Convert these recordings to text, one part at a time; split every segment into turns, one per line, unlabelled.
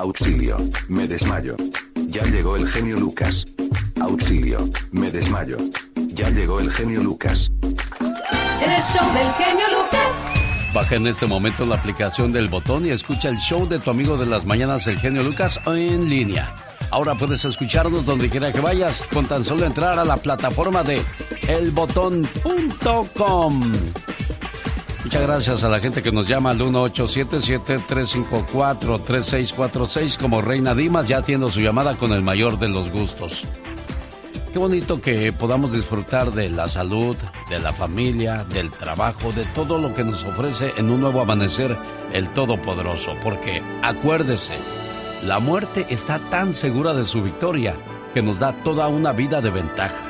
Auxilio, me desmayo. Ya llegó el genio Lucas. Auxilio, me desmayo. Ya llegó el genio Lucas.
El show del genio Lucas.
Baja en este momento la aplicación del botón y escucha el show de tu amigo de las mañanas, el genio Lucas, en línea. Ahora puedes escucharnos donde quiera que vayas con tan solo entrar a la plataforma de elbotón.com. Muchas gracias a la gente que nos llama al 1877-354-3646 como Reina Dimas, ya atiendo su llamada con el mayor de los gustos. Qué bonito que podamos disfrutar de la salud, de la familia, del trabajo, de todo lo que nos ofrece en un nuevo amanecer el Todopoderoso. Porque acuérdese, la muerte está tan segura de su victoria que nos da toda una vida de ventaja.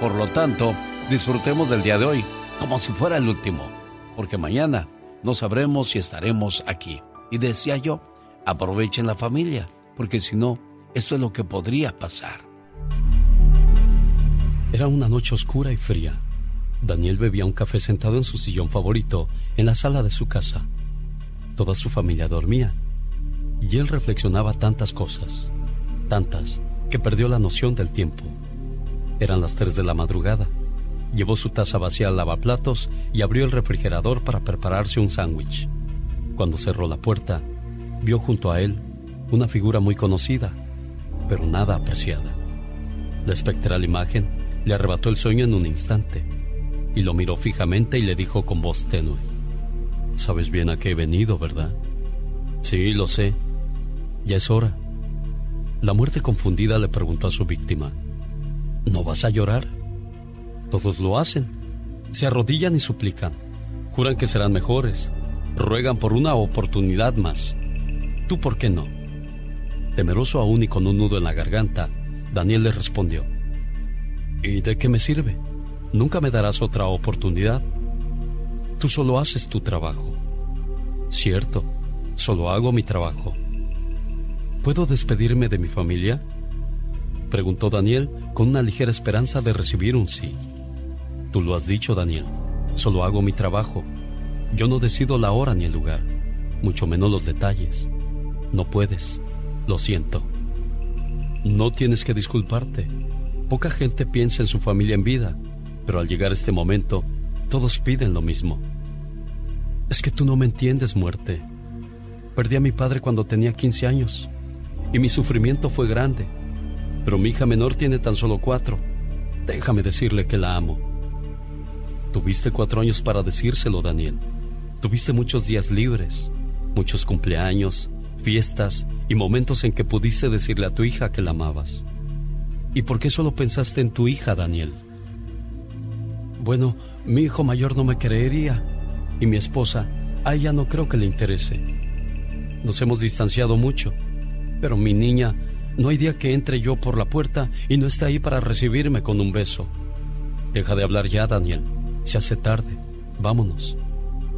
Por lo tanto, disfrutemos del día de hoy como si fuera el último porque mañana no sabremos si estaremos aquí. Y decía yo, aprovechen la familia, porque si no, esto es lo que podría pasar.
Era una noche oscura y fría. Daniel bebía un café sentado en su sillón favorito en la sala de su casa. Toda su familia dormía y él reflexionaba tantas cosas, tantas, que perdió la noción del tiempo. Eran las tres de la madrugada Llevó su taza vacía al lavaplatos y abrió el refrigerador para prepararse un sándwich. Cuando cerró la puerta, vio junto a él una figura muy conocida, pero nada apreciada. La espectral imagen le arrebató el sueño en un instante y lo miró fijamente y le dijo con voz tenue, Sabes bien a qué he venido, ¿verdad? Sí, lo sé. Ya es hora. La muerte confundida le preguntó a su víctima, ¿No vas a llorar? Todos lo hacen. Se arrodillan y suplican. Juran que serán mejores. Ruegan por una oportunidad más. ¿Tú por qué no? Temeroso aún y con un nudo en la garganta, Daniel le respondió. ¿Y de qué me sirve? Nunca me darás otra oportunidad. Tú solo haces tu trabajo. Cierto, solo hago mi trabajo. ¿Puedo despedirme de mi familia? Preguntó Daniel con una ligera esperanza de recibir un sí. Tú lo has dicho, Daniel. Solo hago mi trabajo. Yo no decido la hora ni el lugar, mucho menos los detalles. No puedes. Lo siento. No tienes que disculparte. Poca gente piensa en su familia en vida, pero al llegar este momento, todos piden lo mismo. Es que tú no me entiendes, muerte. Perdí a mi padre cuando tenía 15 años, y mi sufrimiento fue grande, pero mi hija menor tiene tan solo cuatro. Déjame decirle que la amo. Tuviste cuatro años para decírselo, Daniel. Tuviste muchos días libres, muchos cumpleaños, fiestas y momentos en que pudiste decirle a tu hija que la amabas. ¿Y por qué solo pensaste en tu hija, Daniel? Bueno, mi hijo mayor no me creería y mi esposa, a ella no creo que le interese. Nos hemos distanciado mucho, pero mi niña, no hay día que entre yo por la puerta y no esté ahí para recibirme con un beso. Deja de hablar ya, Daniel. Se hace tarde. Vámonos.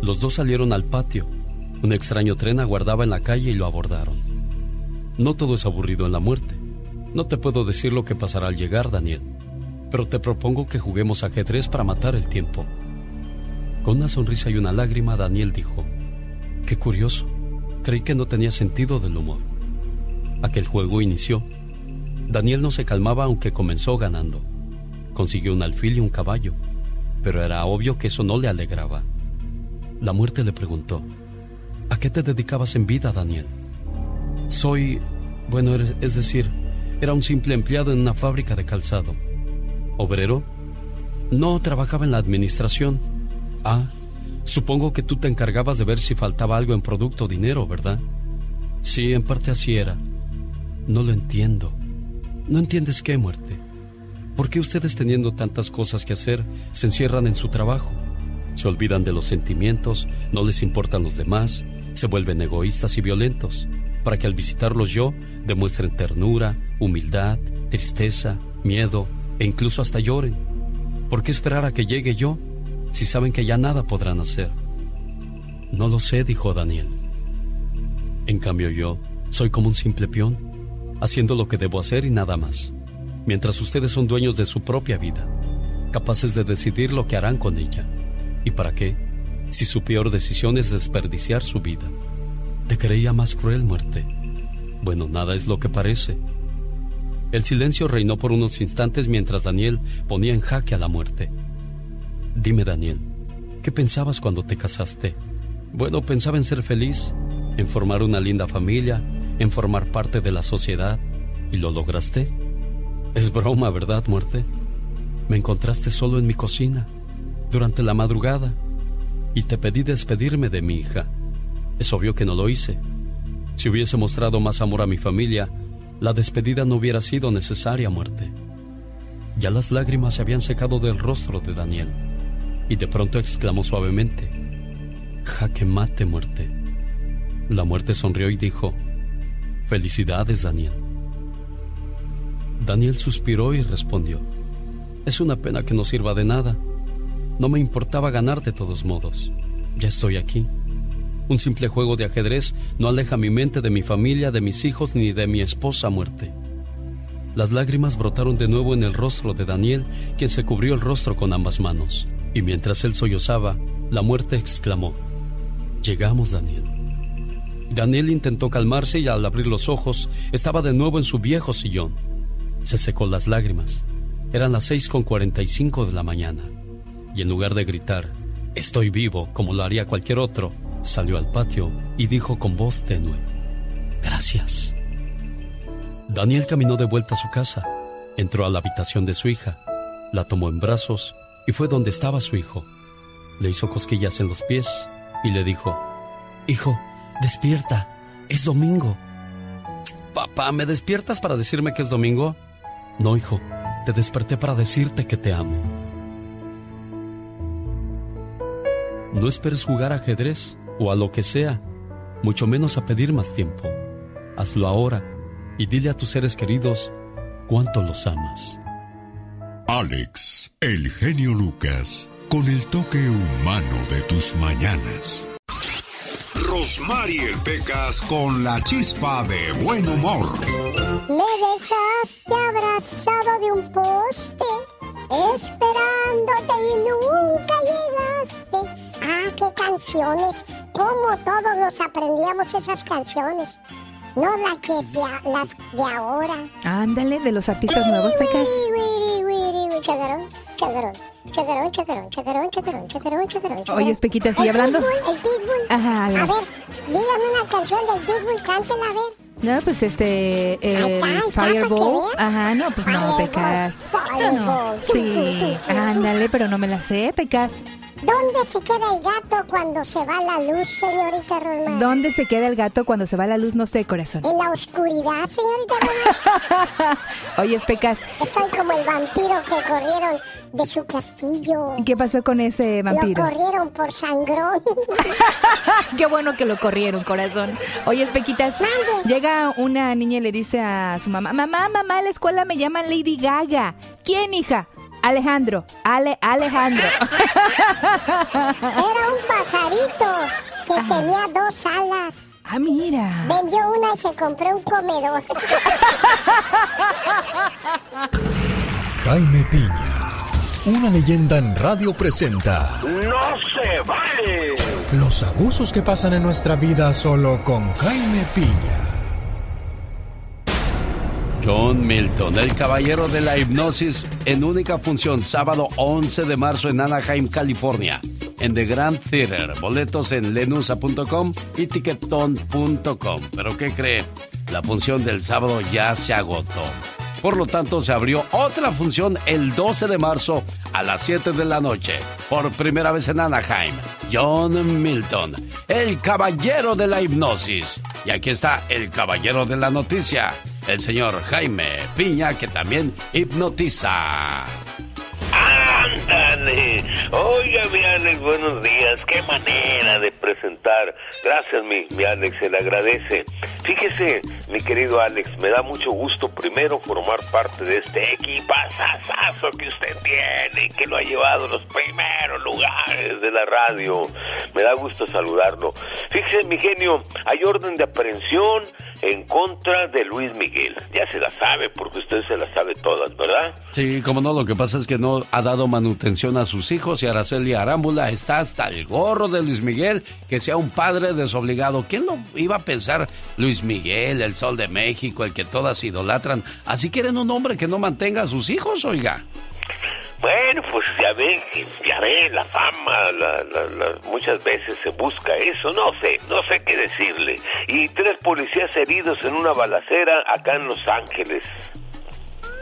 Los dos salieron al patio. Un extraño tren aguardaba en la calle y lo abordaron. No todo es aburrido en la muerte. No te puedo decir lo que pasará al llegar, Daniel, pero te propongo que juguemos ajedrez para matar el tiempo. Con una sonrisa y una lágrima, Daniel dijo, Qué curioso, creí que no tenía sentido del humor. Aquel juego inició. Daniel no se calmaba aunque comenzó ganando. Consiguió un alfil y un caballo pero era obvio que eso no le alegraba. La muerte le preguntó, ¿A qué te dedicabas en vida, Daniel? Soy... Bueno, es decir, era un simple empleado en una fábrica de calzado. ¿Obrero? No, trabajaba en la administración. Ah, supongo que tú te encargabas de ver si faltaba algo en producto o dinero, ¿verdad? Sí, en parte así era. No lo entiendo. ¿No entiendes qué, muerte? ¿Por qué ustedes teniendo tantas cosas que hacer se encierran en su trabajo? Se olvidan de los sentimientos, no les importan los demás, se vuelven egoístas y violentos, para que al visitarlos yo demuestren ternura, humildad, tristeza, miedo e incluso hasta lloren. ¿Por qué esperar a que llegue yo si saben que ya nada podrán hacer? No lo sé, dijo Daniel. En cambio yo soy como un simple peón, haciendo lo que debo hacer y nada más, mientras ustedes son dueños de su propia vida, capaces de decidir lo que harán con ella. ¿Y para qué? Si su peor decisión es desperdiciar su vida. Te creía más cruel, muerte. Bueno, nada es lo que parece. El silencio reinó por unos instantes mientras Daniel ponía en jaque a la muerte. Dime, Daniel, ¿qué pensabas cuando te casaste? Bueno, pensaba en ser feliz, en formar una linda familia, en formar parte de la sociedad. ¿Y lo lograste? Es broma, ¿verdad, muerte? Me encontraste solo en mi cocina, durante la madrugada, y te pedí despedirme de mi hija. Es obvio que no lo hice. Si hubiese mostrado más amor a mi familia, la despedida no hubiera sido necesaria, muerte. Ya las lágrimas se habían secado del rostro de Daniel, y de pronto exclamó suavemente, Jaque mate, muerte. La muerte sonrió y dijo, Felicidades, Daniel. Daniel suspiró y respondió, Es una pena que no sirva de nada. No me importaba ganar de todos modos. Ya estoy aquí. Un simple juego de ajedrez no aleja mi mente de mi familia, de mis hijos ni de mi esposa muerte. Las lágrimas brotaron de nuevo en el rostro de Daniel, quien se cubrió el rostro con ambas manos. Y mientras él sollozaba, la muerte exclamó, Llegamos, Daniel. Daniel intentó calmarse y al abrir los ojos estaba de nuevo en su viejo sillón. Se secó las lágrimas. Eran las seis con cuarenta y cinco de la mañana. Y en lugar de gritar, Estoy vivo, como lo haría cualquier otro, salió al patio y dijo con voz tenue, Gracias. Daniel caminó de vuelta a su casa, entró a la habitación de su hija, la tomó en brazos y fue donde estaba su hijo. Le hizo cosquillas en los pies y le dijo, Hijo, despierta, es domingo. Papá, ¿me despiertas para decirme que es domingo? No, hijo, te desperté para decirte que te amo. No esperes jugar ajedrez o a lo que sea, mucho menos a pedir más tiempo. Hazlo ahora y dile a tus seres queridos cuánto los amas.
Alex, el genio Lucas, con el toque humano de tus mañanas. Rosmarie Pecas con la chispa de buen humor.
Me dejaste abrazado de un poste, esperándote y nunca llegaste. Ah, qué canciones. Cómo todos nos aprendíamos esas canciones. No las que las de ahora.
Ándale, de los artistas nuevos, Pecas. Oye, Pequita, ¿sigue hablando?
El Pitbull, el Pitbull.
Ajá, a ver.
A ver, dígame una canción del Pitbull, cántela a ver.
No, pues este, el Fireball. Ajá, no, pues no, Pecas. No, no. Sí, ándale, pero no me la sé, Pecas.
¿Dónde se queda el gato cuando se va la luz, señorita Rosmar?
¿Dónde se queda el gato cuando se va la luz? No sé, corazón.
En la oscuridad, señorita Rosmar.
Oye, Pecas.
Estoy como el vampiro que corrieron de su castillo.
¿Qué pasó con ese vampiro?
Lo corrieron por sangrón.
Qué bueno que lo corrieron, corazón. Oye, Pequitas, llega una niña y le dice a su mamá, mamá, mamá, en la escuela me llaman Lady Gaga. ¿Quién, hija? Alejandro, Ale, Alejandro.
Era un pajarito que tenía dos alas.
Ah, mira.
Vendió una y se compró un comedor.
Jaime Piña, una leyenda en radio presenta.
¡No se vale!
Los abusos que pasan en nuestra vida solo con Jaime Piña.
John Milton, el caballero de la hipnosis, en única función, sábado 11 de marzo en Anaheim, California.
en The Grand Theater. Boletos en lenusa.com y ticketon.com. Pero ¿qué cree? La función del sábado ya se agotó. Por lo tanto, se abrió otra función el 12 de marzo a las 7 de la noche. Por primera vez en Anaheim, John Milton, el caballero de la hipnosis. Y aquí está el caballero de la noticia, el señor Jaime Piña, que también hipnotiza.
¡Ándale! Oiga, mi Alex, buenos días. Qué manera de presentar. Gracias, mi, mi Alex, se le agradece. Fíjese, mi querido Alex, me da mucho gusto primero formar parte de este equipazazazo que usted tiene, que lo ha llevado a los primeros lugares de la radio. Me da gusto saludarlo. Fíjese, mi genio, hay orden de aprehensión en contra de Luis Miguel. Ya se la sabe, porque usted se la sabe todas, ¿verdad?
Sí, como no, lo que pasa es que no ha dado manutención a sus hijos y Araceli Arámbula está hasta el gorro de Luis Miguel que sea un padre desobligado. ¿Quién lo iba a pensar? Luis Miguel, el sol de México, el que todas idolatran. Así quieren un hombre que no mantenga a sus hijos, oiga.
Bueno, pues ya ve, ya ve, la fama, muchas veces se busca eso, no sé, no sé qué decirle. Y tres policías heridos en una balacera acá en Los Ángeles.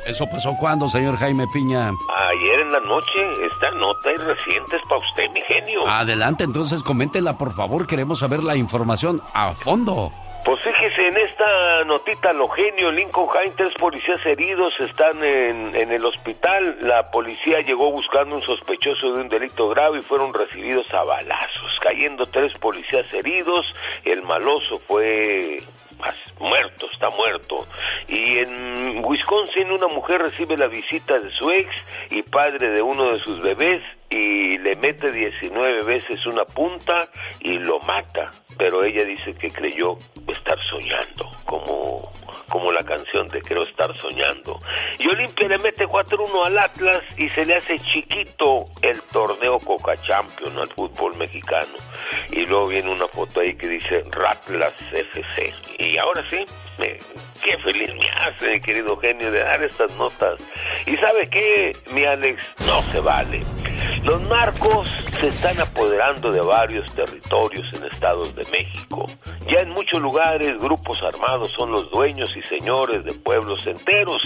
¿Eso pasó cuándo, señor Jaime Piña?
Ayer en la noche. Esta nota es reciente, es para usted, mi genio.
Adelante, entonces coméntela, por favor. Queremos saber la información a fondo.
Pues fíjese, en esta notita, lo genio, Lincoln Hines, tres policías heridos están en, en, el hospital. La policía llegó buscando un sospechoso de un delito grave y fueron recibidos a balazos, cayendo tres policías heridos. El maloso fue muerto, está muerto. Y en Wisconsin una mujer recibe la visita de su ex y padre de uno de sus bebés y le mete 19 veces una punta y lo mata. Pero ella dice que creyó estar soñando, como, como la canción de Creo estar soñando. Y Olimpia le mete 4-1 al Atlas y se le hace chiquito el torneo Coca Champion al fútbol mexicano. Y luego viene una foto ahí que dice Ratlas FC. Y ahora sí, me, qué feliz me hace, querido genio, de dar estas notas. Y sabe qué, mi Alex, no se vale. Los narcos se están apoderando de varios territorios en estados de México. Ya en muchos lugares grupos armados son los dueños y señores de pueblos enteros,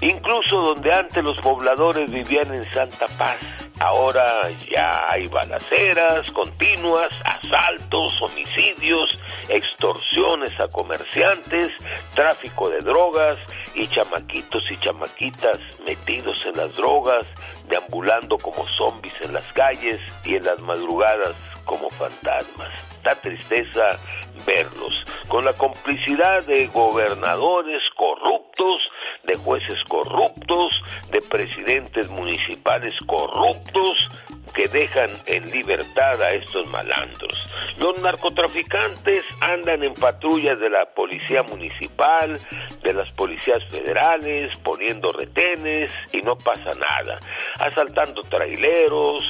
incluso donde antes los pobladores vivían en santa paz. Ahora ya hay balaceras continuas, asaltos, homicidios, extorsiones a comerciantes, tráfico de drogas y chamaquitos y chamaquitas metidos en las drogas, deambulando como zombies en las calles y en las madrugadas como fantasmas. Da tristeza verlos, con la complicidad de gobernadores corruptos, de jueces corruptos, de presidentes municipales corruptos, que dejan en libertad a estos malandros. Los narcotraficantes andan en patrullas de la policía municipal, de las policías federales, poniendo retenes y no pasa nada. Asaltando traileros,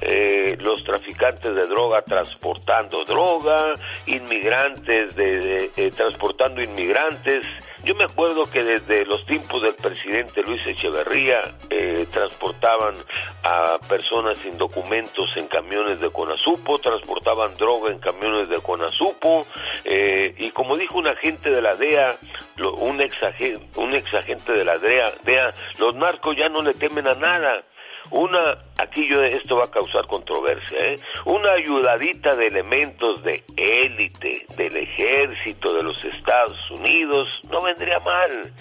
eh, los traficantes de droga transportando droga, inmigrantes de, eh, transportando inmigrantes. Yo me acuerdo que desde los tiempos del presidente Luis Echeverría eh, transportaban a personas sin documentos en camiones de Conasupo, transportaban droga en camiones de Conasupo, y como dijo un agente de la DEA, un ex, un ex agente de la DEA, DEA, los narcos ya no le temen a nada una, aquí yo esto va a causar controversia, ¿eh? una ayudadita de elementos de élite del ejército de los Estados Unidos no vendría mal,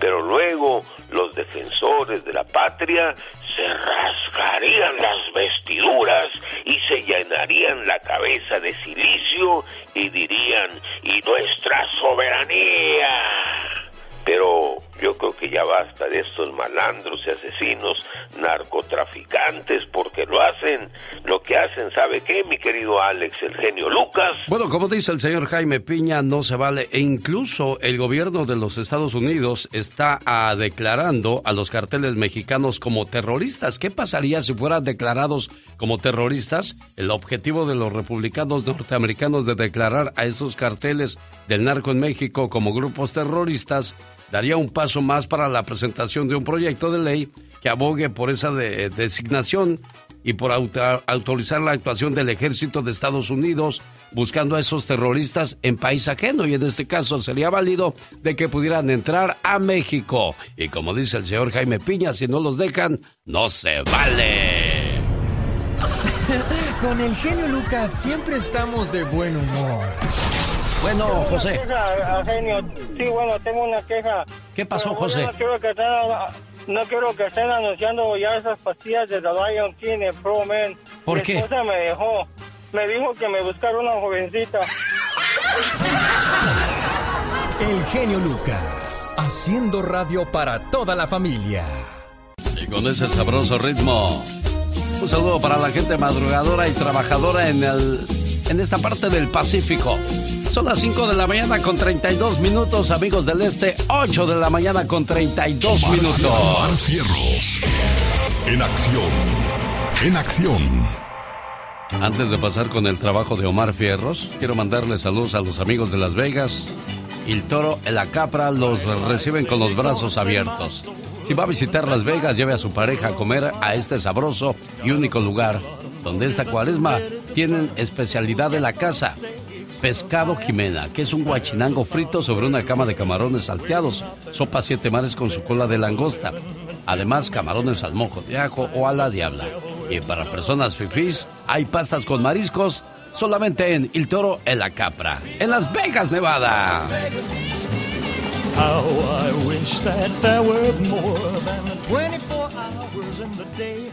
pero luego los defensores de la patria se rasgarían las vestiduras y se llenarían la cabeza de silicio y dirían, ¿y nuestra soberanía? Pero yo creo que ya basta de estos malandros y asesinos, narcotraficantes, porque lo hacen, lo que hacen, ¿sabe qué, mi querido Alex, el genio Lucas?
Bueno, como dice el señor Jaime Piña, no se vale, e incluso el gobierno de los Estados Unidos está ah, declarando a los carteles mexicanos como terroristas. ¿Qué pasaría si fueran declarados como terroristas? El objetivo de los republicanos norteamericanos de declarar a esos carteles del narco en México como grupos terroristas daría un paso más para la presentación de un proyecto de ley que abogue por esa designación y por autorizar la actuación del ejército de Estados Unidos buscando a esos terroristas en país ajeno y en este caso sería válido de que pudieran entrar a México. Y como dice el señor Jaime Piña, si no los dejan, no se vale.
Con el genio Lucas siempre estamos de buen humor.
Bueno, José.
Sí, bueno, tengo una queja.
¿Qué pasó, José?
No quiero, que estén, no quiero que estén anunciando ya esas pastillas de The Lion King en Pro Man.
¿Por
Mi
qué?
esposa me dejó. Me dijo que me buscara una jovencita.
El genio Lucas, haciendo radio para toda la familia.
Y con ese sabroso ritmo, un saludo para la gente madrugadora y trabajadora en, el, en esta parte del Pacífico. Son las 5 de la mañana con 32 minutos, amigos del Este, 8 de la mañana con 32
Omar
minutos.
Omar Fierros. En acción. En acción.
Antes de pasar con el trabajo de Omar Fierros, quiero mandarle saludos a los amigos de Las Vegas. El toro, la capra los reciben con los brazos abiertos. Si va a visitar Las Vegas, lleve a su pareja a comer a este sabroso y único lugar, donde esta cuaresma tienen especialidad de la casa. Pescado Jimena, que es un guachinango frito sobre una cama de camarones salteados, sopa siete mares con su cola de langosta. Además, camarones al mojo de ajo o a la diabla. Y para personas fifís, hay pastas con mariscos solamente en El Toro en la Capra, en Las Vegas, Nevada.
How I wish that there were more than 24 hours in the day.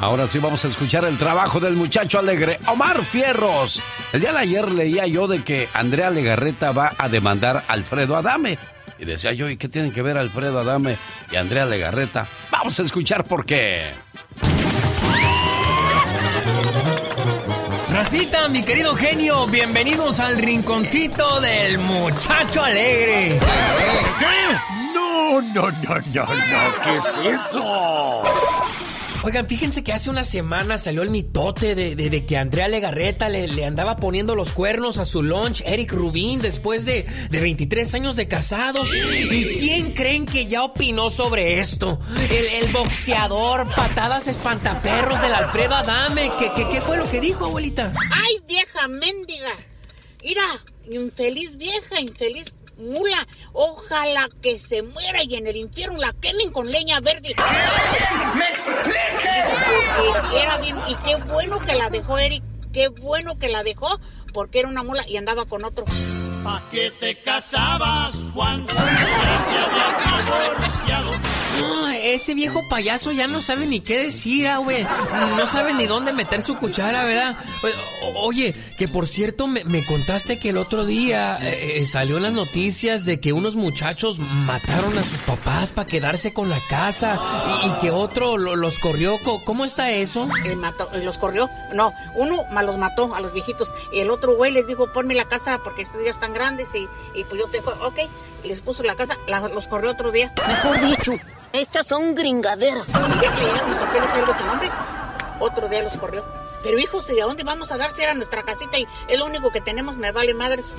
Ahora sí vamos a escuchar el trabajo del muchacho alegre, Omar Fierros. El día de ayer leía yo de que Andrea Legarreta va a demandar a Alfredo Adame. Y decía yo, ¿y qué tienen que ver Alfredo Adame y Andrea Legarreta? Vamos a escuchar por qué.
Racita, mi querido genio, bienvenidos al rinconcito del muchacho alegre.
¿Qué? No, no, no, no, no, ¿qué es eso?
Oigan, fíjense que hace una semana salió el mitote de, de- de que Andrea Legarreta le, le andaba poniendo los cuernos a su lunch Eric Rubin después de, de 23 años de casados. ¿Y quién creen que ya opinó sobre esto? El, el boxeador, patadas espantaperros del Alfredo Adame. ¿Qué, qué, qué fue lo que dijo, abuelita?
¡Ay, vieja mendiga! Mira, infeliz vieja, infeliz mula. Ojalá que se muera y en el infierno la quemen con leña verde. ¡Me explique! Porque era bien, y qué bueno que la dejó Eric, qué bueno que la dejó, porque era una mula y andaba con otro.
¿Pa' qué te casabas, Juan? Ya te habías divorciado.
No, ese viejo payaso ya no sabe ni qué decir, ah, güey. No sabe ni dónde meter su cuchara, ¿verdad? O- Oye, que por cierto, me, me contaste que el otro día eh, eh, salió en las noticias de que unos muchachos mataron a sus papás para quedarse con la casa y, y que otro lo- los corrió. Co- ¿Cómo está eso?
Eh, mató- los corrió. No, uno los mató a los viejitos. Y el otro güey les dijo, ponme la casa porque estos ya están grandes y, y pues yo te dejo. Ok, les puso la casa, la- los corrió otro día. Mejor dicho, estas son gringaderas. Y ya que los hoteles él de su nombre, otro día los corrió. Pero hijos, ¿y de dónde vamos a dar si era nuestra casita y es lo único que tenemos? Me vale madres.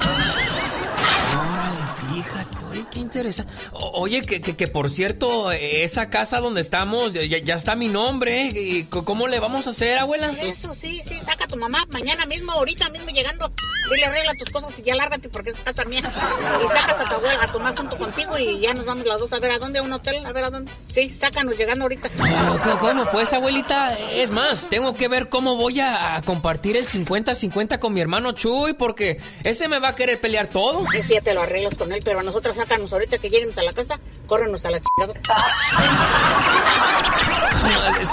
Órale, fíjate, qué interesante. Oye, que, que, que por cierto, esa casa donde estamos, ya, ya está mi nombre. ¿Y ¿Cómo le vamos a hacer, abuela?
Eso sí, sí, saca a tu mamá mañana mismo, ahorita mismo llegando. Dile, arregla tus cosas y ya lárgate porque es casa mía. Y sacas a tu abuela, a tu mamá junto contigo y ya nos vamos las dos a ver a dónde, a un hotel, a ver a dónde. Sí, sácanos llegando ahorita.
Ah, ¿Cómo, cómo? Pues, abuelita, es más, tengo que ver cómo voy a, compartir el 50-50 con mi hermano Chuy, porque ese me va a querer pelear todo.
Ese ya te lo arreglas con él, pero a nosotros sácanos ahorita que lleguemos a la casa, córrenos a la chingada.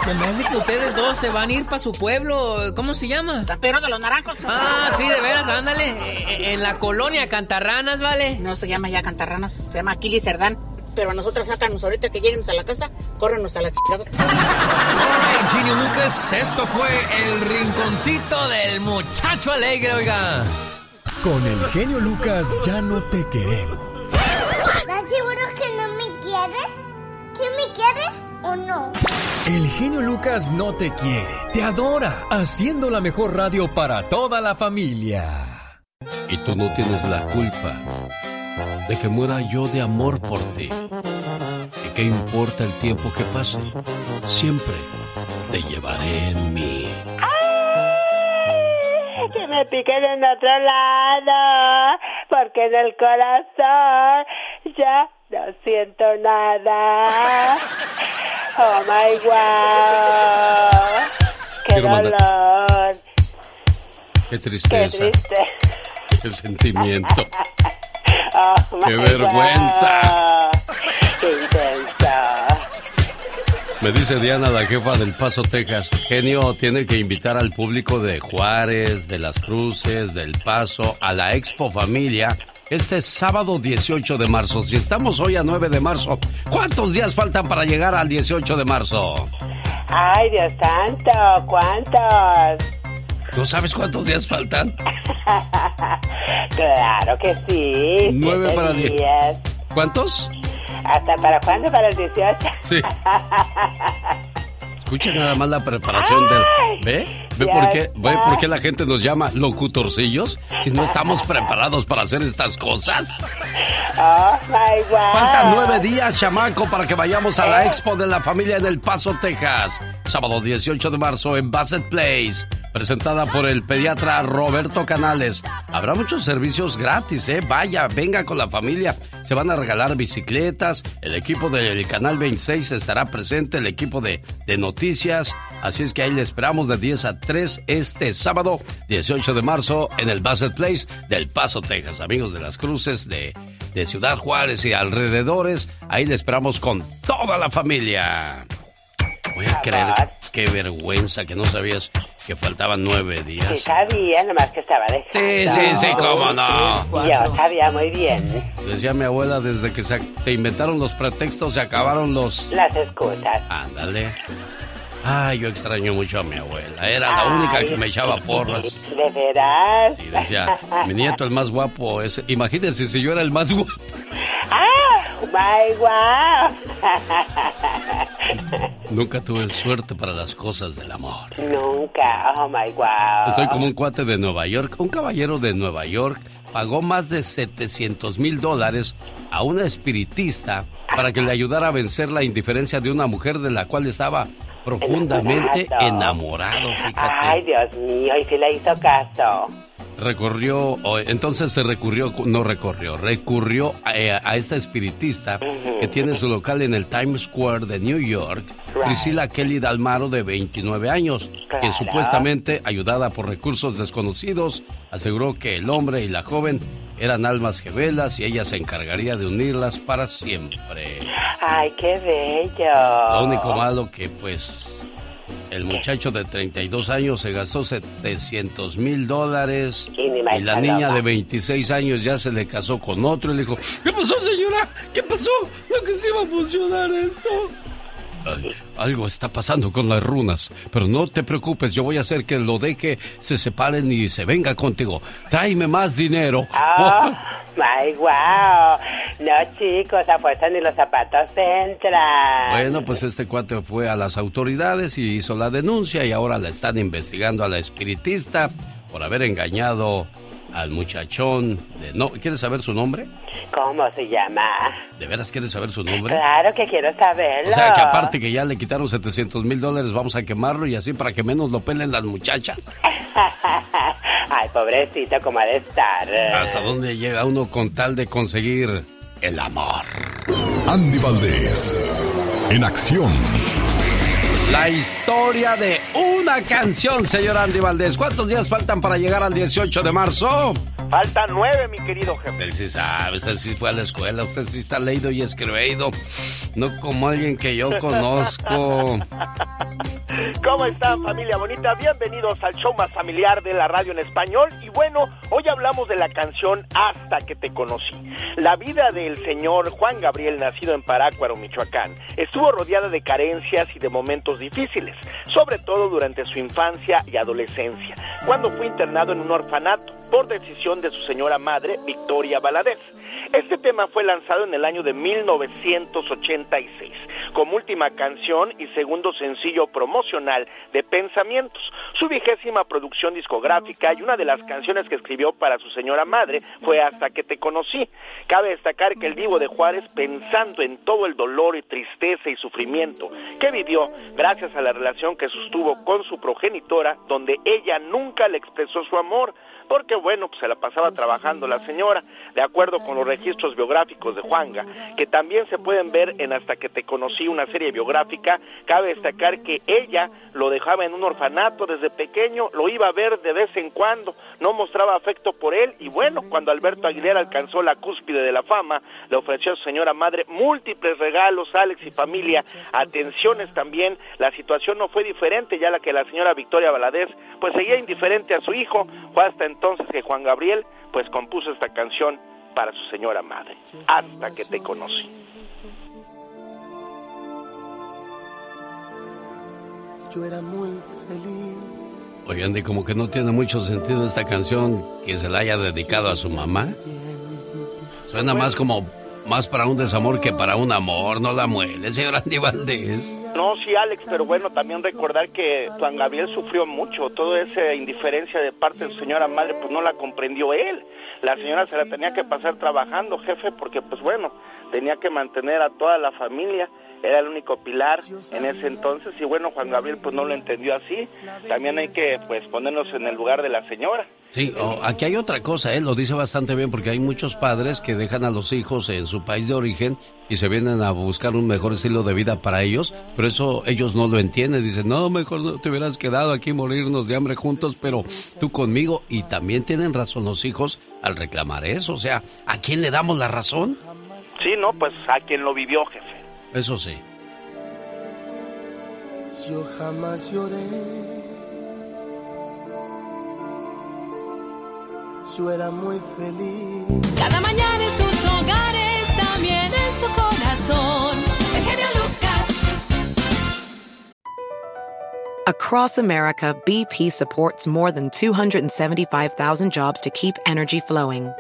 Se me hace que ustedes dos se van a ir para su pueblo. ¿Cómo se llama?
San Pedro de los Naranjos.
Ah, sí, de veras, ándale. Eh, En la colonia Cantarranas, ¿vale?
No se llama ya Cantarranas, se llama Aquiles Cerdán. Pero a nosotros sácanos ahorita que lleguemos a la casa, córrenos a la chingada.
Ay, Genio Lucas, esto fue el rinconcito del muchacho alegre, oiga.
Con el genio Lucas ya no te queremos.
¿Estás seguro que no me quieres? ¿Sí me quieres o no?
El genio Lucas no te quiere, te adora, haciendo la mejor radio para toda la familia.
Y tú no tienes la culpa de que muera yo de amor por ti. ¿Y qué importa el tiempo que pase? Siempre te llevaré en mí.
Que me piquen en otro lado, porque en el corazón ya no siento nada. Oh my god. Qué
Quiero
dolor.
Qué
Qué
tristeza.
triste.
Qué sentimiento.
Oh
¡Qué vergüenza!
God.
Me dice Diana, la jefa del Paso, Texas. Genio tiene que invitar al público de Juárez, de Las Cruces, del Paso, a la Expo Familia. Este sábado 18 de marzo. Si estamos hoy a 9 de marzo, ¿cuántos días faltan para llegar al 18 de marzo?
Ay, Dios santo, ¿cuántos?
¿No sabes cuántos días faltan?
claro que sí.
Nueve
siete
para diez.
días.
¿Cuántos?
¿Hasta para cuándo? ¿Para el 18?
Sí. Escucha nada más la preparación del... ¿Ve? ¿Ve por qué. ¿Ve por qué la gente nos llama locutorcillos? Si no estamos preparados para hacer estas cosas.
Oh my God.
Faltan nueve días, chamaco, para que vayamos a la expo de la familia en El Paso, Texas. Sábado 18 de marzo en Bassett Place. Presentada por el pediatra Roberto Canales. Habrá muchos servicios gratis, ¿eh? Vaya, venga con la familia. Se van a regalar bicicletas. El equipo del Canal 26 estará presente. El equipo de, de noticias. Así es que ahí le esperamos de 10 a 3 este sábado 18 de marzo en el Bassett Place del Paso, Texas. Amigos de las Cruces, de, de Ciudad Juárez y alrededores. Ahí le esperamos con toda la familia. Voy a creer, qué vergüenza que no sabías que faltaban nueve
Sí
días.
sabía, nomás que estaba dejando.
Sí, sí, sí, cómo no.
Yo sabía muy bien
Decía mi abuela, desde que se, se inventaron los pretextos, se acabaron los...
las excusas.
Ándale. Ay, yo extraño mucho a mi abuela. Era la única que me echaba porras.
¿De veras?
Y decía, mi nieto el más guapo es... Imagínense si yo era el más guapo.
¡Ah! ¡My wow!
Nunca tuve suerte para las cosas del amor.
Nunca. Oh my wow.
Estoy como un cuate de Nueva York. Un caballero de Nueva York pagó más de 700 mil dólares a una espiritista para que le ayudara a vencer la indiferencia de una mujer de la cual estaba profundamente enamorado. Fíjate.
Ay, Dios mío, y si le hizo caso.
Recorrió, o entonces se recurrió, no recorrió, recurrió a, a esta espiritista que tiene su local en el Times Square de New York, Priscila Kelly Dalmaro, de 29 años,
Claro.
supuestamente, ayudada por recursos desconocidos, aseguró que el hombre y la joven eran almas gemelas y ella se encargaría de unirlas para siempre.
Ay, qué bello.
Lo único malo que, pues, el muchacho de 32 años se gastó 700 mil dólares
Y
la niña de 26 años ya se le casó con otro y le dijo, ¿qué pasó señora? ¿Qué pasó? ¿No que se iba a funcionar esto? Ay, algo está pasando con las runas, pero no te preocupes, yo voy a hacer que lo deje, se separen y se venga contigo. Tráeme más dinero.
Oh, my wow. No, chicos, a fuerza ni los zapatos entran.
Bueno, pues este cuate fue a las autoridades y hizo la denuncia y ahora la están investigando a la espiritista por haber engañado al muchachón. De, no, ¿Quieres saber su nombre?
¿Cómo se llama?
¿De veras quieres saber su nombre?
Claro que quiero saberlo.
O sea, que aparte que ya le quitaron 700 mil dólares, vamos a quemarlo y así para que menos lo pelen las muchachas.
Ay, pobrecito, ¿cómo ha de estar?
¿Hasta dónde llega uno con tal de conseguir el amor?
Andy Valdés, en acción.
La historia de una canción, señor Andy Valdés. ¿Cuántos días faltan para llegar al 18 de marzo?
Faltan nueve, mi querido jefe.
Usted sí sabe, usted sí fue a la escuela, usted sí está leído y escribido. No como alguien que yo conozco.
¿Cómo están, familia bonita? Bienvenidos al show más familiar de la radio en español. Y bueno, hoy hablamos de la canción Hasta que te conocí. La vida del señor Juan Gabriel, nacido en Parácuaro, Michoacán, estuvo rodeada de carencias y de momentos difíciles, sobre todo durante su infancia y adolescencia, cuando fue internado en un orfanato por decisión de su señora madre, Victoria Valadez. Este tema fue lanzado en el año de 1986 como última canción y segundo sencillo promocional de Pensamientos. su vigésima producción discográfica y una de las canciones que escribió para su señora madre fue Hasta que te conocí. Cabe destacar que el vivo de Juárez, pensando en todo el dolor y tristeza y sufrimiento que vivió gracias a la relación que sostuvo con su progenitora, donde ella nunca le expresó su amor, porque bueno, pues se la pasaba trabajando la señora, de acuerdo con los registros biográficos de Juanga, que también se pueden ver en Hasta que te conocí, una serie biográfica, cabe destacar que ella lo dejaba en un orfanato desde pequeño, lo iba a ver de vez en cuando, no mostraba afecto por él y bueno, cuando Alberto Aguilera alcanzó la cúspide de la fama, le ofreció a su señora madre múltiples regalos, Alex y familia, atenciones también, la situación no fue diferente ya la que la señora Victoria Valadez pues seguía indiferente a su hijo, fue hasta entonces que Juan Gabriel pues compuso esta canción para su señora madre, hasta que te conocí.
Yo era muy feliz.
Oigan, de como que no tiene mucho sentido esta canción que se la haya dedicado a su mamá. Suena más como más para un desamor que para un amor, no la muele, señor Andy Valdés.
No, sí, Alex, pero bueno, también recordar que Juan Gabriel sufrió mucho, toda esa indiferencia de parte de su señora madre, pues no la comprendió él. La señora se la tenía que pasar trabajando, jefe, porque pues bueno, tenía que mantener a toda la familia era el único pilar en ese entonces y bueno Juan Gabriel pues no lo entendió así también hay que pues ponernos en el lugar de la señora
Sí, oh, aquí hay otra cosa, él lo dice bastante bien porque hay muchos padres que dejan a los hijos en su país de origen y se vienen a buscar un mejor estilo de vida para ellos, pero eso ellos no lo entienden, dicen, no, mejor no te hubieras quedado aquí morirnos de hambre juntos, pero tú conmigo y también tienen razón los hijos al reclamar eso, o sea, ¿a quién le damos la razón?
Sí, no, pues a quien lo vivió, jefe.
Eso sí.
Yo jamás lloré. Yo era muy feliz.
Cada mañana en sus hogares, también en su corazón. El genio Lucas.
Across America, BP supports more than 275,000 jobs to keep energy flowing.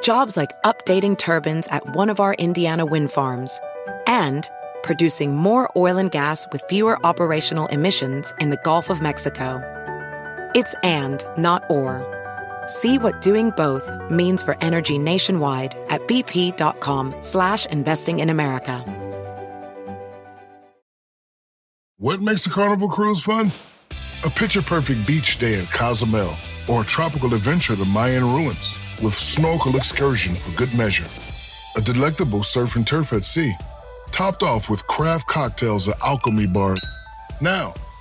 Jobs like updating turbines at one of our Indiana wind farms and producing more oil and gas with fewer operational emissions in the Gulf of Mexico. It's and, not or. See what doing both means for energy nationwide at bp.com slash investing in America.
What makes a carnival cruise fun? A picture-perfect beach day at Cozumel or a tropical adventure to Mayan ruins with snorkel excursion for good measure. A delectable surf and turf at sea, topped off with craft cocktails at Alchemy Bar. Now,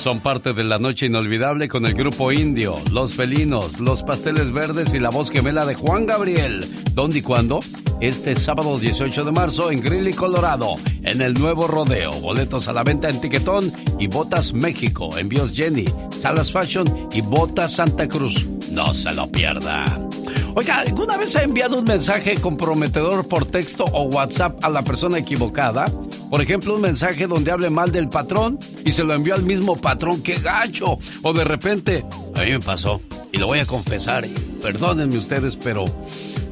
Son parte de la noche inolvidable con el grupo indio, Los Felinos, Los Pasteles Verdes y la voz gemela de Juan Gabriel. ¿Dónde y cuándo? Este sábado 18 de marzo en Greeley, Colorado, en el nuevo rodeo. Boletos a la venta en Tiquetón y Botas México, Envíos Jenny, Salas Fashion y Botas Santa Cruz. No se lo pierda. Oiga, ¿alguna vez ha enviado un mensaje comprometedor por texto o WhatsApp a la persona equivocada? Por ejemplo, un mensaje donde hable mal del patrón y se lo envió al mismo patrón, ¡qué gacho! O de repente, a mí me pasó, y lo voy a confesar, y perdónenme ustedes, pero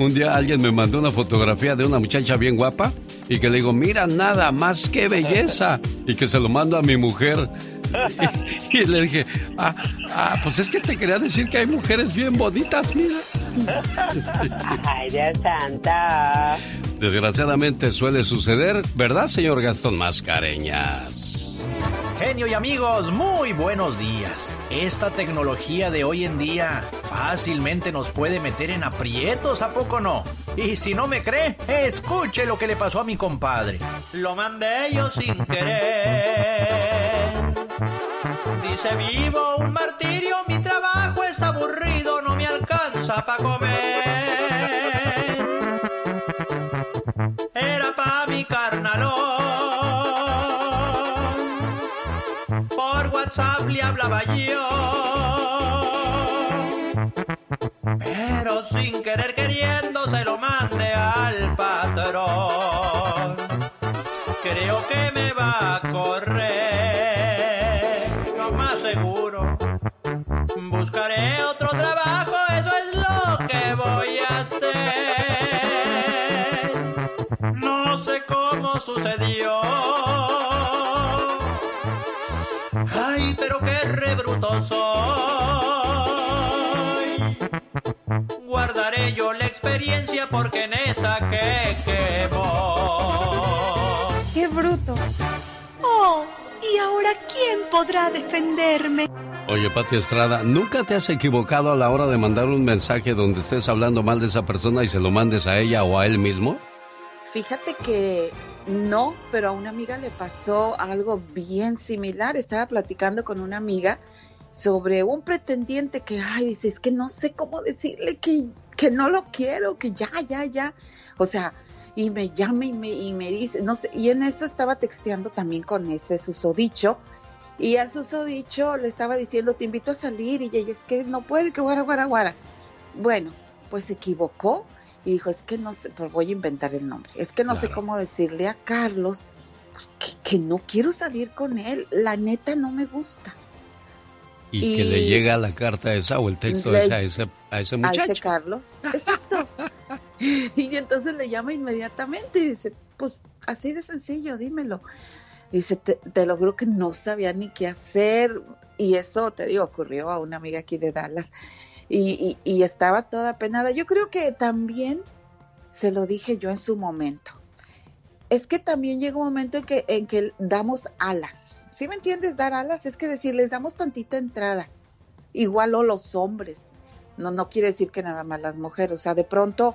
un día alguien me mandó una fotografía de una muchacha bien guapa y que le digo, mira, nada más que belleza, y que se lo mando a mi mujer. Y, le dije, ah, ah, pues es que te quería decir que hay mujeres bien bonitas, mira.
Ay, Dios santa.
Desgraciadamente suele suceder, ¿verdad, señor Gastón Mascareñas?
Genio y amigos, muy buenos días. Esta tecnología de hoy en día fácilmente nos puede meter en aprietos, ¿a poco no? Y si no me cree, escuche lo que le pasó a mi compadre. Lo mandé yo sin querer. Dice vivo un martirio, mi trabajo es aburrido, no me alcanza para comer. Era pa' mi carnalón. Por WhatsApp le hablaba yo.
Sucedió. Ay, pero qué rebruto soy. Guardaré yo la experiencia porque neta que quemó.
¡Qué bruto!
Oh, ¿y ahora quién podrá defenderme?
Oye, Pati Estrada, ¿nunca te has equivocado a la hora de mandar un mensaje donde estés hablando mal de esa persona y se lo mandes a ella o a él mismo?
Fíjate que no, pero a una amiga le pasó algo bien similar. Estaba platicando con una amiga sobre un pretendiente que, ay, dice, es que no sé cómo decirle que, que no lo quiero, que ya, ya, ya. O sea, y me llama y me, y me dice, no sé, y en eso estaba texteando también con ese susodicho. Y al susodicho le estaba diciendo, te invito a salir, y ella, es que no puede, que guara, guara, guara. Bueno, pues se equivocó y dijo, es que no sé, pues voy a inventar el nombre, es que no sé cómo decirle a Carlos pues, que, que no quiero salir con él, la neta no me gusta.
Y, que le llega la carta esa o el texto
Le-
ese a ese, a ese
a
muchacho.
ese Carlos. Exacto. y entonces le llama inmediatamente y dice, pues así de sencillo, dímelo. Dice, te, te lo juro que no sabía ni qué hacer. Y eso, te digo, ocurrió a una amiga aquí de Dallas. Y, estaba toda penada. Yo creo que también se lo dije yo en su momento. Es que también llega un momento en que, en que damos alas. ¿Sí me entiendes? Dar alas es que decir, les damos tantita entrada. Igual o los hombres. No, no quiere decir que nada más las mujeres. O sea, de pronto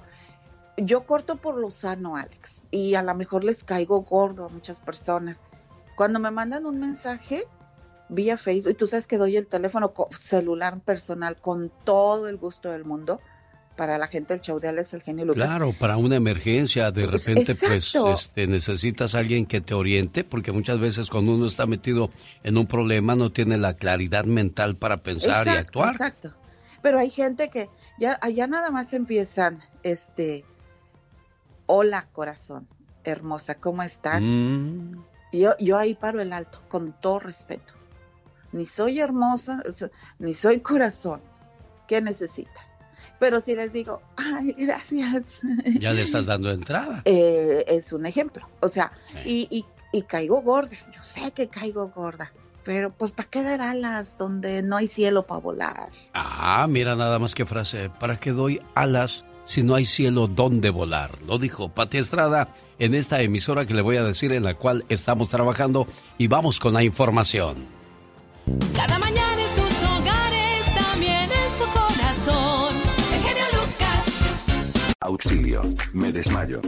yo corto por lo sano, Alex, y a lo mejor les caigo gordo a muchas personas. Cuando me mandan un mensaje vía Facebook, y tú sabes que doy el teléfono celular personal con todo el gusto del mundo para la gente del show de Alex, el genio Lucas.
Claro, para una emergencia, de repente, pues, este, necesitas a alguien que te oriente, porque muchas veces cuando uno está metido en un problema no tiene la claridad mental para pensar y actuar.
Exacto. Pero hay gente que ya allá nada más empiezan, este, hola corazón, hermosa, ¿cómo estás?
Mm.
Yo, yo ahí paro el alto, con todo respeto. Ni soy hermosa, ni soy corazón. ¿Qué necesita? Pero si les digo, ay, gracias.
Ya le estás dando entrada.
Eh, es un ejemplo. O sea, y, y, y caigo gorda. Yo sé que caigo gorda. Pero pues ¿para qué dar alas donde no hay cielo para volar?
Ah, mira nada más que frase. ¿Para qué doy alas si no hay cielo donde volar? Lo dijo Pati Estrada en esta emisora que le voy a decir en la cual estamos trabajando y vamos con la información.
Cada mañana en sus hogares, también en su corazón. El genio Lucas.
Auxilio, me desmayo.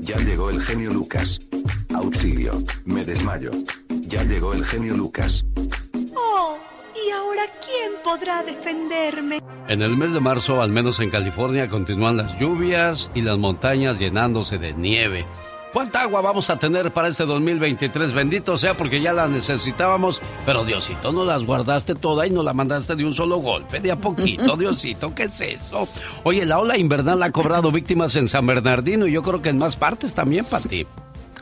Ya llegó el genio Lucas. Auxilio, me desmayo. Ya llegó el genio Lucas.
Oh, ¿y ahora quién podrá defenderme?
En el mes de marzo, al menos en California, continúan las lluvias y las montañas llenándose de nieve. ¿Cuánta agua vamos a tener para este 2023? Bendito sea porque ya la necesitábamos, pero Diosito, no las guardaste toda y no la mandaste de un solo golpe, de a poquito, Diosito, ¿qué es eso? Oye, la ola invernal ha cobrado víctimas en San Bernardino y yo creo que en más partes también, Pati.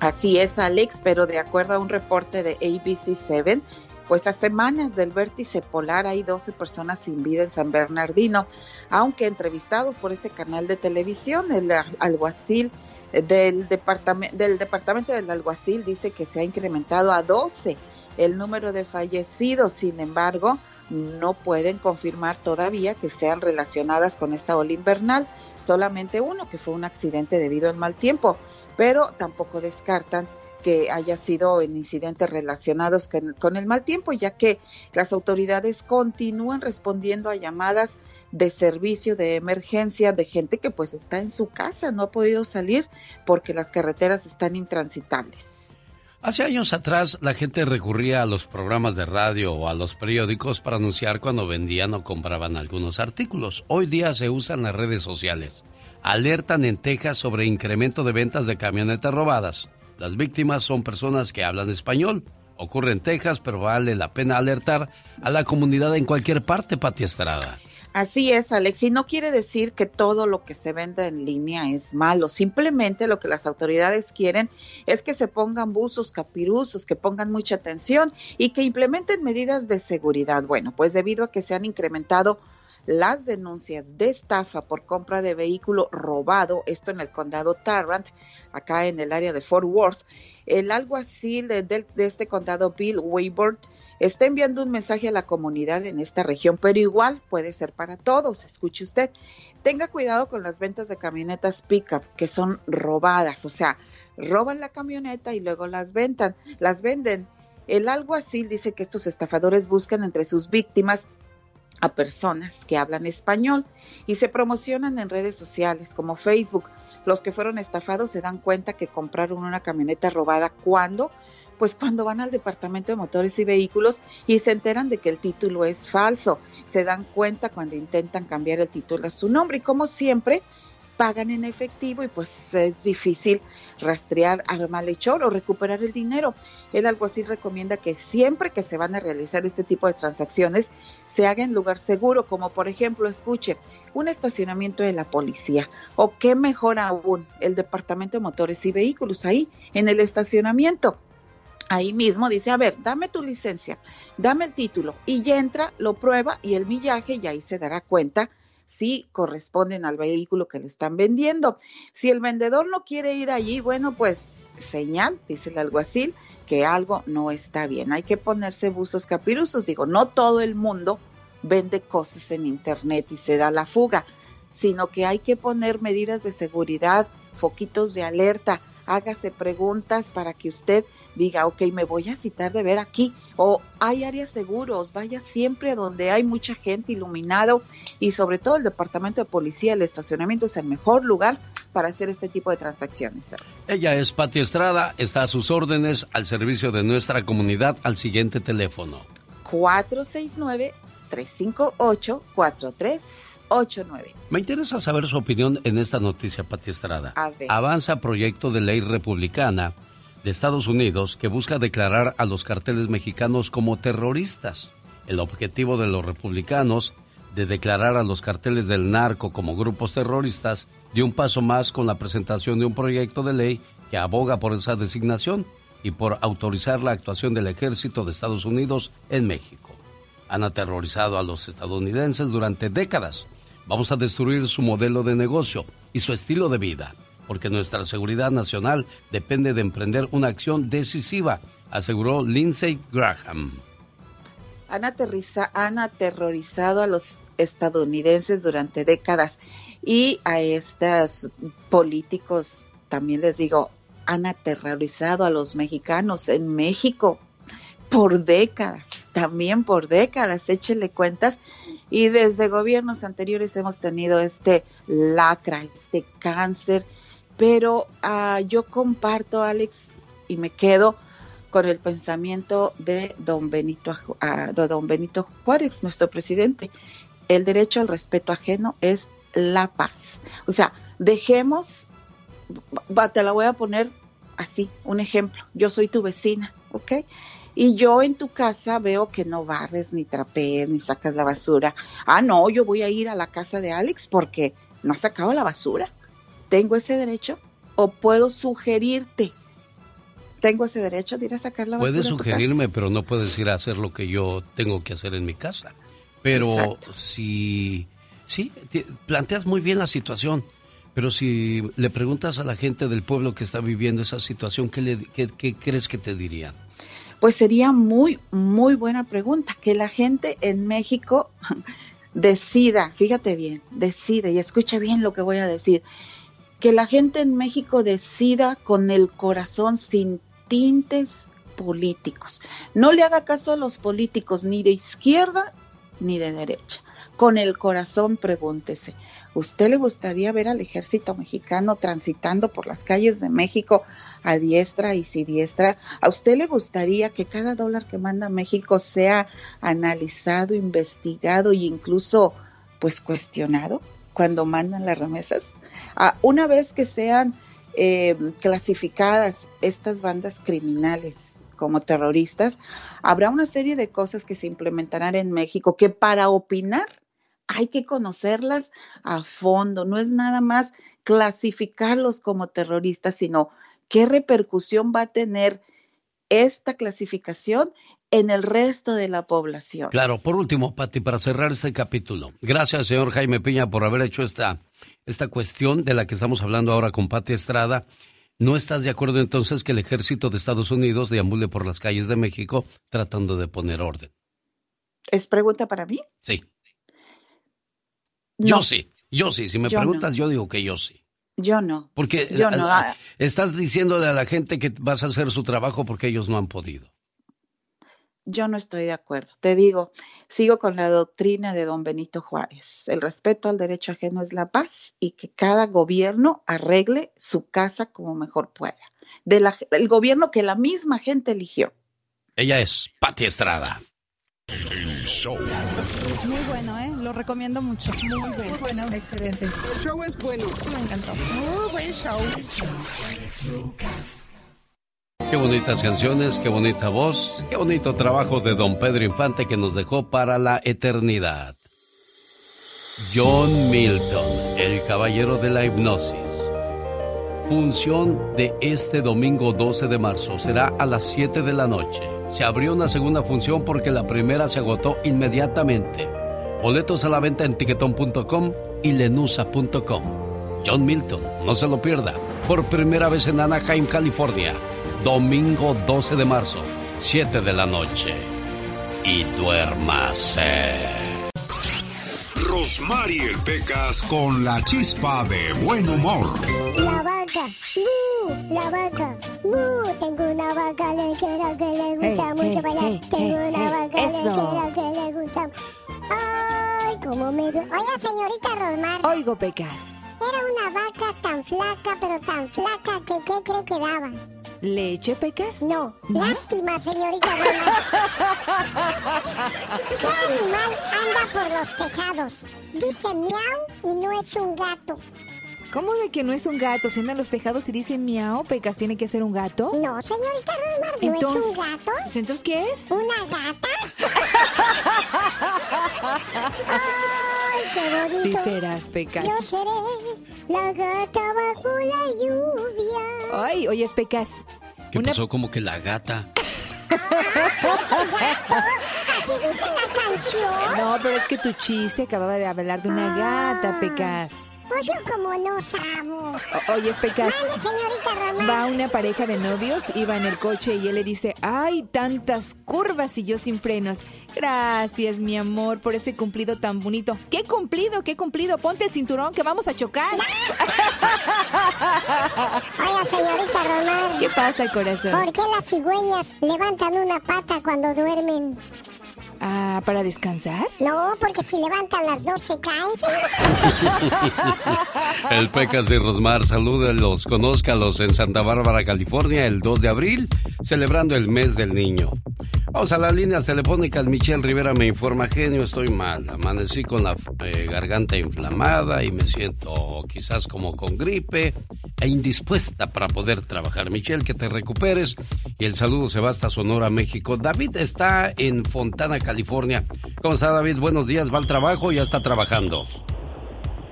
Así es, Alex, pero de acuerdo a un reporte de ABC7, pues a semanas del vértice polar hay 12 personas sin vida en San Bernardino, aunque entrevistados por este canal de televisión, el al- alguacil del, departamento del departamento del alguacil dice que se ha incrementado a 12 el número de fallecidos, sin embargo, no pueden confirmar todavía que sean relacionadas con esta ola invernal, solamente uno que fue un accidente debido al mal tiempo, pero tampoco descartan que haya sido en incidentes relacionados con, con el mal tiempo, ya que las autoridades continúan respondiendo a llamadas de servicio de emergencia de gente que pues está en su casa, no ha podido salir porque las carreteras están intransitables.
Hace años atrás la gente recurría a los programas de radio o a los periódicos para anunciar cuando vendían o compraban algunos artículos. Hoy día se usan las redes sociales. Alertan en Texas sobre incremento de ventas de camionetas robadas. Las víctimas son personas que hablan español. Ocurre en Texas, pero vale la pena alertar a la comunidad en cualquier parte, Pati Estrada.
Así es, Alex, y no quiere decir que todo lo que se venda en línea es malo. Simplemente lo que las autoridades quieren es que se pongan buzos, capiruzos, que pongan mucha atención y que implementen medidas de seguridad. Bueno, pues debido a que se han incrementado las denuncias de estafa por compra de vehículo robado, esto en el condado Tarrant, acá en el área de Fort Worth. El alguacil de, de, de este condado, Bill Wayburn, está enviando un mensaje a la comunidad en esta región, pero igual puede ser para todos. Escuche usted, tenga cuidado con las ventas de camionetas pickup que son robadas, o sea, roban la camioneta y luego las ventan, las venden. El alguacil dice que estos estafadores buscan entre sus víctimas a personas que hablan español y se promocionan en redes sociales como Facebook. Los que fueron estafados se dan cuenta que compraron una camioneta robada cuando pues cuando van al departamento de motores y vehículos y se enteran de que el título es falso, se dan cuenta cuando intentan cambiar el título a su nombre y como siempre pagan en efectivo y pues es difícil rastrear al malhechor o recuperar el dinero. El alguacil recomienda que siempre que se van a realizar este tipo de transacciones se haga en lugar seguro, como por ejemplo, escuche, un estacionamiento de la policía o qué mejor aún, el departamento de motores y vehículos ahí en el estacionamiento ahí mismo dice, a ver, dame tu licencia, dame el título y ya entra, lo prueba y el millaje y ahí se dará cuenta si corresponden al vehículo que le están vendiendo. Si el vendedor no quiere ir allí, bueno, pues señal, dice el alguacil, que algo no está bien. Hay que ponerse buzos capirusos. Digo, no todo el mundo vende cosas en internet y se da la fuga, sino que hay que poner medidas de seguridad, foquitos de alerta, hágase preguntas para que usted diga, ok, me voy a citar de ver aquí, o hay áreas seguros, vaya siempre donde hay mucha gente iluminado y sobre todo el departamento de policía, el estacionamiento es el mejor lugar para hacer este tipo de transacciones. ¿sabes?
Ella es Pati Estrada, está a sus órdenes al servicio de nuestra comunidad al siguiente teléfono.
469-358-4389.
Me interesa saber su opinión en esta noticia, Pati Estrada.
A ver.
Avanza proyecto de ley republicana de Estados Unidos que busca declarar a los carteles mexicanos como terroristas. El objetivo de los republicanos de declarar a los carteles del narco como grupos terroristas dio un paso más con la presentación de un proyecto de ley que aboga por esa designación y por autorizar la actuación del ejército de Estados Unidos en México. Han aterrorizado a los estadounidenses durante décadas. Vamos a destruir su modelo de negocio y su estilo de vida porque nuestra seguridad nacional depende de emprender una acción decisiva, aseguró Lindsey Graham.
Han, aterriza, han aterrorizado a los estadounidenses durante décadas y a estos políticos, también les digo, han aterrorizado a los mexicanos en México por décadas, también por décadas, échele cuentas. Y desde gobiernos anteriores hemos tenido este lacra, este cáncer pero uh, yo comparto, Alex, y me quedo con el pensamiento de don Benito, uh, de don Benito Juárez, nuestro presidente. El derecho al respeto ajeno es la paz. O sea, dejemos, te la voy a poner así, un ejemplo. Yo soy tu vecina, ¿ok? Y yo en tu casa veo que no barres, ni trapees, ni sacas la basura. Ah, no, yo voy a ir a la casa de Alex porque no ha sacado la basura. ¿Tengo ese derecho? ¿O puedo sugerirte? ¿Tengo ese derecho de ir a sacar la basura?
Puedes sugerirme, pero no puedes ir a hacer lo que yo tengo que hacer en mi casa. Pero Exacto. si... Sí, planteas muy bien la situación. Pero si le preguntas a la gente del pueblo que está viviendo esa situación, ¿qué, le, qué, qué crees que te dirían?
Pues sería muy, muy buena pregunta. Que la gente en México decida, fíjate bien, decide y escucha bien lo que voy a decir que la gente en México decida con el corazón sin tintes políticos. No le haga caso a los políticos ni de izquierda ni de derecha. Con el corazón pregúntese, ¿usted le gustaría ver al ejército mexicano transitando por las calles de México a diestra y siniestra? ¿A usted le gustaría que cada dólar que manda México sea analizado, investigado e incluso pues cuestionado cuando mandan las remesas? Una vez que sean eh, clasificadas estas bandas criminales como terroristas, habrá una serie de cosas que se implementarán en México que para opinar hay que conocerlas a fondo. No es nada más clasificarlos como terroristas, sino qué repercusión va a tener esta clasificación en el resto de la población.
Claro, por último, Pati, para cerrar este capítulo, gracias, señor Jaime Piña, por haber hecho esta, esta cuestión de la que estamos hablando ahora con Pati Estrada. ¿No estás de acuerdo entonces que el ejército de Estados Unidos deambule por las calles de México tratando de poner orden?
¿Es pregunta para mí?
Sí. Yo sí, yo sí. Si me preguntas, yo digo que yo sí.
Yo no.
Porque
yo no.
Estás diciéndole a la gente que vas a hacer su trabajo porque ellos no han podido.
Yo no estoy de acuerdo. Te digo, sigo con la doctrina de don Benito Juárez. El respeto al derecho ajeno es la paz y que cada gobierno arregle su casa como mejor pueda. De la, el gobierno que la misma gente eligió.
Ella es Pati Estrada.
Muy bueno, ¿eh? Lo recomiendo mucho. Muy bueno. bueno, excelente. El show es bueno. Me encantó. Muy buen show.
Qué bonitas canciones, qué bonita voz, qué bonito trabajo de don Pedro Infante que nos dejó para la eternidad. John Milton, el caballero de la hipnosis. Función de este domingo 12 de marzo será a las 7 de la noche. Se abrió una segunda función porque la primera se agotó inmediatamente. Boletos a la venta en tiquetón.com y lenusa.com. John Milton, no se lo pierda, por primera vez en Anaheim, California, domingo 12 de marzo, 7 de la noche. Y duérmase.
Rosmarie Pecas con la chispa de buen humor.
La vaca, ¡mu! La vaca, ¡mu! Tengo una vaca lechera que le gusta mucho bailar. Tengo una vaca lechera que le gusta. ¡Ay, cómo me... Oiga, señorita Rosmar.
Oigo, Pecas.
Era una vaca tan flaca, pero tan flaca que ¿qué cree que daba?
¿Leche, Pecas?
No, lástima, señorita Roma. ¿Qué animal anda por los tejados? Dice miau y no es un gato.
¿Cómo de que no es un gato? Si anda en los tejados y dice miau, Pecas, ¿tiene que ser un gato?
No, señorita Rosmar, ¿no es un gato?
¿Entonces qué es?
¿Una gata? ¡Ay, qué bonito!
Sí serás, Pecas.
Yo seré la gata bajo la lluvia.
Ay, oye, Pecas.
¿Qué pasó? Como que la gata.
¿Es gato? Así dice la canción.
No, pero es que tu chiste acababa de hablar de una gata, Pecas.
Pues yo como no sabo.
O- oye, Pecas.
Mande, señorita Román.
Va una pareja de novios, iba en el coche y él le dice, ay, tantas curvas y yo sin frenos. Gracias, mi amor, por ese cumplido tan bonito. ¿Qué cumplido? ¿Qué cumplido? Ponte el cinturón que vamos a chocar.
Oiga, señorita Román.
¿Qué pasa, corazón?
¿Por qué las cigüeñas levantan una pata cuando duermen?
Ah, ¿para descansar?
No, porque si levantan las dos se caen.
El Pecas de Rosmar, salúdenlos, conózcalos en Santa Bárbara, California, el 2 de abril, celebrando el mes del niño. Vamos a las líneas telefónicas. Michelle Rivera me informa, genio, estoy mal. Amanecí con la eh, garganta inflamada y me siento quizás como con gripe e indispuesta para poder trabajar. Michelle, que te recuperes. Y el saludo se va hasta Sonora, México. David está en Fontana, California. ¿Cómo está David? Buenos días, va al trabajo o ya está trabajando.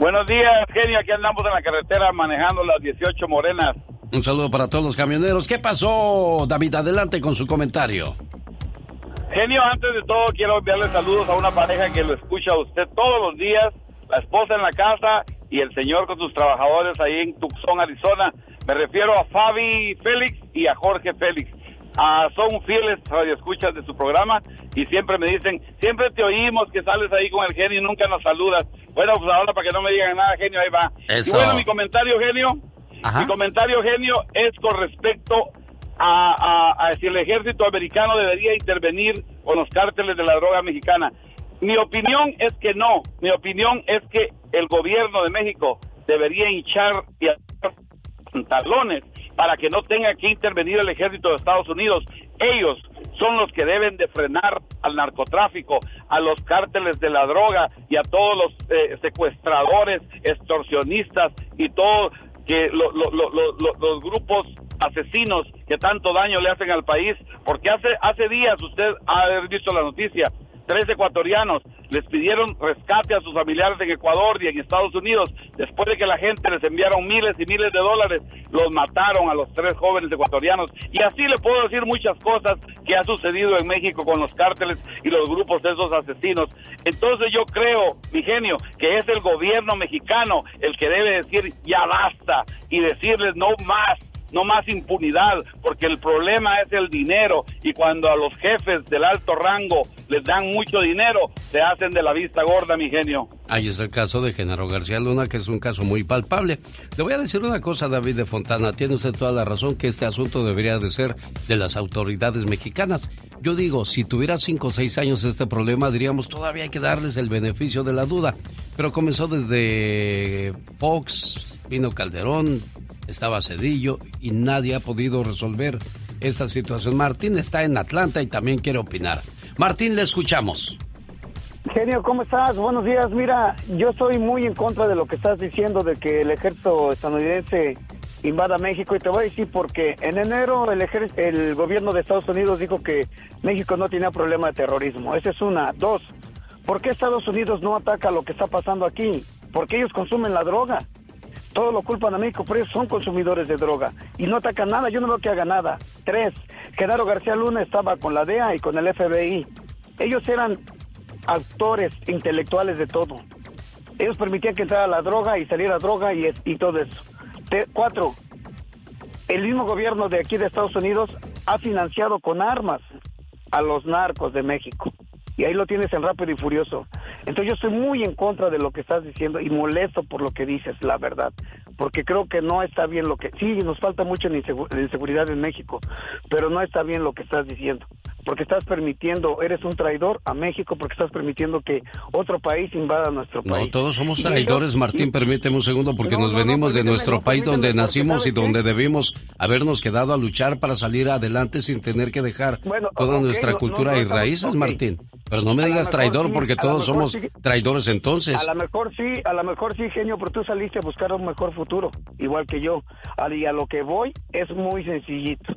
Buenos días, genio. Aquí andamos en la carretera manejando las 18 morenas.
Un saludo para todos los camioneros. ¿Qué pasó, David? Adelante con su comentario.
Genio, antes de todo quiero enviarle saludos a una pareja que lo escucha a usted todos los días, la esposa en la casa y el señor con sus trabajadores ahí en Tucson, Arizona. Me refiero a Fabi Félix y a Jorge Félix. Ah, son fieles radioescuchas de su programa y siempre me dicen, siempre te oímos que sales ahí con el genio y nunca nos saludas. Bueno, pues ahora para que no me digan nada, genio, ahí va.
Eso.
Y bueno, mi comentario, genio,
Ajá.
mi comentario, genio, es con respecto a, a- a si el ejército americano debería intervenir con los cárteles de la droga mexicana. Mi opinión es que no. Mi opinión es que el gobierno de México debería hinchar y pantalones para que no tenga que intervenir el ejército de Estados Unidos. Ellos son los que deben de frenar al narcotráfico, a los cárteles de la droga y a todos los eh, secuestradores, extorsionistas y todo que lo- lo- lo- lo- lo- los grupos asesinos que tanto daño le hacen al país, porque hace hace días usted ha visto la noticia tres ecuatorianos les pidieron rescate a sus familiares en Ecuador y en Estados Unidos, después de que la gente les enviaron miles y miles de dólares, los mataron a los tres jóvenes ecuatorianos. Y así le puedo decir muchas cosas que ha sucedido en México con los cárteles y los grupos de esos asesinos. Entonces yo creo, mi genio, que es el gobierno mexicano el que debe decir ya basta y decirles no más no más impunidad, porque el problema es el dinero y cuando a los jefes del alto rango les dan mucho dinero, se hacen de la vista gorda, mi genio.
Ahí es el caso de Genaro García Luna, que es un caso muy palpable. Le voy a decir una cosa, David de Fontana, tiene usted toda la razón que este asunto debería de ser de las autoridades mexicanas. Yo digo, si tuviera cinco o seis años este problema, diríamos, todavía hay que darles el beneficio de la duda. Pero comenzó desde Fox, vino Calderón, estaba Cedillo y nadie ha podido resolver esta situación. Martín está en Atlanta y también quiere opinar. Martín, le escuchamos.
Genio, ¿cómo estás? Buenos días. Mira, yo estoy muy en contra de lo que estás diciendo de que el ejército estadounidense invada México y te voy a decir porque en enero el, el gobierno de Estados Unidos dijo que México no tenía problema de terrorismo. Esa es una. Dos, ¿por qué Estados Unidos no ataca lo que está pasando aquí? Porque ellos consumen la droga todo lo culpan a México, pero ellos son consumidores de droga y no atacan nada, yo no veo que haga nada. Tres, Genaro García Luna estaba con la DEA y con el FBI. Ellos eran actores intelectuales de todo. Ellos permitían que entrara la droga y saliera droga y, y todo eso. cuatro, el mismo gobierno de aquí de Estados Unidos ha financiado con armas a los narcos de México. Y ahí lo tienes en rápido y furioso. Entonces yo estoy muy en contra de lo que estás diciendo y molesto por lo que dices, la verdad, porque creo que no está bien lo que... Sí, nos falta mucho en inseguridad en México, pero no está bien lo que estás diciendo, porque estás permitiendo, eres un traidor a México porque estás permitiendo que otro país invada nuestro país.
No, todos somos traidores, Martín, permíteme un segundo, porque nos venimos de nuestro país donde nacimos y donde debimos habernos quedado a luchar para salir adelante sin tener que dejar toda nuestra cultura y raíces, Martín. Pero no me digas traidor porque todos somos traidores entonces.
A lo mejor sí, a lo mejor sí, genio, pero tú saliste a buscar un mejor futuro, igual que yo. Y a lo que voy es muy sencillito.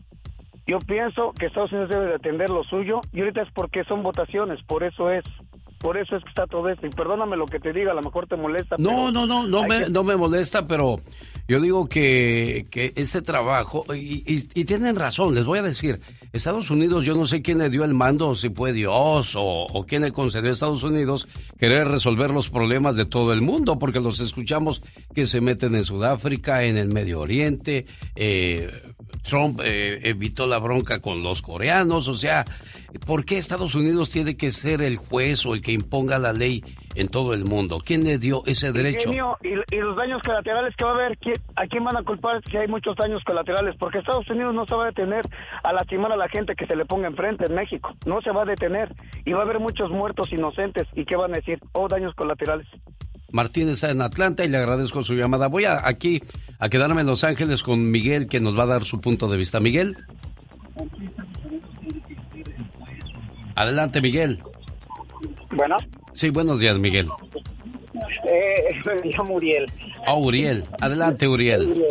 Yo pienso que Estados Unidos debe de atender lo suyo y ahorita es porque son votaciones, por eso es. Por eso es que está todo esto. Y perdóname lo que te diga, a lo mejor te molesta.
No, no, no, no me, no me molesta, pero yo digo que, que este trabajo, y, y, tienen razón, les voy a decir, Estados Unidos, yo no sé quién le dio el mando, si fue Dios o, o quién le concedió a Estados Unidos querer resolver los problemas de todo el mundo, porque los escuchamos que se meten en Sudáfrica, en el Medio Oriente, eh, Trump eh, evitó la bronca con los coreanos, o sea, ¿por qué Estados Unidos tiene que ser el juez o el que imponga la ley en todo el mundo? ¿Quién le dio ese derecho?
Y, los daños colaterales que va a haber, ¿a quién van a culpar si hay muchos daños colaterales? Porque Estados Unidos no se va a detener a lastimar a la gente que se le ponga enfrente en México, no se va a detener y va a haber muchos muertos inocentes. ¿Y qué van a decir? Oh, daños colaterales.
Martín está en Atlanta y le agradezco su llamada. Voy a, aquí a quedarme en Los Ángeles con Miguel, que nos va a dar su punto de vista. Miguel. Adelante, Miguel.
Bueno.
Sí, buenos días, Miguel.
Eh, me llamo Uriel.
Oh, Uriel. Adelante, Uriel.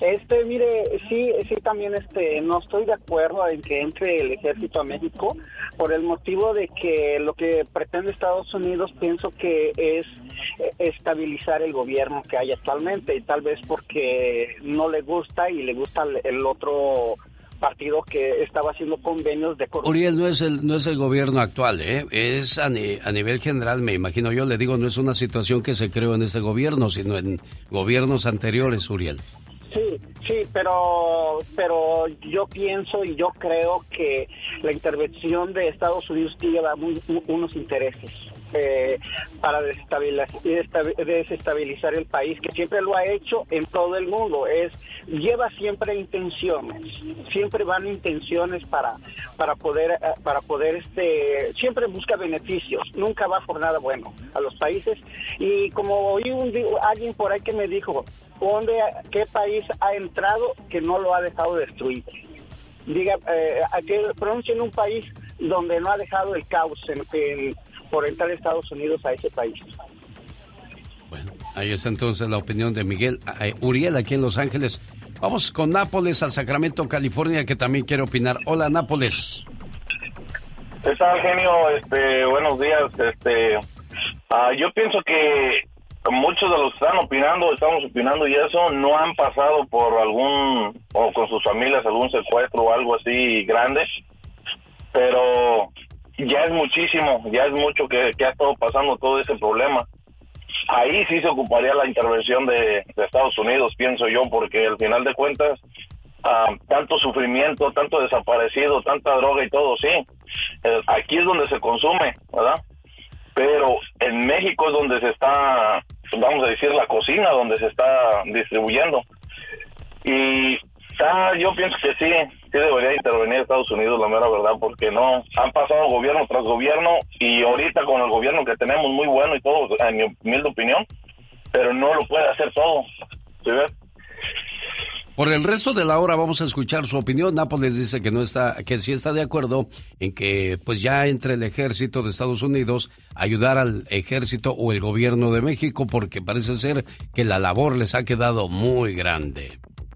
Este, mire, sí, sí, también este, no estoy de acuerdo en que entre el ejército a México por el motivo de que lo que pretende Estados Unidos pienso que es eh, estabilizar el gobierno que hay actualmente y tal vez porque no le gusta y le gusta el otro partido que estaba haciendo convenios de corrupción.
Uriel, no es el, no es el gobierno actual, ¿eh? es a, a, nivel general, me imagino yo, le digo, no es una situación que se creó en este gobierno, sino en gobiernos anteriores, Uriel.
Sí, sí, pero, pero yo pienso y yo creo que la intervención de Estados Unidos lleva unos intereses eh, para desestabilizar, el país, que siempre lo ha hecho en todo el mundo. Es lleva siempre intenciones, siempre van intenciones para para poder eh, para poder este siempre busca beneficios, nunca va por nada bueno a los países. Y como oí un, alguien por ahí que me dijo, ¿dónde, qué país ha entrado que no lo ha dejado destruir? Diga, eh, que pronuncien un país donde no ha dejado el caos en por entrar Estados Unidos a ese país.
Bueno, ahí está entonces la opinión de Miguel Uriel aquí en Los Ángeles. Vamos con Nápoles a Sacramento, California, que también quiere opinar. Hola, Nápoles.
¿Qué tal, genio? Este, buenos días. Este, ah, yo pienso que muchos de los que están opinando, estamos opinando y eso, no han pasado por algún, o con sus familias, algún secuestro o algo así grande. Pero ya es muchísimo, ya es mucho que, ha estado pasando todo ese problema. Ahí sí se ocuparía la intervención de, de Estados Unidos, pienso yo, porque al final de cuentas, ah, tanto sufrimiento, tanto desaparecido, tanta droga y todo, sí. Eh, aquí es donde se consume, ¿verdad? Pero en México es donde se está, vamos a decir, la cocina, donde se está distribuyendo. Y ah, yo pienso que sí, sí debería intervenir Estados Unidos, la mera verdad, porque no, han pasado gobierno tras gobierno y ahorita con el gobierno que tenemos muy bueno y todo, en mi humilde opinión, pero no lo puede hacer todo.
Por el resto de la hora vamos a escuchar su opinión. Nápoles dice que no está, que sí está de acuerdo en que pues ya entre el ejército de Estados Unidos ayudar al ejército o el gobierno de México porque parece ser que la labor les ha quedado muy grande.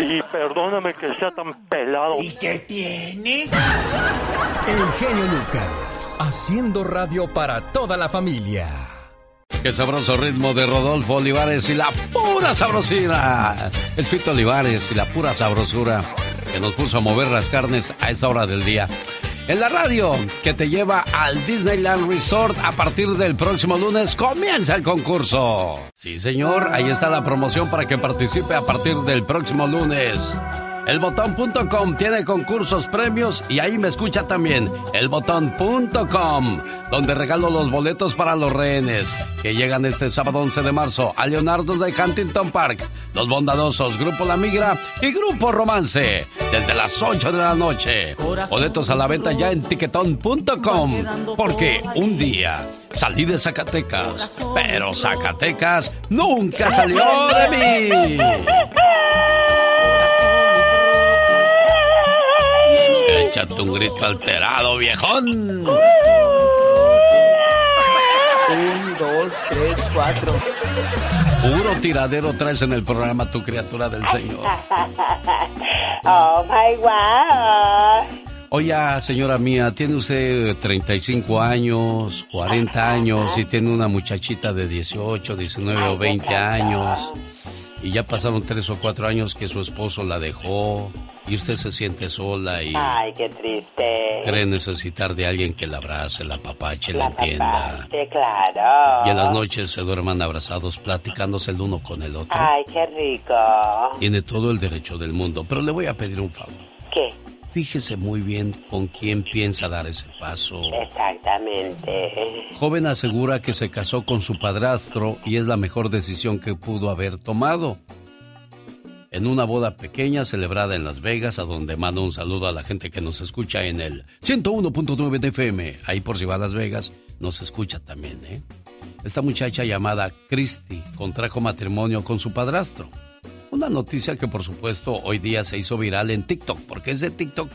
Y perdóname que sea tan pelado. ¿Y qué tiene?
El genio Lucas, haciendo radio para toda la familia.
Qué sabroso ritmo de Rodolfo Olivares y la pura sabrosura. El Fito Olivares y la pura sabrosura que nos puso a mover las carnes a esta hora del día. En la radio que te lleva al Disneyland Resort a partir del próximo lunes comienza el concurso. Sí, señor, ahí está la promoción para que participe a partir del próximo lunes. Elbotón.com tiene concursos, premios y ahí me escucha también. Elbotón.com, donde regalo los boletos para los rehenes que llegan este sábado 11 de marzo a Leonardo de Huntington Park, Los Bondadosos, Grupo La Migra y Grupo Romance, desde las 8 de la noche. Boletos a la venta ya en tiquetón.com, porque un día salí de Zacatecas, pero Zacatecas nunca salió de mí. Échate un grito alterado, viejón.
Dos, tres, cuatro.
Puro tiradero traes en el programa tu criatura del Señor.
oh my wow.
Oiga, señora mía, tiene usted 35 años, 40 años y tiene una muchachita de 18, 19 o 20 años y ya pasaron 3 o 4 años que su esposo la dejó y usted se siente sola y
Ay, qué triste.
cree necesitar de alguien que la abrace, la papache, la, entienda.
Sí, claro.
Y en las noches se duerman abrazados, platicándose el uno con el otro.
Ay, qué rico.
Tiene todo el derecho del mundo, pero le voy a pedir un favor.
¿Qué?
Fíjese muy bien con quién piensa dar ese paso.
Exactamente.
Joven asegura que se casó con su padrastro y es la mejor decisión que pudo haber tomado. En una boda pequeña celebrada en Las Vegas, a donde mando un saludo a la gente que nos escucha en el 101.9 de FM. Ahí por si va a Las Vegas, nos escucha también, ¿eh? Esta muchacha llamada Christy contrajo matrimonio con su padrastro. Una noticia que por supuesto hoy día se hizo viral en TikTok, porque es de TikTok.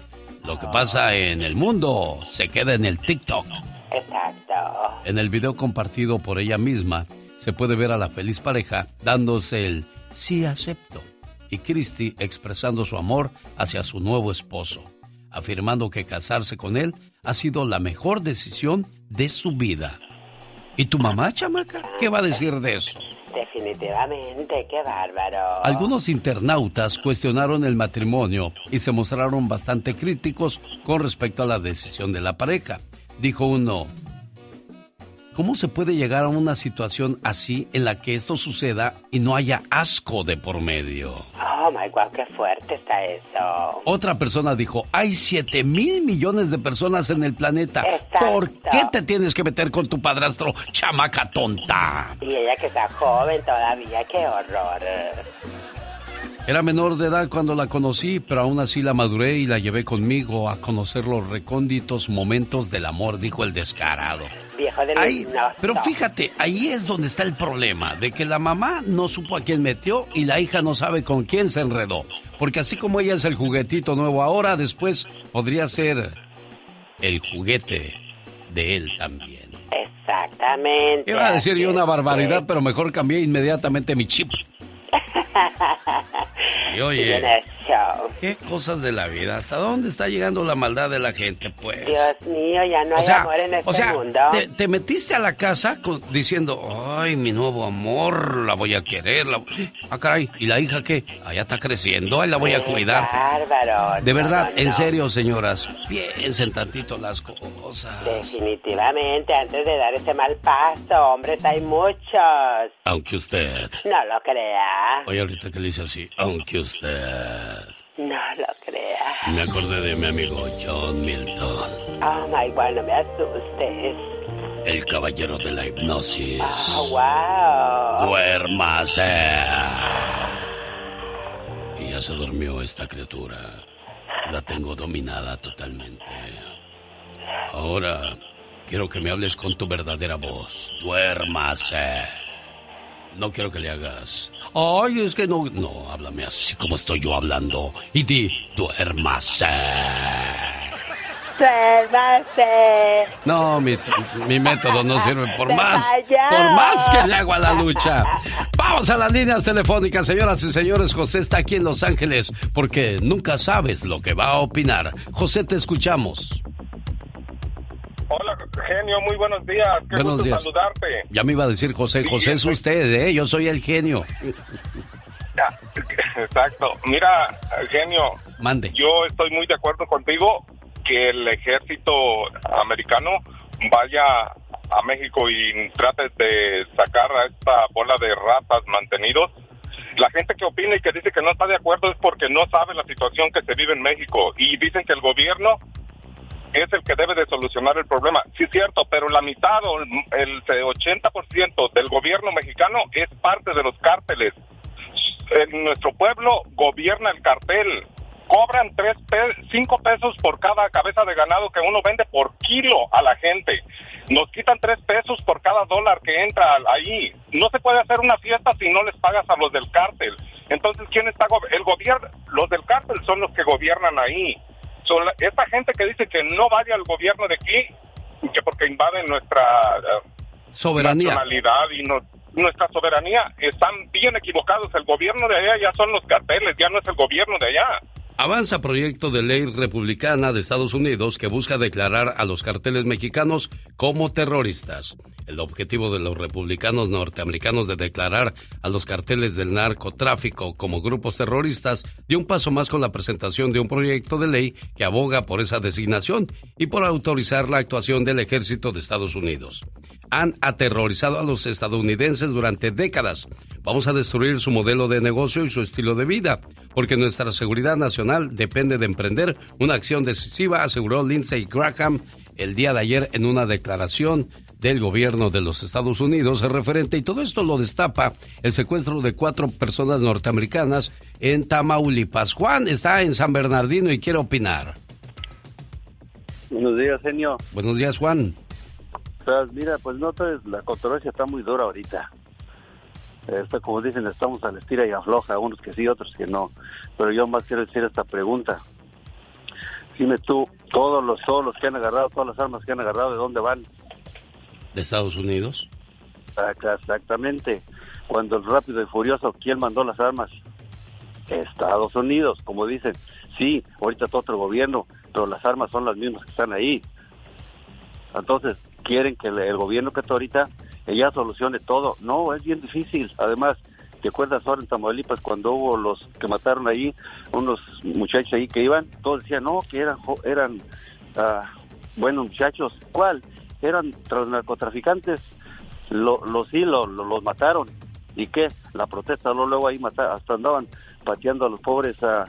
Lo que pasa en el mundo se queda en el TikTok.
Exacto.
En el video compartido por ella misma, se puede ver a la feliz pareja dándose el sí acepto y Christy expresando su amor hacia su nuevo esposo, afirmando que casarse con él ha sido la mejor decisión de su vida. ¿Y tu mamá, chamaca? ¿Qué va a decir de eso?
Definitivamente, qué bárbaro.
Algunos internautas cuestionaron el matrimonio y se mostraron bastante críticos con respecto a la decisión de la pareja. Dijo uno, ¿cómo se puede llegar a una situación así en la que esto suceda y no haya asco de por medio?
Oh my god, qué fuerte está eso.
Otra persona dijo, hay 7 mil millones de personas en el planeta. ¿Por qué te tienes que meter con tu padrastro, chamaca tonta?
Y ella que está joven todavía, qué horror.
Era menor de edad cuando la conocí, pero aún así la maduré y la llevé conmigo a conocer los recónditos momentos del amor, dijo el descarado.
Viejo de
Ahí, pero fíjate, ahí es donde está el problema, de que la mamá no supo a quién metió y la hija no sabe con quién se enredó. Porque así como ella es el juguetito nuevo ahora, después podría ser el juguete de él también.
Exactamente.
Iba a decir yo una barbaridad, pero mejor cambié inmediatamente mi chip. Y oye, qué cosas de la vida. ¿Hasta dónde está llegando la maldad de la gente, pues?
Dios mío, ya no hay
o sea,
amor en este
o sea,
mundo.
te, te metiste a la casa con- diciendo, ay, mi nuevo amor, la voy a querer. La... Ah, caray, ¿y la hija qué? Allá está creciendo, ahí la voy a cuidar.
Bárbaro.
De verdad,
no,
en serio, señoras, piensen tantito las cosas.
Definitivamente, antes de dar ese mal paso, hombres hay muchos.
Aunque usted...
No lo crea.
Oye, ahorita que le hice así, aunque usted...
No lo crea.
Me acordé de mi amigo John Milton,
Oh my God, no me asustes.
el caballero de la hipnosis.
Oh, wow.
Duérmase. Y ya se durmió esta criatura. La tengo dominada totalmente. Ahora quiero que me hables con tu verdadera voz. Duérmase. No quiero que le hagas. Ay, es que no. No, háblame así como estoy yo hablando. Y di, duérmase.
Duérmase.
No, mi, mi método no sirve por
¡Se
más. Por más que le hago a la lucha. Vamos a las líneas telefónicas, señoras y señores. José está aquí en Los Ángeles porque nunca sabes lo que va a opinar. José, te escuchamos.
Hola, genio, muy buenos días. Qué
Buenos
gusto
días.
saludarte.
Ya me iba a decir José.
Sí,
José es usted, ¿eh? Yo soy el genio.
Exacto. Mira, genio,
Mande.
yo estoy muy de acuerdo contigo que el ejército americano vaya a México y trate de sacar a esta bola de ratas mantenidos. La gente que opina y que dice que no está de acuerdo es porque no sabe la situación que se vive en México y dicen que el gobierno es el que debe de solucionar el problema. Sí, cierto, pero la mitad o el el 80% del gobierno mexicano es parte de los cárteles. En nuestro pueblo gobierna el cartel. Cobran tres pe- cinco pesos por cada cabeza de ganado que uno vende por kilo a la gente. Nos quitan tres pesos por cada dólar que entra ahí. No se puede hacer una fiesta si no les pagas a los del cártel. Entonces, ¿quién está? El gobierno, los del cártel son los que gobiernan ahí. Son la- esta gente que dice que no vaya al gobierno de aquí, que porque invaden nuestra eh,
Soberanía.
nacionalidad y no- nuestra soberanía, están bien equivocados. El gobierno de allá ya son los carteles, ya no es el gobierno de allá.
Avanza proyecto de ley republicana de Estados Unidos que busca declarar a los carteles mexicanos como terroristas. El objetivo de los republicanos norteamericanos de declarar a los carteles del narcotráfico como grupos terroristas dio un paso más con la presentación de un proyecto de ley que aboga por esa designación y por autorizar la actuación del ejército de Estados Unidos. Han aterrorizado a los estadounidenses durante décadas. Vamos a destruir su modelo de negocio y su estilo de vida, porque nuestra seguridad nacional depende de emprender una acción decisiva, aseguró Lindsey Graham el día de ayer en una declaración del gobierno de los Estados Unidos referente y todo esto lo destapa el secuestro de cuatro personas norteamericanas en Tamaulipas. Juan está en San Bernardino y quiere opinar.
Buenos días, genio.
Buenos días, Juan.
Mira, pues no, la controversia está muy dura ahorita. Esto, como dicen, estamos a la estira y afloja, unos que sí, otros que no. Pero yo más quiero decir esta pregunta. Dime tú, todos los, todos los que han agarrado, todas las armas que han agarrado, ¿de dónde van?
¿De Estados Unidos?
Acá, Exactamente. Cuando el rápido y furioso, ¿quién mandó las armas? Estados Unidos, como dicen. Sí, ahorita está otro gobierno, pero las armas son las mismas que están ahí. Entonces, quieren que el, gobierno que está ahorita ya solucione todo. No, es bien difícil. Además, ¿te acuerdas ahora en Tamaulipas cuando hubo los que mataron ahí, unos muchachos ahí que iban? Todos decían, no, que eran, eran ah, buenos muchachos. ¿Cuál? Eran narcotraficantes. Lo, los sí, lo- lo- los mataron. ¿Y qué? La protesta, luego, luego ahí mata, hasta andaban pateando a los pobres a,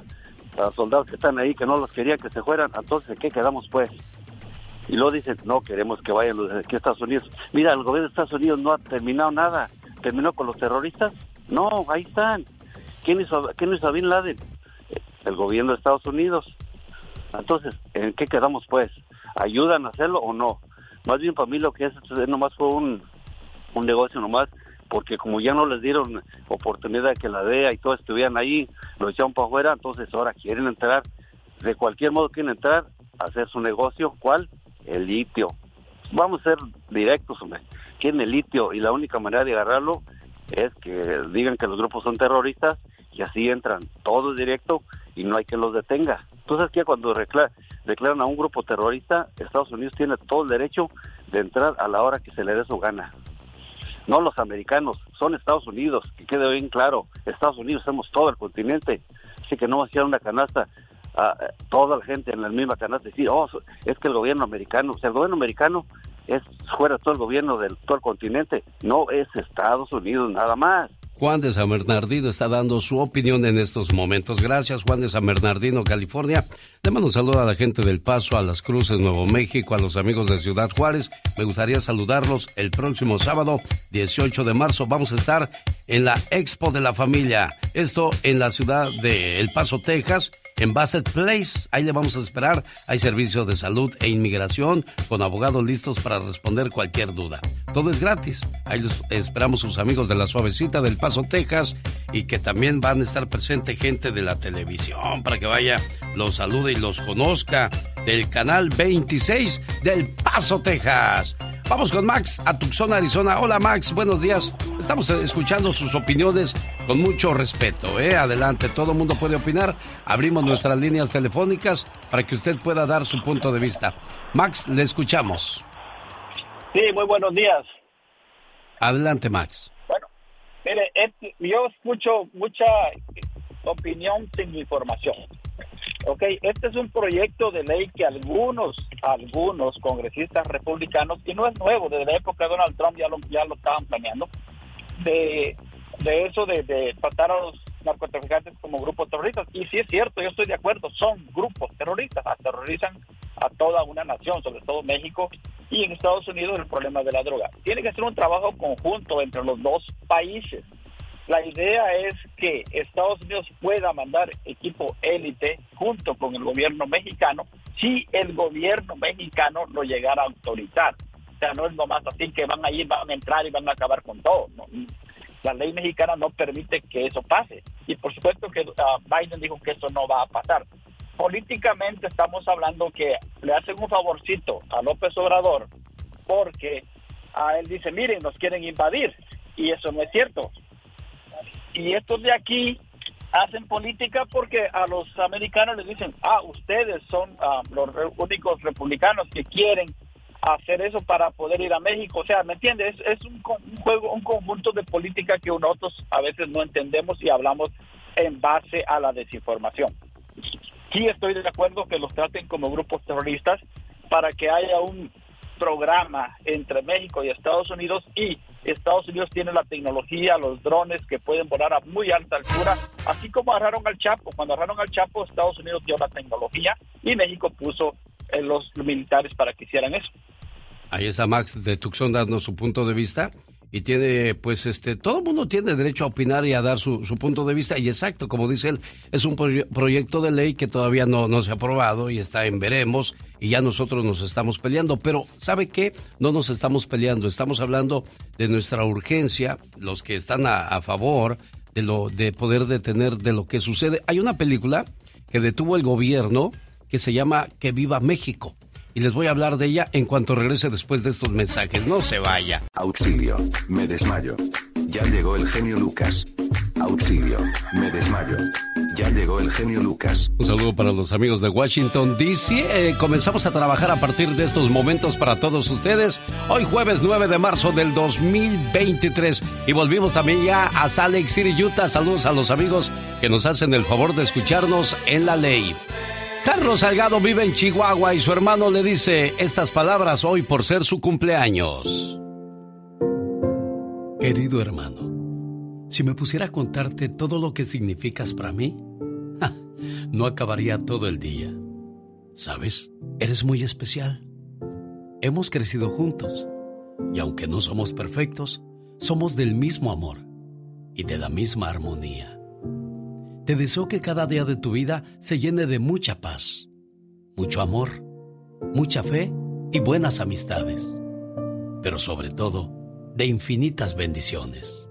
a soldados que están ahí, que no los querían que se fueran. Entonces, ¿en qué quedamos pues? Y luego dicen, no, queremos que vayan los de aquí a Estados Unidos. Mira, el gobierno de Estados Unidos no ha terminado nada. ¿Terminó con los terroristas? No, ahí están. ¿quién hizo, quién hizo a Bin Laden? El gobierno de Estados Unidos. Entonces, ¿en qué quedamos pues? ¿Ayudan a hacerlo o no? Más bien para mí lo que es, nomás fue un, un negocio nomás, porque como ya no les dieron oportunidad de que la DEA y todos estuvieran ahí, lo echaron para afuera, entonces ahora quieren entrar, de cualquier modo quieren entrar, hacer su negocio, ¿cuál? El litio. Vamos a ser directos, hombre. El litio y la única manera de agarrarlo es que digan que los grupos son terroristas y así entran todos directo y no hay que los detenga. Entonces, que cuando declaran a un grupo terrorista, Estados Unidos tiene todo el derecho de entrar a la hora que se le dé su gana. No los americanos, son Estados Unidos, que quede bien claro. Estados Unidos somos todo el continente. Así que no va a ser una canasta a toda la gente en la misma canasta decir, oh, es que el gobierno americano, o sea, el gobierno americano es fuera todo el gobierno del todo el continente, no es Estados Unidos nada más.
Juan de San Bernardino está dando su opinión en estos momentos. Gracias, Juan de San Bernardino, California. Le mando un saludo a la gente del Paso, a las Cruces, Nuevo México, a los amigos de Ciudad Juárez. Me gustaría saludarlos el próximo sábado, 18 de marzo. Vamos a estar en la Expo de la Familia. Esto en la ciudad de El Paso, Texas en Bassett Place. Ahí le vamos a esperar. Hay servicio de salud e inmigración con abogados listos para responder cualquier duda. Todo es gratis. Ahí los esperamos sus amigos de la Suavecita del Paso, Texas y que también van a estar presente gente de la televisión para que vaya, los salude y los conozca del canal 26 del Paso, Texas. Vamos con Max a Tucson, Arizona. Hola Max, buenos días. Estamos escuchando sus opiniones con mucho respeto. ¿eh? Adelante, todo el mundo puede opinar. Abrimos nuestras líneas telefónicas para que usted pueda dar su punto de vista. Max, le escuchamos.
Sí, muy buenos días.
Adelante, Max.
Bueno, mire, yo escucho mucha opinión sin información. Ok, este es un proyecto de ley que algunos, algunos congresistas republicanos, y no es nuevo, desde la época de Donald Trump ya lo, ya lo estaban planeando, de, de eso de, de tratar a los narcotraficantes como grupos terroristas. Y sí es cierto, yo estoy de acuerdo, son grupos terroristas, aterrorizan a toda una nación, sobre todo México y en Estados Unidos el problema de la droga. Tiene que ser un trabajo conjunto entre los dos países. La idea es que Estados Unidos pueda mandar equipo élite junto con el gobierno mexicano si el gobierno mexicano lo llegara a autorizar. O sea, no es nomás así que van a ir, van a entrar y van a acabar con todo. La ley mexicana no permite que eso pase. Y por supuesto que uh, Biden dijo que eso no va a pasar. Políticamente estamos hablando que le hacen un favorcito a López Obrador porque a él dice, miren, nos quieren invadir. Y eso no es cierto y estos de aquí hacen política porque a los americanos les dicen, ah, ustedes son ah, los únicos republicanos que quieren hacer eso para poder ir a México. O sea, ¿me entiendes? Es, un, juego, un conjunto de política que nosotros a veces no entendemos y hablamos en base a la desinformación. Sí estoy de acuerdo que los traten como grupos terroristas para que haya un programa entre México y Estados Unidos y Estados Unidos tiene la tecnología, los drones que pueden volar a muy alta altura, así como agarraron al Chapo. Cuando agarraron al Chapo, Estados Unidos dio la tecnología y México puso eh, los militares para que hicieran eso.
Ahí está Max de Tucson dando su punto de vista y tiene, pues, este, todo el mundo tiene derecho a opinar y a dar su, punto de vista. Y exacto, como dice él, es un proyecto de ley que todavía no, no se ha aprobado y está en veremos y ya nosotros nos estamos peleando. Pero, ¿sabe qué? No nos estamos peleando, estamos hablando de nuestra urgencia, los que están a, a favor de, lo, de poder detener de lo que sucede. Hay una película que detuvo el gobierno que se llama Que viva México y les voy a hablar de ella en cuanto regrese después de estos mensajes. No se vaya.
Auxilio, me desmayo. Ya llegó el genio Lucas. Auxilio, me desmayo. Ya llegó el genio Lucas.
Un saludo para los amigos de Washington, D.C. Eh, comenzamos a trabajar a partir de estos momentos para todos ustedes. Hoy jueves 9 de marzo del 2023. Y volvimos también ya a Salt Lake City, Utah. Saludos a los amigos que nos hacen el favor de escucharnos en la ley. Carlos Salgado vive en Chihuahua y su hermano le dice estas palabras hoy por ser su cumpleaños. Querido hermano, si me pusiera a contarte todo lo que significas para mí, no acabaría todo el día. ¿Sabes? Eres muy especial. Hemos crecido juntos y aunque no somos perfectos, somos del mismo amor y de la misma armonía. Te deseo que cada día de tu vida se llene de mucha paz, mucho amor, mucha fe y buenas amistades, pero sobre todo de infinitas bendiciones.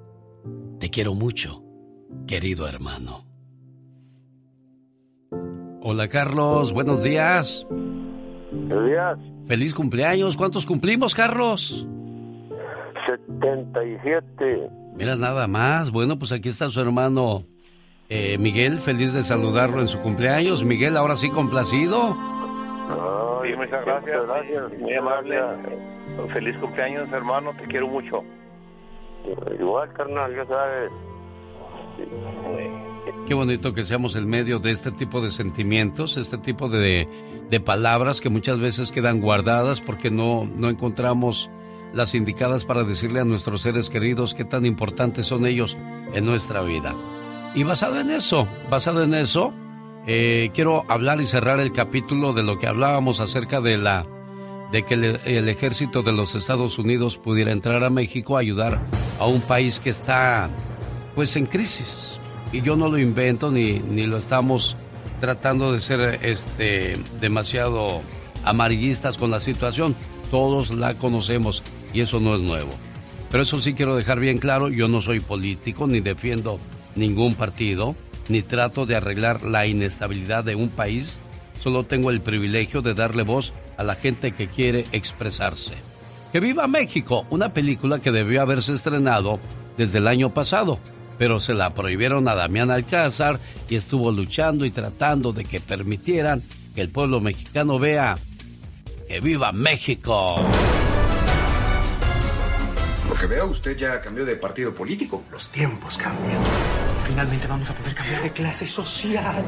Te quiero mucho, querido hermano. Hola Carlos, buenos días.
Buenos días.
Feliz cumpleaños. ¿Cuántos cumplimos, Carlos?
77.
Mira, nada más. Bueno, pues aquí está su hermano eh, Miguel, feliz de saludarlo en su cumpleaños. Miguel, ahora sí complacido.
sí, muchas gracias. gracias.
Muy amable. Feliz cumpleaños, hermano. Te quiero mucho.
Igual, carnal, ya sabes.
Qué bonito que seamos el medio de este tipo de sentimientos, este tipo de, de palabras que muchas veces quedan guardadas porque no, no encontramos las indicadas para decirle a nuestros seres queridos qué tan importantes son ellos en nuestra vida. Y basado en eso, basado en eso, eh, quiero hablar y cerrar el capítulo de lo que hablábamos acerca de la de que el, el, ejército de los Estados Unidos pudiera entrar a México a ayudar a un país que está pues en crisis. Y yo no lo invento ni, ni lo estamos tratando de ser este demasiado amarillistas con la situación. Todos la conocemos y eso no es nuevo. Pero eso sí quiero dejar bien claro, yo no soy político ni defiendo ningún partido, ni trato de arreglar la inestabilidad de un país, solo tengo el privilegio de darle voz a la gente que quiere expresarse. Que viva México, una película que debió haberse estrenado desde el año pasado, pero se la prohibieron a Damián Alcázar y estuvo luchando y tratando de que permitieran que el pueblo mexicano vea que viva México.
Lo que veo, usted ya cambió de partido político.
Los tiempos cambian. Finalmente vamos a poder cambiar de clase social.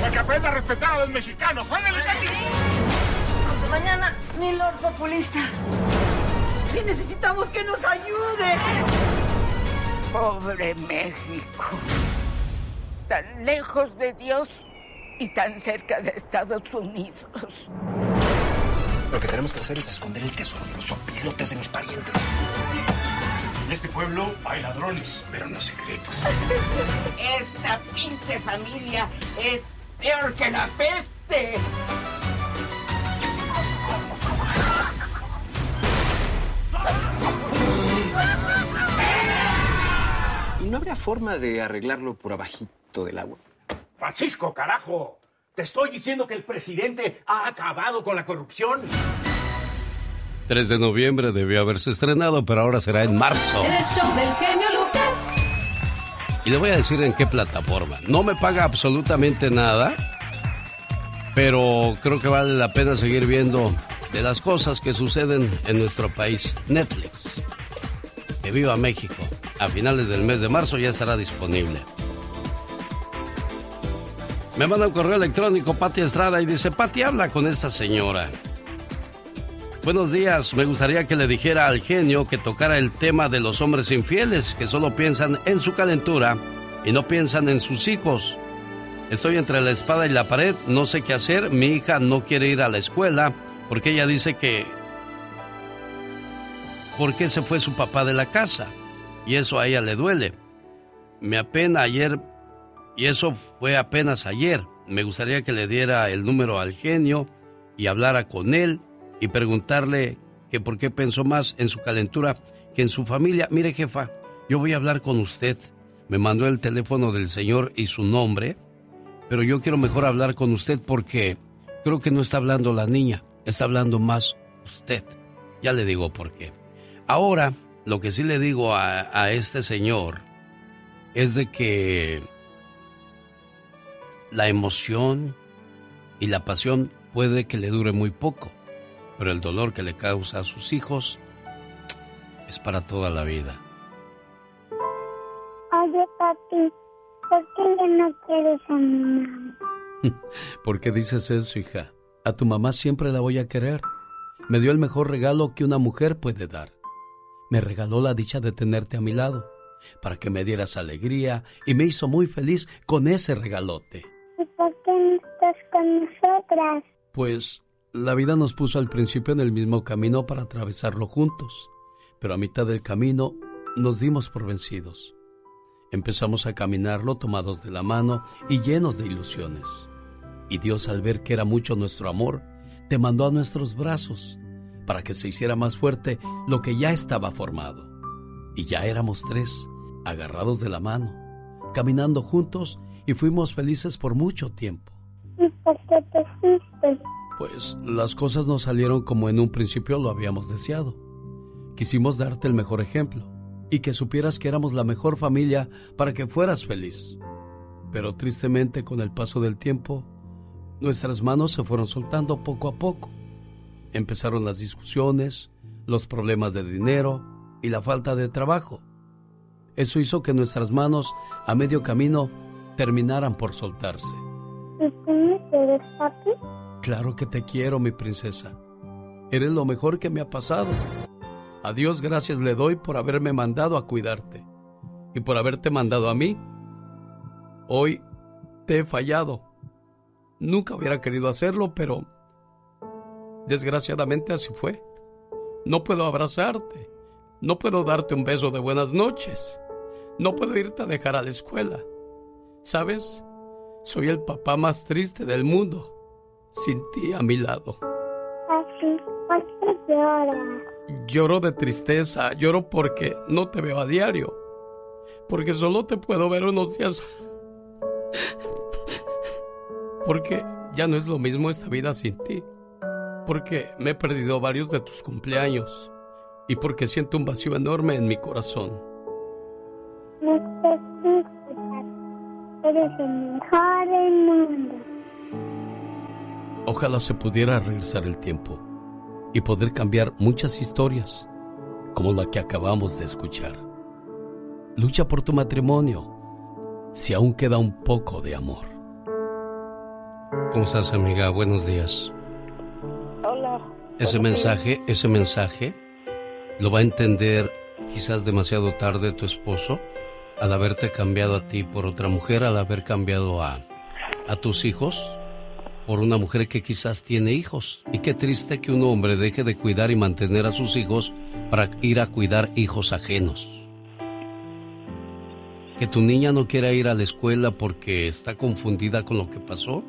Para que aprenda a respetar a los mexicanos. ¡Ándale,
Hasta mañana, mi lord populista. Si necesitamos que nos ayude.
Pobre México. Tan lejos de Dios y tan cerca de Estados Unidos.
Lo que tenemos que hacer es esconder el tesoro de los sopilotes de mis parientes.
En este pueblo hay ladrones, pero no secretos.
Esta pinche familia es peor que la peste.
¿Y no habrá forma de arreglarlo por abajito del agua?
Francisco, carajo. Te estoy diciendo que el presidente ha acabado con la corrupción.
3 de noviembre debió haberse estrenado, pero ahora será en marzo.
El show del genio Lucas.
Y le voy a decir en qué plataforma. No me paga absolutamente nada, pero creo que vale la pena seguir viendo de las cosas que suceden en nuestro país. Netflix. Que viva México. A finales del mes de marzo ya estará disponible. Me manda un correo electrónico Pati Estrada y dice, Pati, habla con esta señora. Buenos días, me gustaría que le dijera al genio que tocara el tema de los hombres infieles que solo piensan en su calentura y no piensan en sus hijos. Estoy entre la espada y la pared, no sé qué hacer, mi hija no quiere ir a la escuela porque ella dice que... ¿Por qué se fue su papá de la casa? Y eso a ella le duele. Me apena ayer y eso fue apenas ayer. Me gustaría que le diera el número al genio y hablara con él y preguntarle que por qué pensó más en su calentura que en su familia. Mire, jefa, yo voy a hablar con usted. Me mandó el teléfono del señor y su nombre, pero yo quiero mejor hablar con usted porque creo que no está hablando la niña, está hablando más usted. Ya le digo por qué. Ahora, lo que sí le digo a, este señor es de que la emoción y la pasión puede que le dure muy poco, pero el dolor que le causa a sus hijos es para toda la vida.
Oye, papi, ¿por qué ya no quieres a mi mamá?
¿Por qué dices eso, hija? A tu mamá siempre la voy a querer. Me dio el mejor regalo que una mujer puede dar. Me regaló la dicha de tenerte a mi lado, para que me dieras alegría y me hizo muy feliz con ese regalote.
¿Y por qué no estás con nosotras?
Pues la vida nos puso al principio en el mismo camino para atravesarlo juntos, pero a mitad del camino nos dimos por vencidos. Empezamos a caminarlo tomados de la mano y llenos de ilusiones. Y Dios al ver que era mucho nuestro amor, te mandó a nuestros brazos para que se hiciera más fuerte lo que ya estaba formado. Y ya éramos tres, agarrados de la mano, caminando juntos y fuimos felices por mucho tiempo.
¿Y por qué te fuiste?
Pues las cosas no salieron como en un principio lo habíamos deseado. Quisimos darte el mejor ejemplo y que supieras que éramos la mejor familia para que fueras feliz. Pero tristemente con el paso del tiempo, nuestras manos se fueron soltando poco a poco. Empezaron las discusiones, los problemas de dinero y la falta de trabajo. Eso hizo que nuestras manos a medio camino terminaran por soltarse.
¿Y tú me quieres, papi?
Claro que te quiero, mi princesa. Eres lo mejor que me ha pasado. A Dios gracias le doy por haberme mandado a cuidarte y por haberte mandado a mí. Hoy te he fallado. Nunca hubiera querido hacerlo, pero desgraciadamente así fue. No puedo abrazarte. No puedo darte un beso de buenas noches. No puedo irte a dejar a la escuela. ¿Sabes? Soy el papá más triste del mundo, sin ti a mi lado.
Papi, ¿por qué lloras?
Lloro de tristeza, lloro porque no te veo a diario, porque solo te puedo ver unos días, porque ya no es lo mismo esta vida sin ti, porque me he perdido varios de tus cumpleaños y porque siento un vacío enorme en mi corazón.
No te. Eres el mejor del mundo.
Ojalá se pudiera regresar el tiempo y poder cambiar muchas historias, como la que acabamos de escuchar. Lucha por tu matrimonio, si aún queda un poco de amor. ¿Cómo estás, amiga? Buenos días.
Hola.
Ese mensaje, ese mensaje, lo va a entender quizás demasiado tarde tu esposo al haberte cambiado a ti por otra mujer, al haber cambiado a, a tus hijos por una mujer que quizás tiene hijos. Y qué triste que un hombre deje de cuidar y mantener a sus hijos para ir a cuidar hijos ajenos. Que tu niña no quiera ir a la escuela porque está confundida con lo que pasó.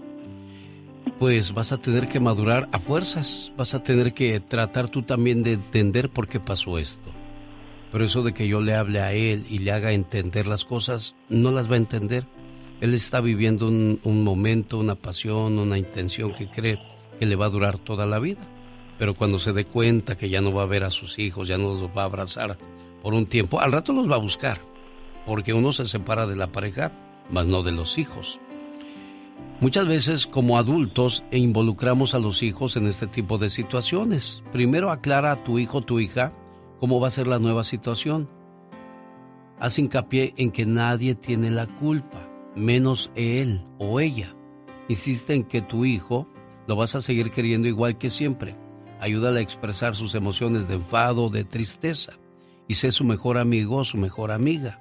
Pues vas a tener que madurar a fuerzas, vas a tener que tratar tú también de entender por qué pasó esto. Pero eso de que yo le hable a él y le haga entender las cosas, no las va a entender él está viviendo un, momento, una pasión, una intención que cree que le va a durar toda la vida. Pero cuando se dé cuenta que ya no va a ver a sus hijos, ya no los va a abrazar por un tiempo, al rato los va a buscar. Porque uno se separa de la pareja, mas no de los hijos. Muchas veces como adultos involucramos a los hijos en este tipo de situaciones. Primero aclara a tu hijo o tu hija cómo va a ser la nueva situación. Haz hincapié en que nadie tiene la culpa menos él o ella. Insiste en que tu hijo lo vas a seguir queriendo igual que siempre. Ayúdale a expresar sus emociones de enfado, de tristeza. Y sé su mejor amigo su mejor amiga.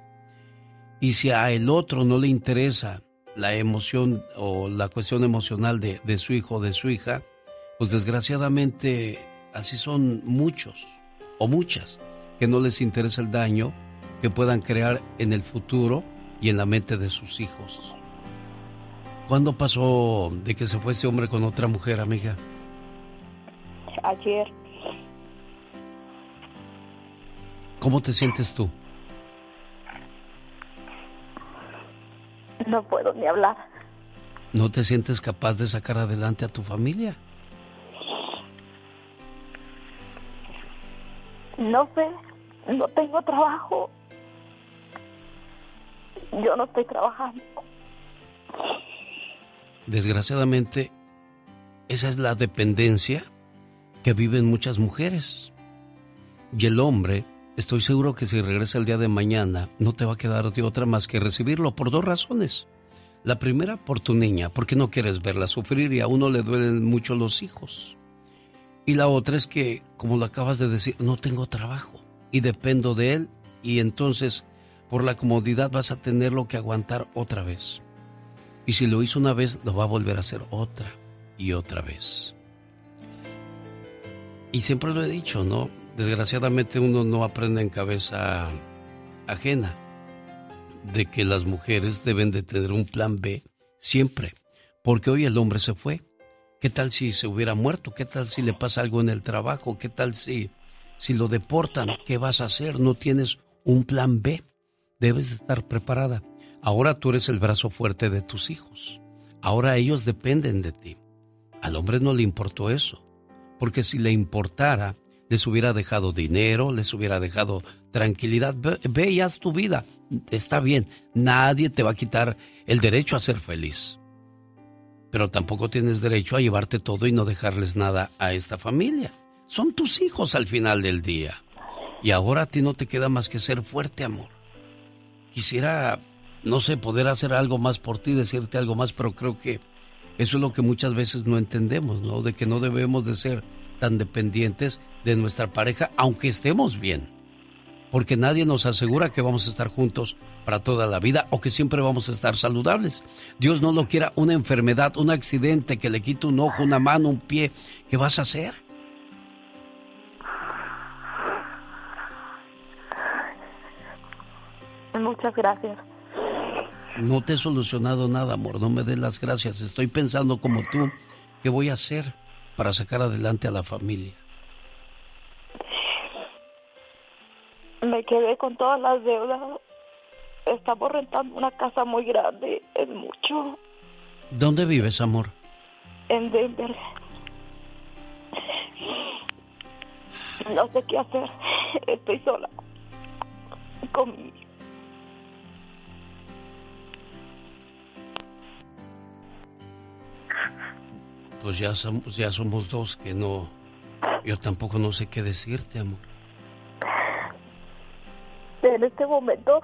Y si a el otro no le interesa la emoción o la cuestión emocional de, de su hijo o de su hija, pues desgraciadamente así son muchos o muchas que no les interesa el daño que puedan crear en el futuro y en la mente de sus hijos. ¿Cuándo pasó de que se fue ese hombre con otra mujer, amiga?
Ayer.
¿Cómo te sientes tú?
No puedo ni hablar.
¿No te sientes capaz de sacar adelante a tu familia?
No sé, no tengo trabajo. Yo no estoy trabajando.
Desgraciadamente, esa es la dependencia que viven muchas mujeres. Y el hombre, estoy seguro que si regresa el día de mañana, no te va a quedar de otra más que recibirlo por dos razones. La primera, por tu niña, porque no quieres verla sufrir y a uno le duelen mucho los hijos. Y la otra es que, como lo acabas de decir, no tengo trabajo y dependo de él y entonces por la comodidad vas a tenerlo que aguantar otra vez. Y si lo hizo una vez, lo va a volver a hacer otra y otra vez. Y siempre lo he dicho, ¿no? Desgraciadamente uno no aprende en cabeza ajena. de que las mujeres deben de tener un plan B siempre, porque hoy el hombre se fue. ¿Qué tal si se hubiera muerto? ¿Qué tal si le pasa algo en el trabajo? ¿Qué tal si, si lo deportan? ¿Qué vas a hacer? No tienes un plan B. Debes de estar preparada. Ahora tú eres el brazo fuerte de tus hijos. Ahora ellos dependen de ti. Al hombre no le importó eso, porque si le importara, les hubiera dejado dinero, les hubiera dejado tranquilidad. Ve, ve y haz tu vida. Está bien, nadie te va a quitar el derecho a ser feliz. Pero tampoco tienes derecho a llevarte todo y no dejarles nada a esta familia. Son tus hijos al final del día. Y ahora a ti no te queda más que ser fuerte, amor. Quisiera no sé, poder hacer algo más por ti, decirte algo más, pero creo que eso es lo que muchas veces no entendemos, ¿no? De que no debemos de ser tan dependientes de nuestra pareja, aunque estemos bien. Porque nadie nos asegura que vamos a estar juntos para toda la vida o que siempre vamos a estar saludables. Dios no lo quiera una enfermedad, un accidente que le quite un ojo, una mano, un pie. ¿Qué vas a hacer?
Muchas gracias.
No te he solucionado nada, amor. No me des las gracias. Estoy pensando como tú, ¿qué voy a hacer para sacar adelante a la familia?
Me quedé con todas las deudas. Estamos rentando una casa muy grande. Es mucho.
¿Dónde vives, amor?
En Denver. No sé qué hacer. Estoy sola. Con mi
Pues ya somos, ya somos dos que no... Yo tampoco no sé qué decirte, amor.
En este momento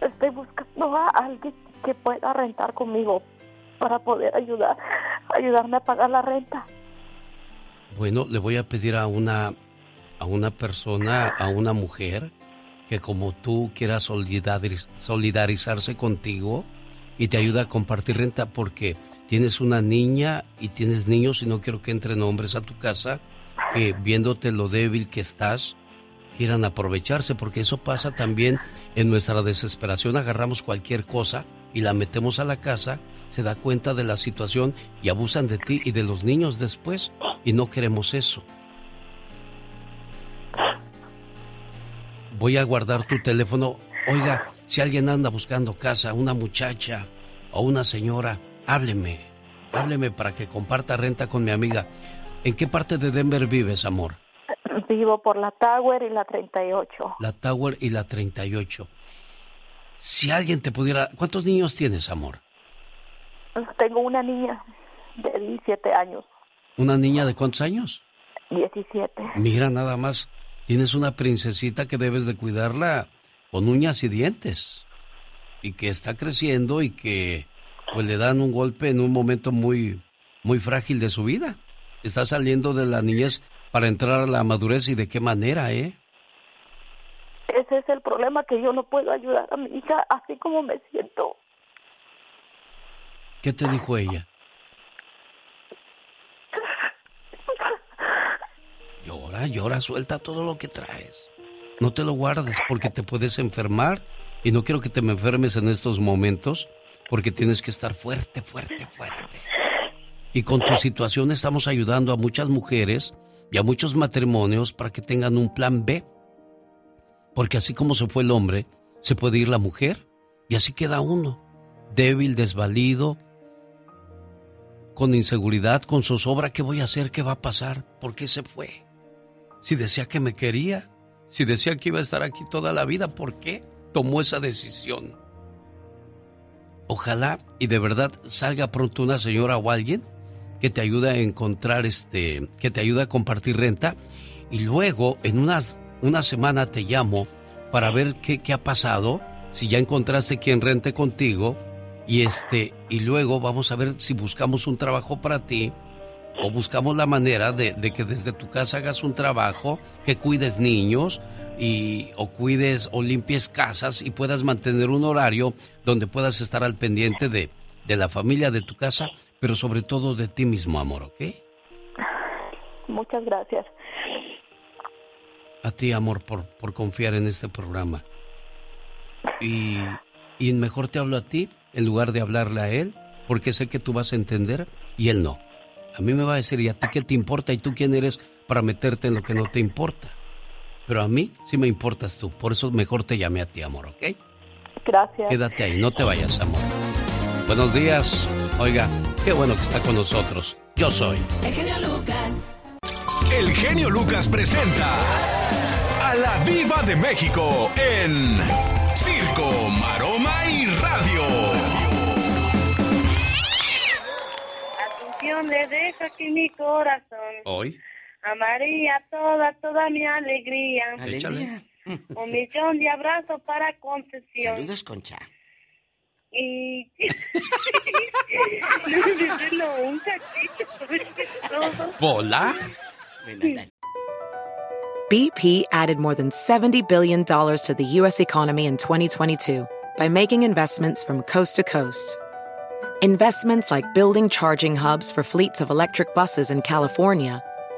estoy buscando a alguien que pueda rentar conmigo para poder ayudar, ayudarme a pagar la renta.
Bueno, le voy a pedir a una a una persona, a una mujer que como tú quiera solidarizarse contigo y te ayuda a compartir renta porque tienes una niña y tienes niños y no quiero que entren hombres a tu casa que viéndote lo débil que estás quieran aprovecharse porque eso pasa también en nuestra desesperación. Agarramos cualquier cosa y la metemos a la casa se da cuenta de la situación y abusan de ti y de los niños después y no queremos eso. Voy a guardar tu teléfono. Oiga si alguien anda buscando casa una muchacha o una señora Hábleme, hábleme para que comparta renta con mi amiga. ¿En qué parte de Denver vives, amor?
Vivo por la Tower y la 38.
La Tower y la 38. Si alguien te pudiera... ¿Cuántos niños tienes, amor?
Tengo una niña de 17 años.
¿Una niña de cuántos años?
17.
Mira, nada más. Tienes una princesita que debes de cuidarla con uñas y dientes. Y que está creciendo y que pues le dan un golpe en un momento muy, muy frágil de su vida. Está saliendo de la niñez para entrar a la madurez y de qué manera, ¿eh?
Ese es el problema, que yo no puedo ayudar a mi hija así como me siento.
¿Qué te dijo ella? Llora, llora, suelta todo lo que traes. No te lo guardes porque te puedes enfermar y no quiero que te me enfermes en estos momentos porque tienes que estar fuerte, fuerte, fuerte. Y con tu situación estamos ayudando a muchas mujeres y a muchos matrimonios para que tengan un plan B. Porque así como se fue el hombre, se puede ir la mujer y así queda uno, débil, desvalido, con inseguridad, con zozobra, ¿qué voy a hacer? ¿Qué va a pasar? ¿Por qué se fue? Si decía que me quería, si decía que iba a estar aquí toda la vida, ¿por qué tomó esa decisión? Ojalá y de verdad salga pronto una señora o alguien que te ayude a encontrar este, que te ayude a compartir renta. Y luego en unas, una semana te llamo para ver qué, qué ha pasado, si ya encontraste quien rente contigo y este y luego vamos a ver si buscamos un trabajo para ti o buscamos la manera de que desde tu casa hagas un trabajo, que cuides niños, y o cuides o limpies casas y puedas mantener un horario donde puedas estar al pendiente de, de la familia de tu casa, pero sobre todo de ti mismo, amor, ¿ok?
Muchas gracias.
A ti, amor, por, por confiar en este programa. Y y mejor te hablo a ti en lugar de hablarle a él, porque sé que tú vas a entender y él no. A mí me va a decir, ¿y a ti qué te importa? ¿Y tú quién eres para meterte en lo que no te importa? Pero a mí sí me importas tú, por eso mejor te llamé a ti, amor, ¿ok?
Gracias.
Quédate ahí, no te vayas, amor. Buenos días. Oiga, qué bueno que está con nosotros. Yo soy.
El genio Lucas.
El genio Lucas presenta a la Viva de México en Circo, Maroma y Radio.
Asunción le dejo aquí mi corazón.
Hoy.
A María toda, toda mi alegría.
Échale.
Un millón de abrazos para concesión.
Saludos, Concha.
Y... Díselo un cachito.
¿Pola?
BP added more than $70 billion to the U.S. economy in 2022 by making investments from coast to coast. Investments like building charging hubs for fleets of electric buses in California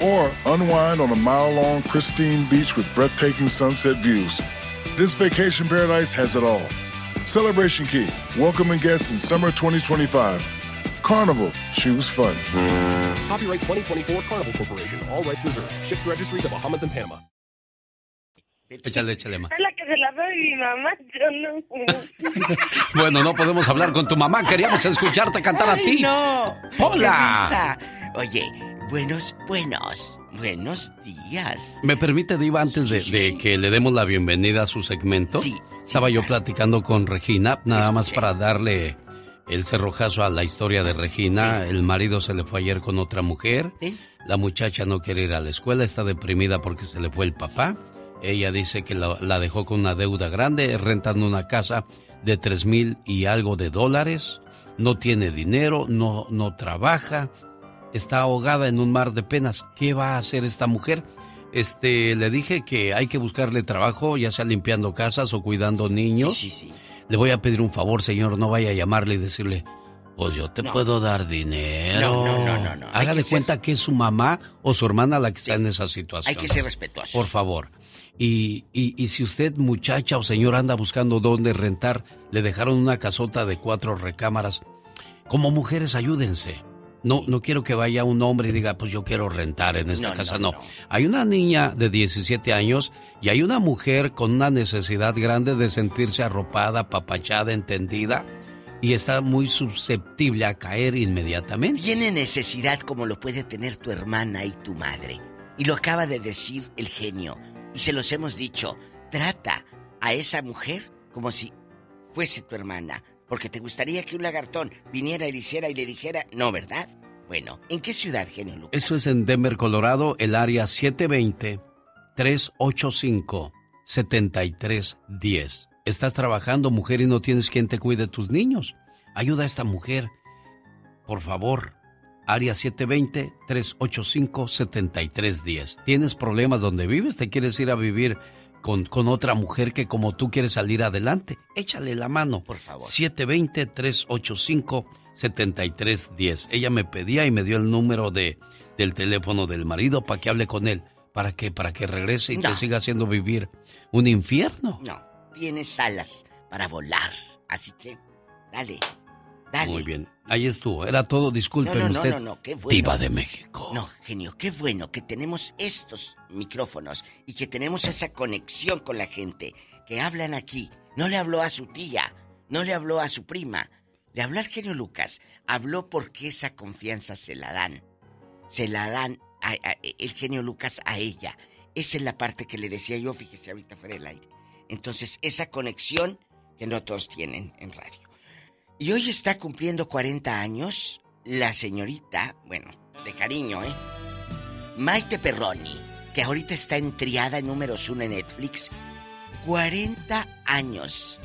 or unwind on a mile long, pristine beach with breathtaking sunset views. This vacation paradise has it all. Celebration Key, welcoming guests in summer 2025. Carnival, choose fun.
Copyright 2024 Carnival Corporation. All rights reserved. Ships registry the Bahamas and Panama.
Échale, échale más.
Es la que se la doy mi mamá, yo no.
Bueno, no podemos hablar con tu mamá. Queríamos escucharte cantar a ti.
no!
¡Hola!
Oye, buenos, buenos, buenos días.
¿Me permite, Diva, antes de, de que le demos la bienvenida a su segmento? Sí. Estaba yo platicando con Regina, nada más para darle el cerrojazo a la historia de Regina. El marido se le fue ayer con otra mujer. La muchacha no quiere ir a la escuela, está deprimida porque se le fue el papá. Ella dice que la, la dejó con una deuda grande, rentando una casa de tres mil y algo de dólares. No tiene dinero, no, no trabaja, está ahogada en un mar de penas. ¿Qué va a hacer esta mujer? Este, le dije que hay que buscarle trabajo, ya sea limpiando casas o cuidando niños.
Sí, sí, sí.
Le voy a pedir un favor, señor, no vaya a llamarle y decirle, pues yo te puedo dar dinero.
No, no, no, no,
Hágale
que ser-
cuenta que es su mamá o su hermana la que está en esa situación.
Hay que ser respetuosos.
Por favor. Y, y, y si usted, muchacha o señor, anda buscando dónde rentar, le dejaron una casota de cuatro recámaras, como mujeres ayúdense. No, no quiero que vaya un hombre y diga, pues yo quiero rentar en esta
No,
casa.
no,
No, Hay una niña de 17 años y hay una mujer con una necesidad grande de sentirse arropada, apapachada, entendida y está muy susceptible a caer inmediatamente.
Tiene necesidad como lo puede tener tu hermana y tu madre. Y lo acaba de decir el genio. Y se los hemos dicho. Trata a esa mujer como si fuese tu hermana. Porque te gustaría que un lagartón viniera y le hiciera y le dijera, no, ¿verdad? Bueno, ¿en qué ciudad, genio Lucas?
Esto es en Denver, Colorado, el área 720-385-7310. Estás trabajando, mujer, y no tienes quien te cuide tus niños. Ayuda a esta mujer. Por favor, área 720-385-7310. ¿Tienes problemas donde vives? ¿Te quieres ir a vivir con, con otra mujer que como tú quieres salir adelante? Échale la mano. Por
favor.
720-385-7310. Ella me pedía y me dio el número de, del teléfono del marido para que hable con él. ¿Para qué? Para que regrese y te siga haciendo vivir un infierno.
No, tienes alas para volar. Así que, dale, dale.
Muy bien. Ahí estuvo. Era todo. Disculpen
No, no, no,
usted.
no, no, qué bueno.
Diva de México.
No, genio, qué bueno que tenemos estos micrófonos y que tenemos esa conexión con la gente que hablan aquí. No le habló a su tía, no le habló a su prima, le habló al genio Lucas. Habló porque esa confianza se la dan. Se la dan a- a- el genio Lucas a ella. Esa es la parte que le decía yo, fíjese ahorita fuera del aire. Entonces, esa conexión que no todos tienen en radio. Y hoy está cumpliendo 40 años la señorita, bueno, de cariño, ¿eh? Maite Perroni, que ahorita está en triada en números uno en Netflix. 40 años.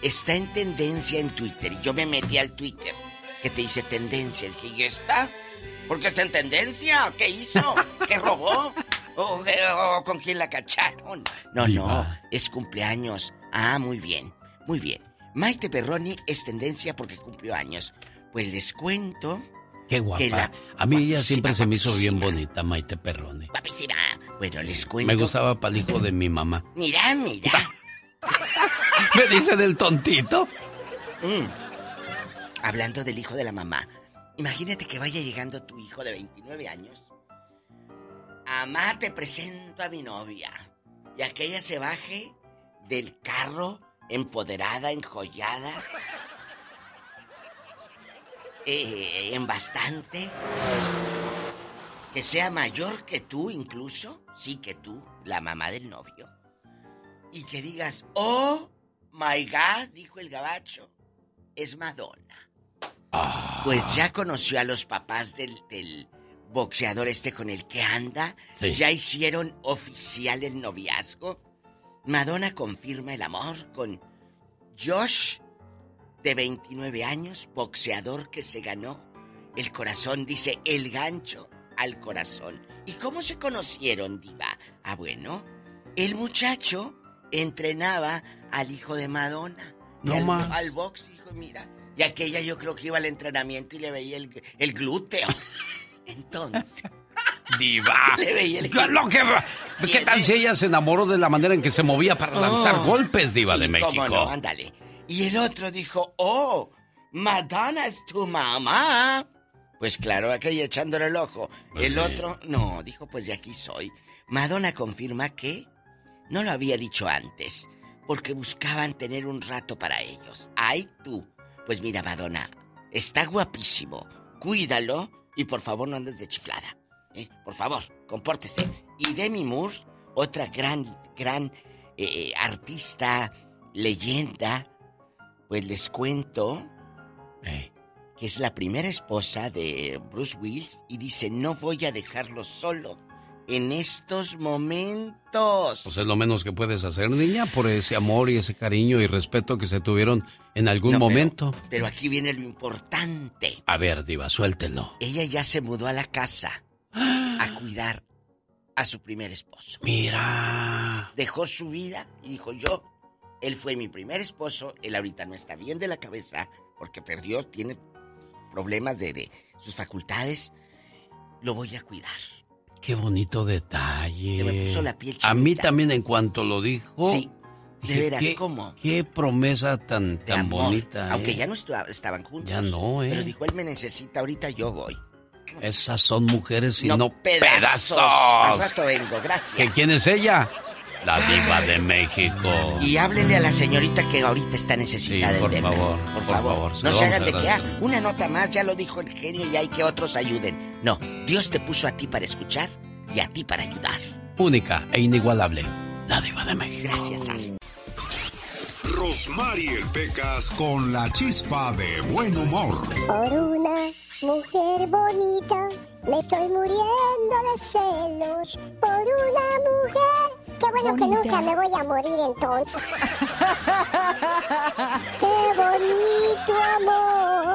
está en tendencia en Twitter. Y yo me metí al Twitter que te dice tendencia. Es que ¿y está? ¿Por qué está en tendencia? ¿Qué hizo? ¿Qué robó? ¿O, o con quién la cacharon? No, no, es cumpleaños. Ah, muy bien, muy bien. Maite Perroni es tendencia porque cumplió años. Pues les cuento
Qué guapa.
que la-
A mí ella siempre se me hizo bien bonita, Maite Perrone.
Guapísima. Bueno, les cuento.
Me gustaba para el hijo de mi mamá.
Mira, mira.
Me dice del tontito.
Mm. Hablando del hijo de la mamá. Imagínate que vaya llegando tu hijo de 29 años. Amá, te presento a mi novia. Y aquella se baje del carro empoderada, enjollada. eh, en bastante. Que sea mayor que tú incluso. Sí, que tú, la mamá del novio. Y que digas, oh, my God, dijo el gabacho, es Madonna. Pues ya conoció a los papás del, del boxeador este con el que anda.
Sí.
Ya hicieron oficial el noviazgo. Madonna confirma el amor con Josh, de 29 años, boxeador que se ganó el corazón, dice, el gancho al corazón. ¿Y cómo se conocieron, diva? Ah, bueno, el muchacho entrenaba al hijo de Madonna.
No
al,
más.
al box, dijo, mira. Y aquella yo creo que iba al entrenamiento y le veía el, el glúteo. Entonces,
Diva.
Le veía el-
Lo que- ¿Qué tal si ella se enamoró de la manera en que se movía para lanzar
Oh.
golpes, Diva
Sí,
de México?
cómo no, ándale. Y el otro dijo, oh, Madonna es tu mamá. Pues claro, aquella echándole el ojo.
Pues
el
sí.
otro, no, dijo, pues de aquí soy. Madonna confirma que no lo había dicho antes, porque buscaban tener un rato para ellos. Ay, tú. Pues mira, Madonna, está guapísimo. Cuídalo y por favor no andes de chiflada. ¿Eh? Por favor, compórtese. Y Demi Moore, otra gran, gran eh, artista, leyenda, pues les cuento que es la primera esposa de Bruce Willis y dice, no voy a dejarlo solo en estos momentos.
Pues es lo menos que puedes hacer, niña, por ese amor y ese cariño y respeto que se tuvieron en algún
No, pero-
momento.
Pero aquí viene lo importante.
A ver, Diva, suéltelo.
Ella ya se mudó a la casa a cuidar a su primer esposo.
Mira.
Dejó su vida y dijo yo, él fue mi primer esposo, él ahorita no está bien de la cabeza porque perdió, tiene problemas de, de sus facultades, lo voy a cuidar.
Qué bonito detalle.
Se me puso la piel
A mí también en cuanto lo dijo.
Sí, de
dije,
veras,
qué,
¿cómo?
Qué promesa tan,
De
tan
amor.
bonita. ¿eh?
Aunque ya no estaban juntos.
Ya no, ¿eh?
Pero dijo, él me necesita, ahorita yo voy.
Esas son mujeres y no,
No, pedazos.
pedazos.
Al rato vengo, gracias.
¿Que ¿Quién es ella? La diva de México.
Y háblele a la señorita que ahorita está necesitada
Sí, por favor,
por
por
favor.
favor, se
no se hagan de que, ah, una nota más, ya lo dijo el genio y hay que otros ayuden. No, Dios te puso a ti para escuchar y a ti para ayudar.
Única e inigualable. La diva de México.
Gracias, Al.
Rosmarie Pecas con la chispa de buen humor.
Por una mujer bonita me estoy muriendo de celos. Por una mujer. Qué bueno que nunca me voy a morir entonces. Qué bonito amor.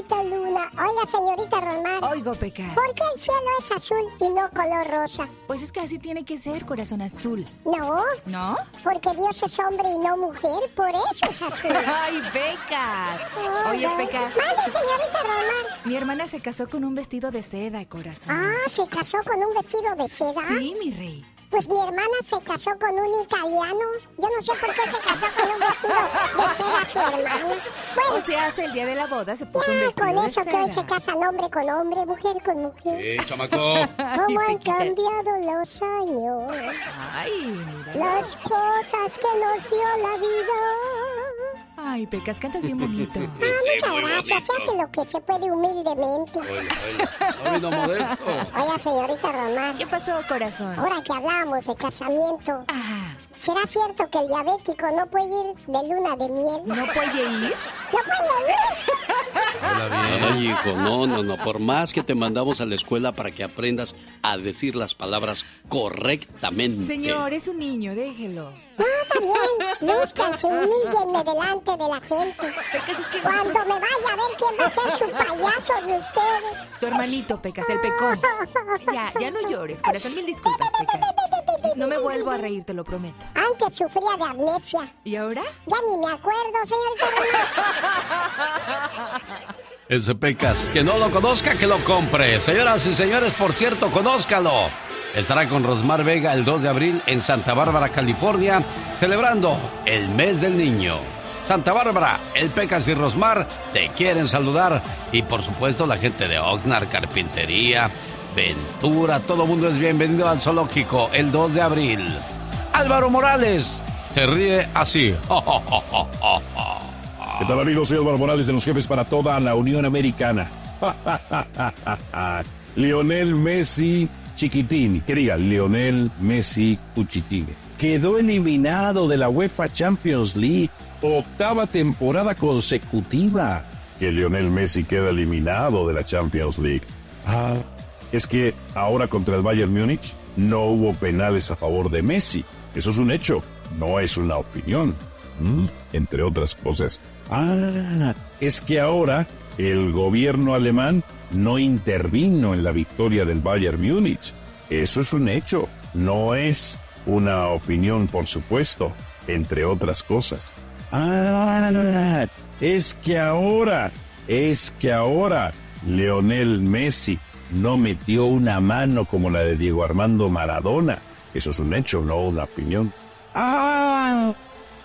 Bonita luna. Oiga, señorita Román.
Oigo, Pecas.
¿Por qué el cielo es azul y no color rosa?
Pues es que así tiene que ser, corazón azul.
No.
¿No?
Porque Dios es hombre y no mujer, por eso es azul.
¡Ay, Pecas! Oye, Pecas.
Mande, señorita Román.
Mi hermana se casó con un vestido de seda, corazón.
Ah, ¿se casó con un vestido de seda?
Sí, mi rey.
Pues mi hermana se casó con un italiano. Yo no sé por qué se casó con un vestido de seda su hermana. Bueno,
O sea, hace el día de la boda se puso un
ya
vestido
con
de
eso que hoy se casan hombre con hombre, mujer con mujer.
Sí, chamaco.
¿Cómo han cambiado los años?
Ay, mira.
Las cosas que nos dio la vida.
Ay, Pecas, cantas bien bonito.
Ah, muchas gracias. Se hace lo que se puede humildemente.
Oído modesto.
Oiga, señorita Román.
¿Qué pasó, corazón?
Ahora que hablábamos de casamiento, ¿será cierto que el diabético no puede ir de luna de miel?
¿No puede ir?
¿No puede ir?
Ay, hijo, no, no, no. Por más que te mandamos a la escuela para que aprendas a decir las palabras correctamente.
Señor, es un niño, déjelo.
No, está bien. Lúzcanse, humíllenme delante de la gente. Cuando me vaya a ver quién va a ser su payaso de ustedes.
Tu hermanito, Pecas, el pecón. Ya, ya no llores, corazón, mil disculpas, Pecas. No me vuelvo a reír, te lo prometo.
Antes sufría de amnesia.
¿Y ahora?
Ya ni me acuerdo, señorita.
Ese Pecas, que no lo conozca, que lo compre. Señoras y señores, por cierto, conózcalo. Estará con Rosmar Vega el 2 de abril en Santa Bárbara, California, celebrando el mes del niño. Santa Bárbara, el Pecas y Rosmar te quieren saludar. Y por supuesto, la gente de Oxnard, Carpintería, Ventura, todo mundo es bienvenido al zoológico el 2 de abril. Álvaro Morales se ríe así.
¿Qué tal amigos? Soy Álvaro Morales de los jefes para toda la Unión Americana. Lionel Messi Chiquitín, que diga Lionel Messi Cuchitín. Quedó eliminado de la UEFA Champions League, octava temporada consecutiva. Que Lionel Messi queda eliminado de la Champions League. Ah, es que ahora contra el Bayern Múnich no hubo penales a favor de Messi. Eso es un hecho, no es una opinión. Entre otras cosas. Ah, es que ahora el gobierno alemán no intervino en la victoria del Bayern Múnich. Eso es un hecho, no es una opinión, por supuesto, entre otras cosas. Ah, es que ahora, es que ahora Leonel Messi no metió una mano como la de Diego Armando Maradona. Eso es un hecho, no una opinión. Ah,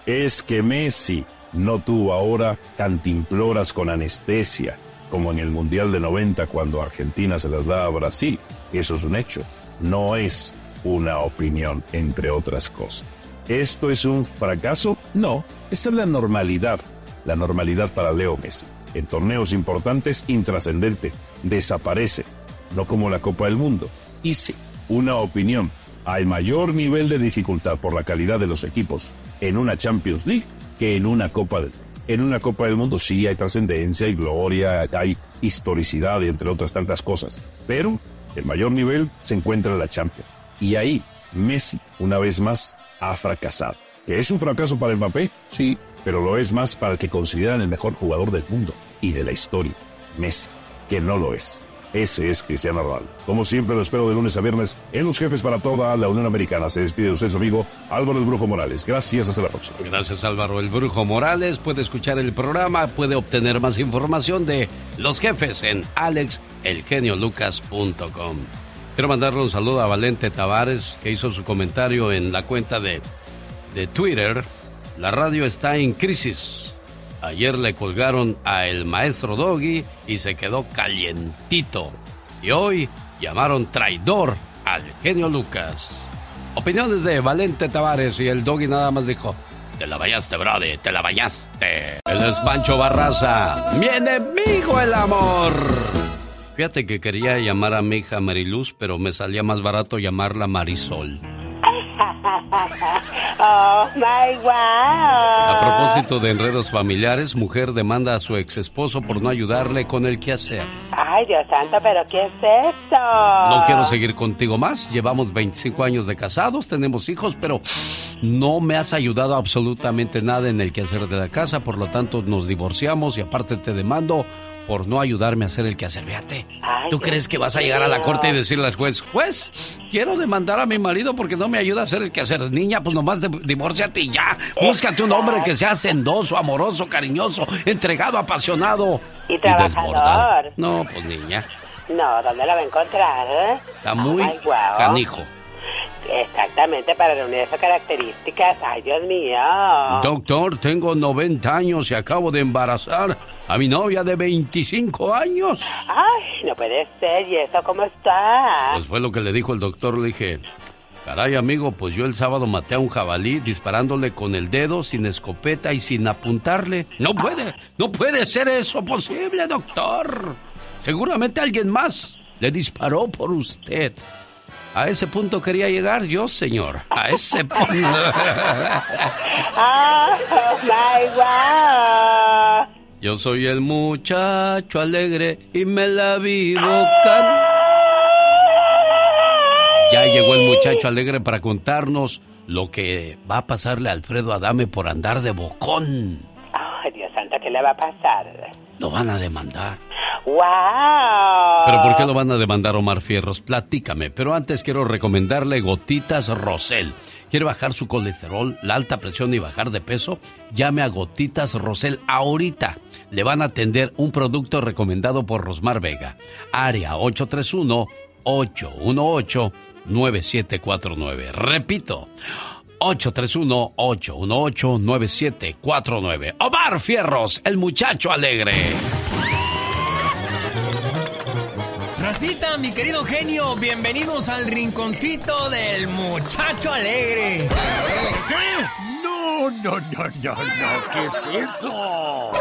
es que Messi no tuvo ahora cantimploras con anestesia, como en el Mundial de 90 cuando Argentina se las da a Brasil. Eso es un hecho, no es una opinión, entre otras cosas. ¿Esto es un fracaso? No, esta es la normalidad, la normalidad para Leo Messi. En torneos importantes, intrascendente, desaparece, no como la Copa del Mundo. Y sí, una opinión, hay mayor nivel de dificultad por la calidad de los equipos en una Champions League que en una Copa del Mundo. En una Copa del Mundo sí hay trascendencia, hay gloria, hay historicidad entre otras tantas cosas. Pero el mayor nivel se encuentra en la Champions. Y ahí Messi, una vez más, ha fracasado. ¿Que es un fracaso para Mbappé? Sí, pero lo es más para el que consideran el mejor jugador del mundo y de la historia, Messi, que no lo es. Ese es Cristiano Ronaldo. Como siempre, lo espero de lunes a viernes en Los Jefes para toda la Unión Americana. Se despide de usted su amigo Álvaro el Brujo Morales. Gracias, hasta la próxima.
Gracias Álvaro el Brujo Morales. Puede escuchar el programa, puede obtener más información de Los Jefes en alexelgeniolucas.com. Quiero mandarle un saludo a Valente Tavares, que hizo su comentario en la cuenta de, de Twitter. La radio está en crisis. Ayer le colgaron a el maestro Doggy y se quedó calientito. Y hoy llamaron traidor al genio Lucas. Opiniones de Valente Tavares y el Doggy nada más dijo, te la bañaste, brody, te la bañaste. Él es Pancho Barraza, mi enemigo el amor. Fíjate que quería llamar a mi hija Mariluz, pero me salía más barato llamarla Marisol.
Oh my wow.
A propósito de enredos familiares, mujer demanda a su ex esposo por no ayudarle con el quehacer.
Ay, Dios santo, pero ¿qué es esto?
No quiero seguir contigo más. Llevamos 25 años de casados, tenemos hijos, pero no me has ayudado absolutamente nada en el quehacer de la casa, por lo tanto nos divorciamos y aparte te demando por no ayudarme a hacer el quehacer. Fíjate, ¿tú crees que vas a llegar a la corte y decirle al juez, juez, quiero demandar a mi marido porque no me ayuda a hacer el quehacer? Niña, pues nomás divórciate y ya. Búscate un hombre que sea hacendoso, amoroso, cariñoso, entregado, apasionado
Y
desbordado.
trabajador.
No, pues niña,
No, ¿dónde la va a encontrar? eh?
está muy
Ay, guau.
canijo.
Exactamente, para reunir esas características. Ay, Dios mío.
Doctor, tengo 90 años y acabo de embarazar a mi novia de 25 años.
Ay, no puede ser. ¿Y eso cómo está?
Pues fue lo que le dijo el doctor. Le dije, caray amigo, pues yo el sábado maté a un jabalí disparándole con el dedo, sin escopeta y sin apuntarle. No puede, no puede ser eso posible, doctor. Seguramente alguien más le disparó por usted. A ese punto quería llegar yo, señor. A ese punto.
¡Ah, my God!
Yo soy el muchacho alegre y me la vivo can... Ya llegó el muchacho alegre para contarnos lo que va a pasarle a Alfredo Adame por andar de bocón.
Ay, Dios santo, ¿qué le va a pasar?
Lo van a demandar.
¡Wow!
¿Pero por qué lo van a demandar Omar Fierros? Platícame. Pero antes quiero recomendarle Gotitas Rosel. ¿Quiere bajar su colesterol, la alta presión y bajar de peso? Llame a Gotitas Rosel ahorita. Le van a atender un producto recomendado por Rosmar Vega. Área 831-818-9749. Repito. 831-818-9749. Omar Fierros, el muchacho alegre.
Racita, mi querido genio, bienvenidos al rinconcito del muchacho alegre.
¿Qué? No, no, no, no, no, ¿qué es eso?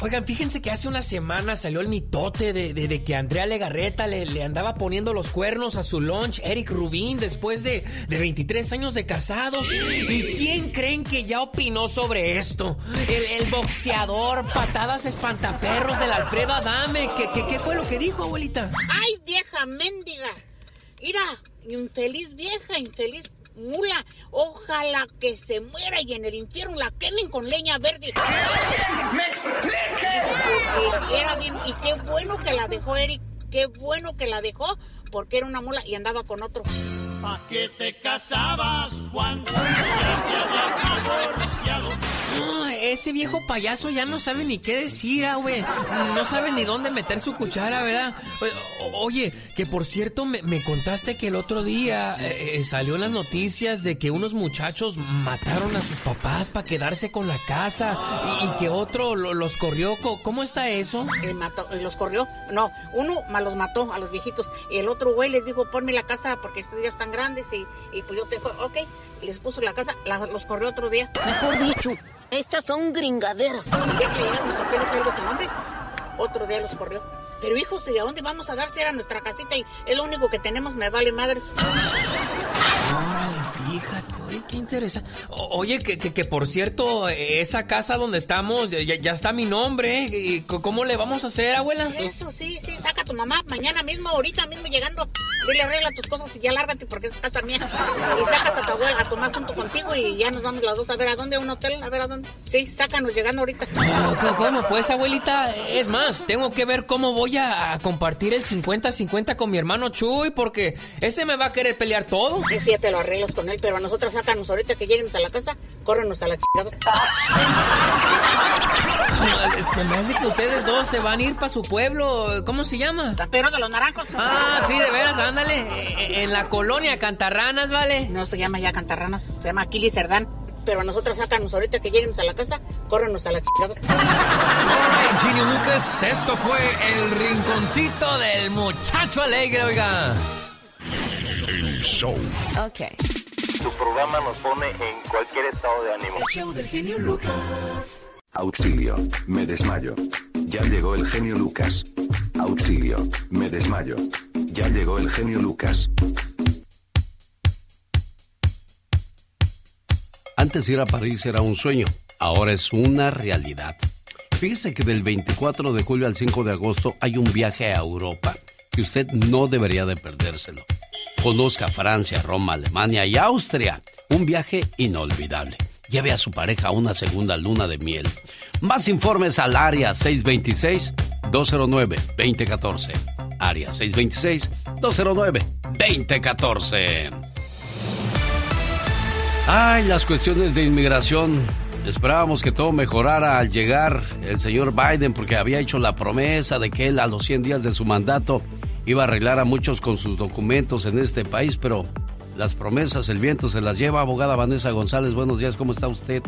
Oigan, fíjense que hace una semana salió el mitote de, de, que Andrea Legarreta le, le, andaba poniendo los cuernos a su lunch, Eric Rubín, después de, de 23 años de casados. ¿Y quién creen que ya opinó sobre esto? El, el boxeador, patadas espantaperros del Alfredo Adame. ¿Qué, qué, qué fue lo que dijo, abuelita?
¡Ay, vieja mendiga! Mira, infeliz vieja, infeliz mula. Ojalá que se muera y en el infierno la quemen con leña verde.
¡Me explique!
Era bien, y qué bueno que la dejó Eric, qué bueno que la dejó, porque era una mula y andaba con otro.
¿Pa qué te casabas, Juan? Ya te habías divorciado.
No, ese viejo payaso ya no sabe ni qué decir, ah, güey. No sabe ni dónde meter su cuchara, ¿verdad? Oye, que por cierto, me, me contaste que el otro día eh, salió en las noticias de que unos muchachos mataron a sus papás para quedarse con la casa y, y que otro lo, los corrió. ¿Cómo está eso?
Eh, mató, los corrió. No, uno los mató a los viejitos. Y el otro güey les dijo, ponme la casa porque estos días están grandes y, y pues yo te dijo, ok, les puso la casa, la, los corrió otro día.
Mejor dicho, estas son gringaderas.
Ya que llegaron los papeles algo ese nombre, otro día los corrió. Pero hijos, ¿y a dónde vamos a dar si era nuestra casita y es lo único que tenemos? Me vale madres.
Órale, fíjate, oye, qué interesante. Oye, que, que, que, por cierto, esa casa donde estamos, ya, ya está mi nombre. ¿Y ¿Cómo le vamos a hacer, abuela?
Eso sí, sí, saca a tu mamá mañana mismo, ahorita mismo llegando. Dile, arregla tus cosas y ya lárgate porque es casa mía. Y sacas a tu abuela, a tu mamá junto contigo y ya nos vamos las dos a ver a dónde, a un hotel, a ver a dónde. Sí, sácanos llegando ahorita.
¿Cómo, cómo? Pues, abuelita, es más, tengo que ver cómo voy a, compartir el 50-50 con mi hermano Chuy porque ese me va a querer pelear todo.
Sí, sí, ya te lo arreglas con él, pero a nosotros sácanos ahorita que lleguemos a la casa, córrenos a la chingada.
Se me hace que ustedes dos se van a ir para su pueblo. ¿Cómo se llama?
San Pedro de los Naranjos.
Ah, sí, de veras, ándale. En la colonia Cantarranas, ¿vale?
No se llama ya Cantarranas, se llama Aquiles Cerdán. Pero a nosotros sácanos ahorita que lleguemos a la casa, córrenos a la chingada.
Alright, Genio Lucas, esto fue el rinconcito del muchacho alegre, oiga.
El show.
Ok.
Tu programa nos pone en cualquier estado de ánimo.
El show del genio Lucas.
Auxilio, me desmayo. Ya llegó el genio Lucas. Auxilio, me desmayo. Ya llegó el genio Lucas.
Antes ir a París era un sueño, ahora es una realidad. Fíjese que del 24 de julio al 5 de agosto hay un viaje a Europa que usted no debería de perdérselo. Conozca Francia, Roma, Alemania y Austria. Un viaje inolvidable. Lleve a su pareja a una segunda luna de miel. Más informes al área 626-209-2014. Área 626-209-2014. Ay, las cuestiones de inmigración. Esperábamos que todo mejorara al llegar el señor Biden porque había hecho la promesa de que él a los 100 días de su mandato iba a arreglar a muchos con sus documentos en este país, pero las promesas el viento se las lleva. Abogada Vanessa González, buenos días, ¿cómo está usted?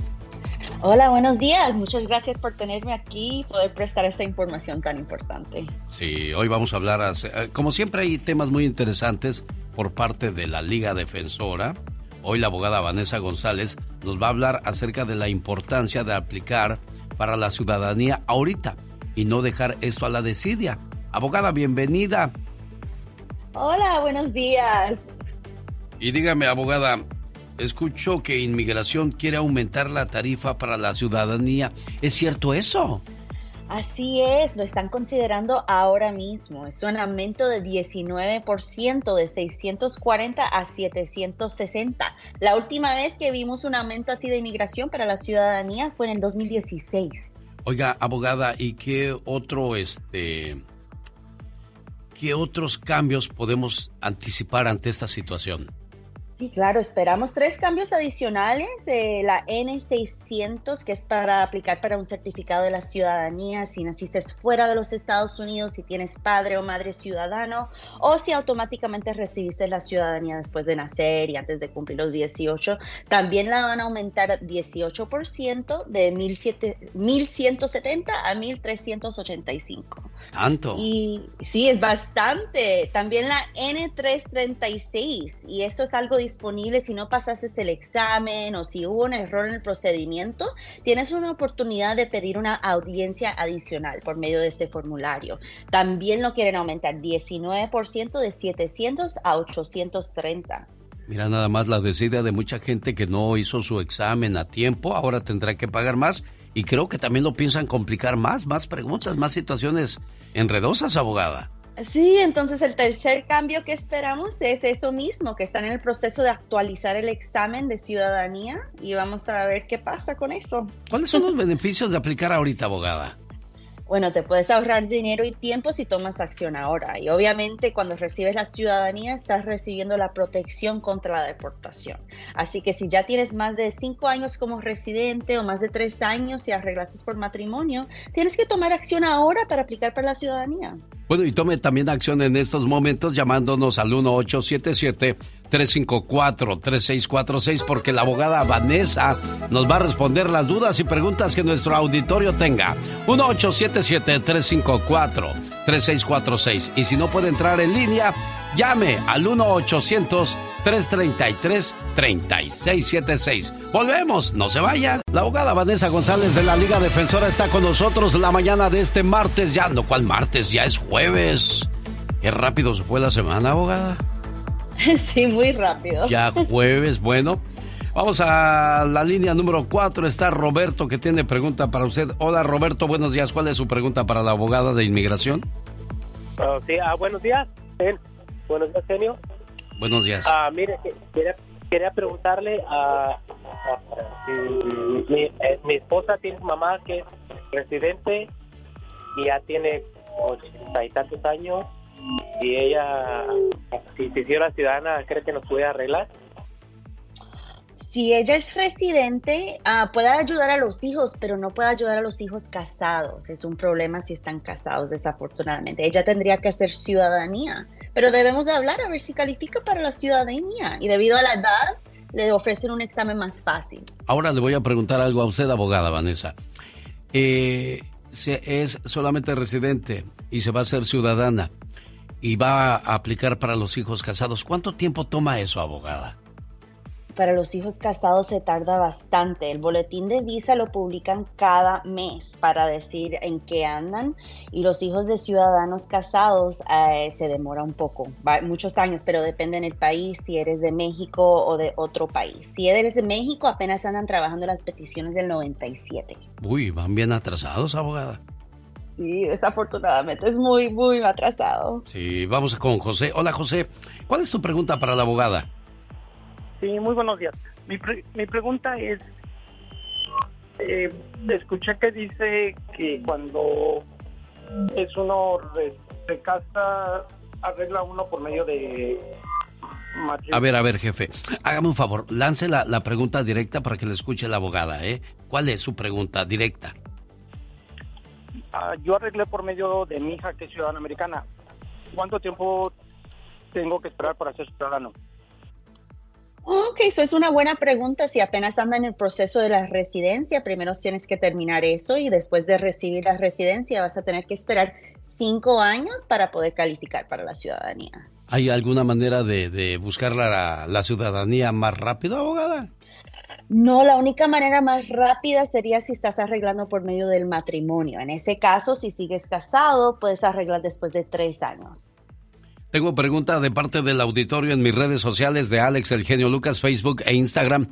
Hola, buenos días. Muchas gracias por tenerme aquí y poder prestar esta información tan importante.
Sí, hoy vamos a hablar, eh, como siempre hay temas muy interesantes por parte de la Liga Defensora. Hoy la abogada Vanessa González nos va a hablar acerca de la importancia de aplicar para la ciudadanía ahorita y no dejar esto a la desidia. Abogada, bienvenida.
Hola, buenos días.
Y dígame, abogada, escucho que inmigración quiere aumentar la tarifa para la ciudadanía. ¿Es cierto eso?
Así es, lo están considerando ahora mismo. Es un aumento de 19% de 640 a 760. La última vez que vimos un aumento así de inmigración para la ciudadanía fue en el 2016.
Oiga, abogada, ¿y qué otro este qué otros cambios podemos anticipar ante esta situación?
Sí, claro, esperamos tres cambios adicionales de la N600, que es para aplicar para un certificado de la ciudadanía si naciste fuera de los Estados Unidos, si tienes padre o madre ciudadano, o si automáticamente recibiste la ciudadanía después de nacer y antes de cumplir los 18. También la van a aumentar 18% de 1.170 a 1.385.
¿Tanto?
Y sí, es bastante. También la N336, y esto es algo disponible si no pasaste el examen o si hubo un error en el procedimiento, tienes una oportunidad de pedir una audiencia adicional por medio de este formulario. También lo quieren aumentar 19% de 700 a 830.
Mira nada más la desidia de mucha gente que no hizo su examen a tiempo, ahora tendrá que pagar más y creo que también lo piensan complicar más, más preguntas, más situaciones enredosas, abogada.
Sí, entonces el tercer cambio que esperamos es eso mismo, que están en el proceso de actualizar el examen de ciudadanía y vamos a ver qué pasa con eso.
¿Cuáles son los beneficios de aplicar ahorita, abogada?
Bueno, te puedes ahorrar dinero y tiempo si tomas acción ahora. Y obviamente cuando recibes la ciudadanía estás recibiendo la protección contra la deportación. Así que si ya tienes más de cinco años como residente o más de tres años y arreglaste por matrimonio, tienes que tomar acción ahora para aplicar para la ciudadanía.
Bueno, y tome también acción en estos momentos llamándonos al 1877-354-3646 porque la abogada Vanessa nos va a responder las dudas y preguntas que nuestro auditorio tenga. 1877-354-3646. Y si no puede entrar en línea, llame al 1-800-333-3676. Volvemos, no se vayan. La abogada Vanessa González de la Liga Defensora está con nosotros la mañana de este martes. Ya, no, ¿cuál martes? Ya es jueves. Qué rápido se fue la semana, abogada.
Sí, muy rápido.
Ya jueves, bueno. Vamos a la línea número 4. Está Roberto que tiene pregunta para usted. Hola Roberto, buenos días. ¿Cuál es su pregunta para la abogada de inmigración?
Ah, sí, ah, buenos días. Ben. Buenos días, genio.
Buenos días.
Ah, mire, que- quería, quería preguntarle a, si mi, eh, mi esposa tiene mamá que es residente y ya tiene ochenta y tantos años y ella, si se hiciera ciudadana, ¿cree que nos puede arreglar?
Si ella es residente, ah, puede ayudar a los hijos, pero no puede ayudar a los hijos casados. Es un problema si están casados, desafortunadamente. Ella tendría que hacer ciudadanía, pero debemos de hablar a ver si califica para la ciudadanía. Y debido a la edad, le ofrecen un examen más fácil.
Ahora le voy a preguntar algo a usted, abogada Vanessa. Eh, si es solamente residente y se va a hacer ciudadana y va a aplicar para los hijos casados, ¿cuánto tiempo toma eso, abogada?
Para los hijos casados se tarda bastante. El boletín de visa lo publican cada mes para decir en qué andan y los hijos de ciudadanos casados eh, se demora un poco, va- muchos años, pero depende en el país si eres de México o de otro país. Si eres de México apenas andan trabajando las peticiones del 97.
Uy, van bien atrasados, abogada.
Sí, desafortunadamente es muy, muy atrasado.
Sí, vamos con José. Hola, José. ¿Cuál es tu pregunta para la abogada?
Sí, muy buenos días. Mi, pre- mi pregunta es, eh, escuché que dice que cuando es uno re- se casa, arregla uno por medio de matrimonio.
A ver, a ver, jefe. Hágame un favor, lance la, la pregunta directa para que le escuche la abogada, ¿eh? ¿Cuál es su pregunta directa?
Ah, yo arreglé por medio de mi hija que es ciudadana americana. ¿Cuánto tiempo tengo que esperar para ser ciudadano?
Ok, eso es una buena pregunta. Si apenas anda en el proceso de la residencia, primero tienes que terminar eso y después de recibir la residencia vas a tener que esperar cinco años para poder calificar para la ciudadanía.
¿Hay alguna manera de, de buscar la, la ciudadanía más rápido, abogada?
No, la única manera más rápida sería si estás arreglando por medio del matrimonio. En ese caso, si sigues casado, puedes arreglar después de tres años.
Tengo pregunta de parte del auditorio en mis redes sociales de Alex, el genio Lucas, Facebook e Instagram.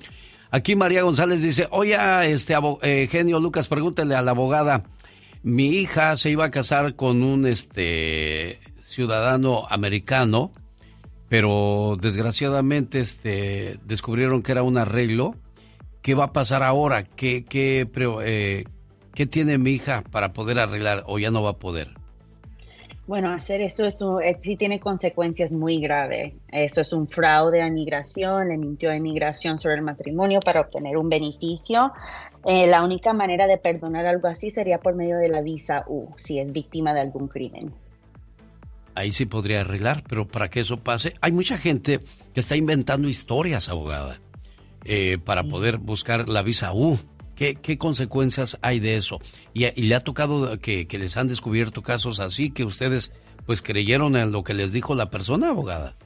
Aquí María González dice, oye, este eh, genio Lucas, pregúntele a la abogada, mi hija se iba a casar con un este ciudadano americano, pero desgraciadamente este descubrieron que era un arreglo. ¿Qué va a pasar ahora? ¿Qué, qué, eh, ¿Qué tiene mi hija para poder arreglar o ya no va a poder?
Bueno, hacer eso es eh, sí tiene consecuencias muy graves. Eso es un fraude a inmigración, le mintió a inmigración sobre el matrimonio para obtener un beneficio. Eh, la única manera de perdonar algo así sería por medio de la visa U, si es víctima de algún crimen.
Ahí sí podría arreglar, pero para que eso pase, hay mucha gente que está inventando historias, abogada, eh, para poder buscar la visa U. ¿Qué, consecuencias hay de eso? Y, le ha tocado que, les han descubierto casos así que ustedes pues creyeron en lo que les dijo la persona, abogada.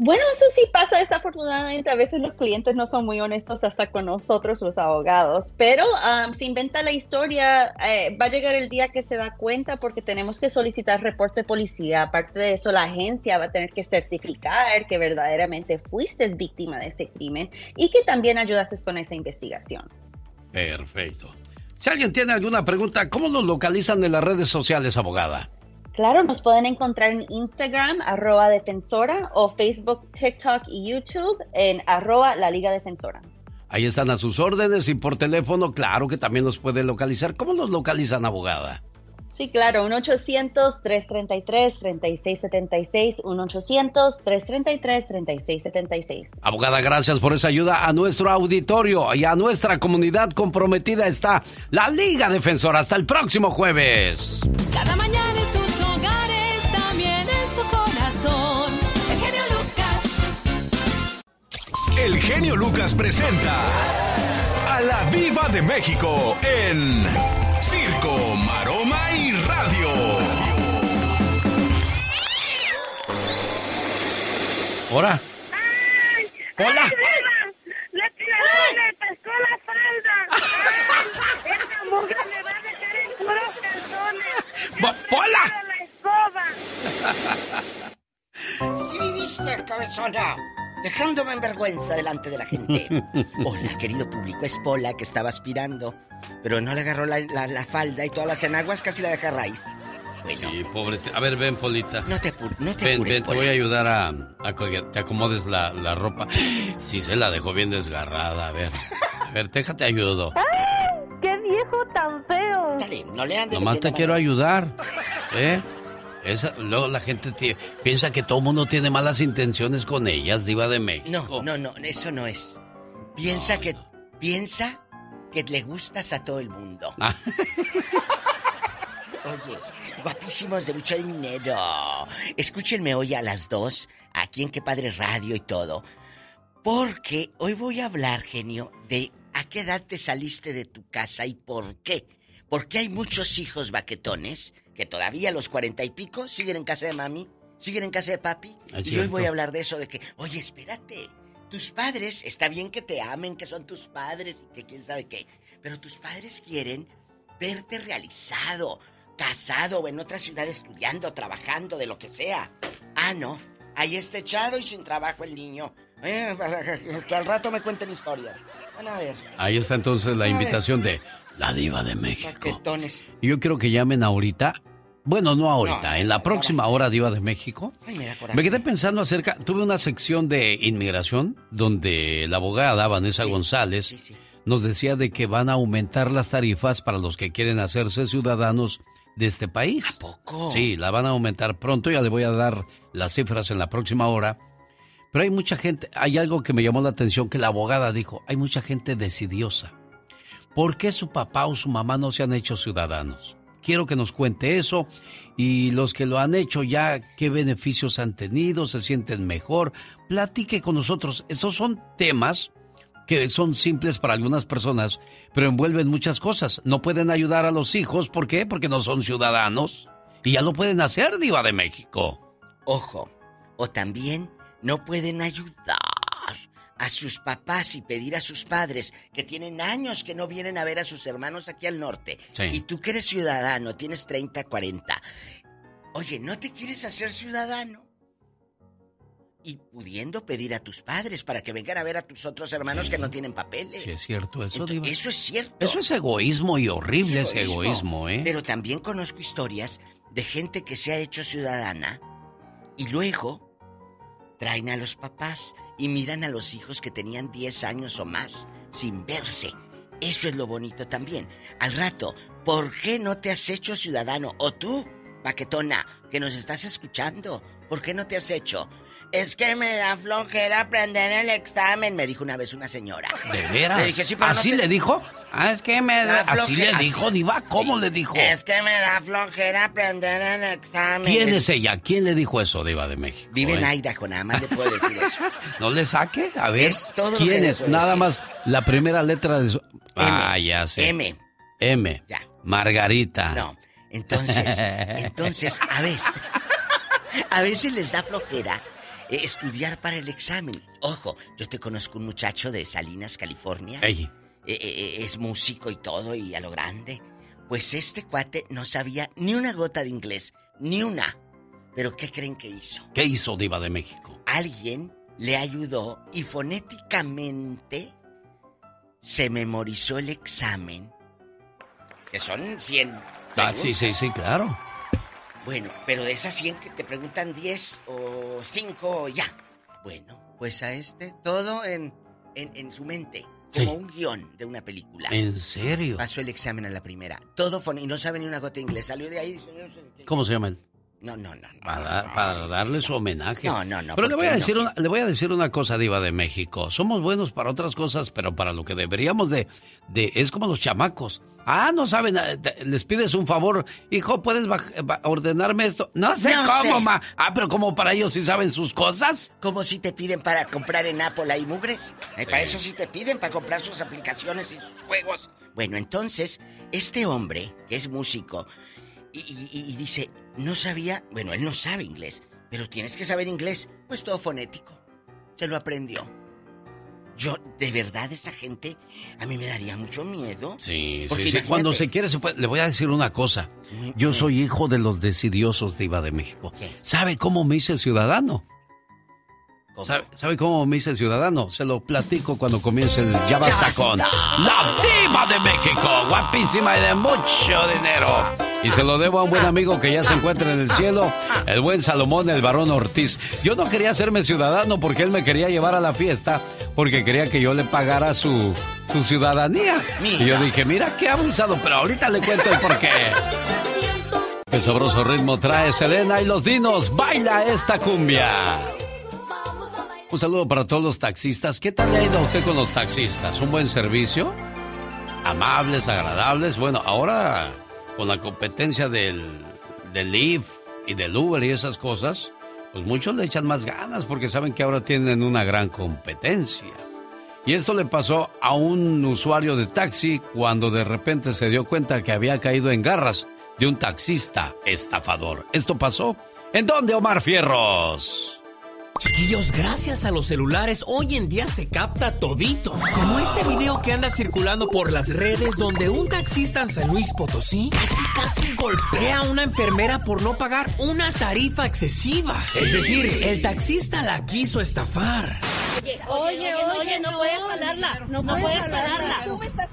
Bueno, eso sí pasa desafortunadamente. A veces los clientes no son muy honestos hasta con nosotros, los abogados. Pero um, se inventa la historia. Eh, va a llegar el día que se da cuenta porque tenemos que solicitar reporte de policía. Aparte de eso, la agencia va a tener que certificar que verdaderamente fuiste víctima de ese crimen y que también ayudaste con esa investigación.
Perfecto. Si alguien tiene alguna pregunta, ¿cómo nos localizan en las redes sociales, abogada?
Claro, nos pueden encontrar en Instagram, arroba defensora, o Facebook, TikTok y YouTube en arroba la Liga Defensora.
Ahí están a sus órdenes y por teléfono, claro que también nos puede localizar. ¿Cómo nos localizan, abogada?
Sí, claro, 1-800-333-3676, 1-800-333-3676.
Abogada, gracias por esa ayuda a nuestro auditorio y a nuestra comunidad comprometida está la Liga Defensora. Hasta el próximo jueves.
Cada mañana El genio Lucas
presenta a la Viva de México en Circo, Maroma y Radio.
Hola. Hola.
La tiradora le pescó la falda. Esta mujer me va a dejar en puros calzones.
¡Hola!
la escoba.
¿Sí viviste, cabezona? Dejándome en vergüenza delante de la gente. Hola, querido público, es Pola que estaba aspirando, pero no le agarró la, la, falda y todas las enaguas casi la deja raíz.
Bueno. Sí, pobre. A ver, ven, Polita.
No te, no te
ven,
apures,
ven, te voy a ayudar a, a, que te acomodes la, la ropa. Sí, se la dejó bien desgarrada. A ver, a ver, déjate ayudo.
¡Ay! ¡Qué viejo tan feo!
Dale, no le andes
Nomás te quiero ayudar. ¿Eh? Esa, luego la gente piensa que todo mundo tiene malas intenciones con ellas, diva de México.
No, no, no, eso no es. Piensa que piensa que le gustas a todo el mundo.
Ah.
Oye, guapísimos de mucho dinero. Escúchenme hoy a las dos, aquí en Qué Padre Radio y todo. Porque hoy voy a hablar, genio, de a qué edad te saliste de tu casa y por qué. Porque hay muchos hijos baquetones que todavía a los cuarenta y pico siguen en casa de mami, siguen en casa de papi. y hoy voy a hablar de eso, de que, oye, espérate, tus padres, está bien que te amen, que son tus padres, que quién sabe qué, pero tus padres quieren verte realizado, casado o en otra ciudad estudiando, trabajando, de lo que sea. Ah, no, ahí está echado y sin trabajo el niño. Eh, que al rato me cuenten historias. Van a ver.
Ahí está entonces la invitación de la diva de México. Y yo quiero que llamen ahorita bueno, no ahorita, en la próxima hora Diva de México. me, quedé pensando acerca, tuve una sección de inmigración donde la abogada Vanessa González nos decía de que van a aumentar las tarifas para los que quieren hacerse ciudadanos de este país.
¿A poco?
Sí, la van a aumentar pronto, ya le voy a dar las cifras en la próxima hora. Pero hay mucha gente, hay algo que me llamó la atención que la abogada dijo, hay mucha gente decidiosa. ¿Por qué su papá o su mamá no se han hecho ciudadanos? quiero que nos cuente eso y los que lo han hecho ya, qué beneficios han tenido, se sienten mejor. Platique con nosotros. Estos son temas que son simples para algunas personas, pero envuelven muchas cosas. No pueden ayudar a los hijos, ¿por qué? Porque no son ciudadanos. Y ya lo pueden hacer, Diva de México.
Ojo, o también no pueden ayudar a sus papás y pedir a sus padres que tienen años que no vienen a ver a sus hermanos aquí al norte. Y tú que eres ciudadano, tienes 30, 40. Oye, ¿no te quieres hacer ciudadano? Y pudiendo pedir a tus padres para que vengan a ver a tus otros hermanos que no tienen papeles.
Sí, es cierto eso, Diva.
Eso es cierto.
Eso es egoísmo y horrible
Es
ese egoísmo, ¿eh?
Pero también conozco historias de gente que se ha hecho ciudadana y luego traen a los papás y miran a los hijos que tenían 10 años o más sin verse. Eso es lo bonito también. Al rato, ¿por qué no te has hecho ciudadano? O tú, paquetona, que nos estás escuchando, ¿por qué no te has hecho? Es que me da flojera aprender el examen, me dijo una vez una señora.
¿De veras?
Le dije, sí, pero no
¿Así
te-
le dijo? Ah, es que me
Da
da... Así le
flojera,
dijo. Diva. ¿Cómo le dijo?
Es que me da flojera aprender el examen.
¿Quién es ella? ¿Quién le dijo eso, Diva de México?
Vive en
eh?
Idaho, nada más le puedo decir eso.
¿No le saque? A ver.
Es todo lo que
¿Quién es? Nada
decir.
más la primera letra de su... Ah, ya sé.
M.
M.
Ya.
Margarita.
No. Entonces, entonces, a veces, a veces les da flojera eh, estudiar para el examen. Ojo, yo te conozco un muchacho de Salinas, California.
Ey.
Eh, eh, es músico y todo y a lo grande. Pues este cuate no sabía ni una gota de inglés, ni una. Pero ¿qué creen que hizo?
¿Qué hizo Diva de México?
Alguien le ayudó y fonéticamente se memorizó el examen. Que son 100.
Ah, sí, sí, sí, claro.
Bueno, pero de esas 100 que te preguntan 10 o 5 ya. Bueno, pues a este todo en, en, en su mente. Como
Sí.
un guion de una película.
¿En serio?
Pasó el examen a la primera. Todo fone- y no sabe ni una gota de inglés. Salió de ahí dice, "Yo no sé qué".
¿Cómo se llama él?
No, no, no. no.
Para, dar- para darle su homenaje.
No, no, no,
Pero le
¿por
voy, a
qué no?
decir una, le voy a decir una cosa, Diva de México. Somos buenos para otras cosas, pero para lo que deberíamos de... de es como los chamacos. Ah, no saben, eh, les pides un favor. Hijo, ¿puedes ordenarme esto? No sé
No
cómo,
sé.
ma. Ah, pero como para ellos sí saben sus cosas.
Como si te piden para comprar en Apple hay mugres. Eh, Para eso sí te piden, para comprar sus aplicaciones y sus juegos. Bueno, entonces, este hombre, que es músico, y, y- y- y dice, no sabía, bueno, él no sabe inglés, pero tienes que saber inglés, pues todo fonético. Se lo aprendió. Yo, de verdad, esa gente, a mí me daría mucho miedo.
Sí,
Porque
sí, sí. Cuando se quiere, se puede. Le voy a decir una cosa. Yo soy hijo de los decidiosos de Iba de México. ¿Sabe cómo me hice ciudadano? ¿Sabe, sabe cómo me hice ciudadano? Se lo platico cuando comience el Ya basta
basta.
con la Diva de México, guapísima y de mucho dinero. Y se lo debo a un buen amigo que ya se encuentra en el cielo, el buen Salomón, el varón Ortiz. Yo no quería hacerme ciudadano porque él me quería llevar a la fiesta, porque quería que yo le pagara su, su ciudadanía. Y yo dije, mira qué abusado, pero ahorita le cuento el porqué. El sabroso ritmo trae Selena y los dinos. Baila esta cumbia. Un saludo para todos los taxistas. ¿Qué tal le ha ido usted con los taxistas? ¿Un buen servicio? Amables, agradables. Bueno, ahora con la competencia del, del y del Uber y esas cosas, pues muchos le echan más ganas porque saben que ahora tienen una gran competencia. Y esto le pasó a un usuario de taxi cuando de repente se dio cuenta que había caído en garras de un taxista estafador. ¿Esto pasó? ¿En dónde, Omar Fierros?
Chiquillos, gracias a los celulares hoy en día se capta todito. Como este video que anda circulando por las redes donde un taxista en San Luis Potosí casi casi golpea a una enfermera por no pagar una tarifa excesiva. Es decir, el taxista la quiso estafar.
Oye, oye, no puedes jalarla. No puedes jalarla.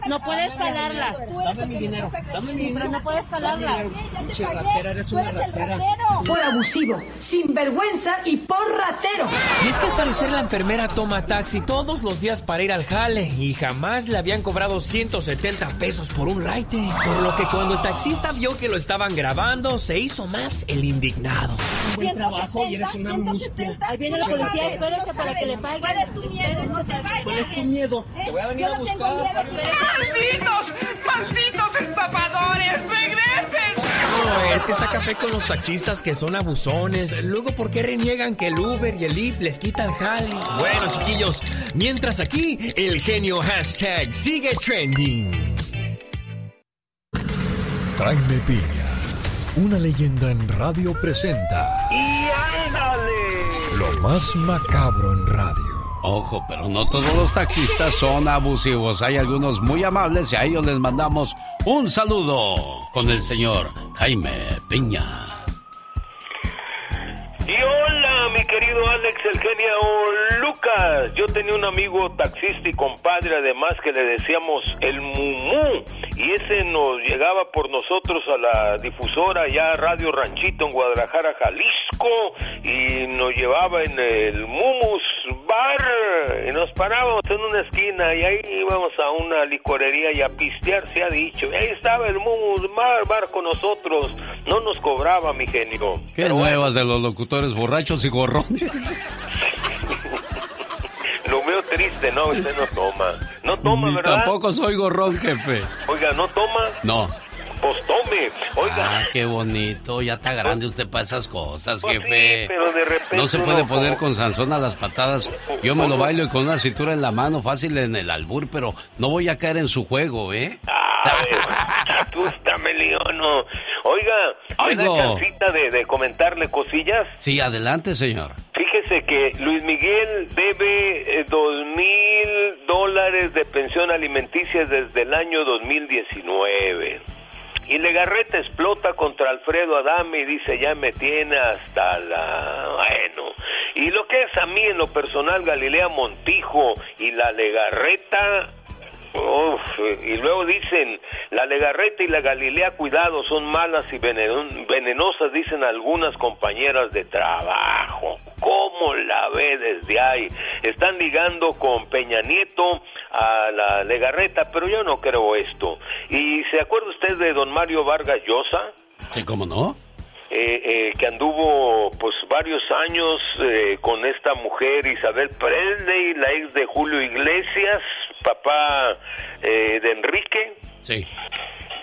No puedes jalarla.
Dame mi dinero, dame mi dinero.
Pero no puedes jalarla.
Pinche ratera, eres una ratera.
Por abusivo, sinvergüenza y por ratero.
Y es que al parecer la enfermera toma taxi todos los días para ir al jale y jamás le habían cobrado 170 pesos por un raite. Por lo que cuando el taxista vio que lo estaban grabando, se hizo más el indignado.
Buen trabajo y eres una música.
Ahí viene la policía, espérate para que le paguen. ¿Cuál es tu miedo? No te vayas.
¿Cuál es tu miedo? Te voy a venir
Yo
a
no tengo
buscar.
miedo.
¡Malditos! ¡Malditos estafadores! ¡Regresen!
Es que está café con los taxistas que son abusones. Luego, ¿por qué reniegan que el Uber y el Lyft les quitan jale? Bueno, chiquillos, mientras aquí, el genio hashtag sigue trending.
Jaime Piña, una leyenda en radio presenta
¡Y ándale!
lo más macabro en radio.
Ojo, pero no todos los taxistas son abusivos. Hay algunos muy amables y a ellos les mandamos un saludo con el señor Jaime Piña.
querido Alex, el genio Lucas. Yo tenía un amigo taxista y compadre, además que le decíamos el Mumú. Y ese nos llegaba por nosotros a la difusora ya Radio Ranchito en Guadalajara, Jalisco. Y nos llevaba en el Mumus Bar. Y nos parábamos en una esquina y ahí íbamos a una licorería y a pistear, se ha dicho. Y ahí estaba el Mumus Bar, bar con nosotros. No nos cobraba, mi genio.
Qué
Pero bueno.
nuevas de los locutores borrachos y gorrones.
Lo veo triste, no, usted no toma. No toma,
Ni
¿verdad?
tampoco soy gorrón, jefe.
Oiga, ¿no toma?
No.
Pues tome. Oiga.
Ah, qué bonito. Ya está grande usted para esas cosas,
Pues
jefe.
sí, pero de repente
No se puede
uno
poner con Sansón a las patadas. Yo me lo bailo y con una cintura en la mano, fácil en el albur, pero no voy a caer en su juego, ¿eh?
Atústame, Leono. Oiga, ¿me da
Oigo.
chancita de, de comentarle cosillas?
Sí, adelante, señor.
Fíjese que Luis Miguel debe eh, dos mil dólares de pensión alimenticia desde el año 2019. Y Legarreta explota contra Alfredo Adame y dice, ya me tiene hasta la... Bueno. Y lo que es a mí en lo personal, Galilea Montijo y la Legarreta... Uf, y luego dicen, la legarreta y la galilea, cuidado, son malas y veneno- venenosas, dicen algunas compañeras de trabajo. ¿Cómo la ve desde ahí? Están ligando con Peña Nieto a la legarreta, pero yo no creo esto. ¿Y se acuerda usted de don Mario Vargas Llosa?
Sí, ¿cómo no?
eh, eh, que anduvo pues varios años eh, con esta mujer Isabel Presley, la ex de Julio Iglesias, papá eh, de Enrique.
Sí.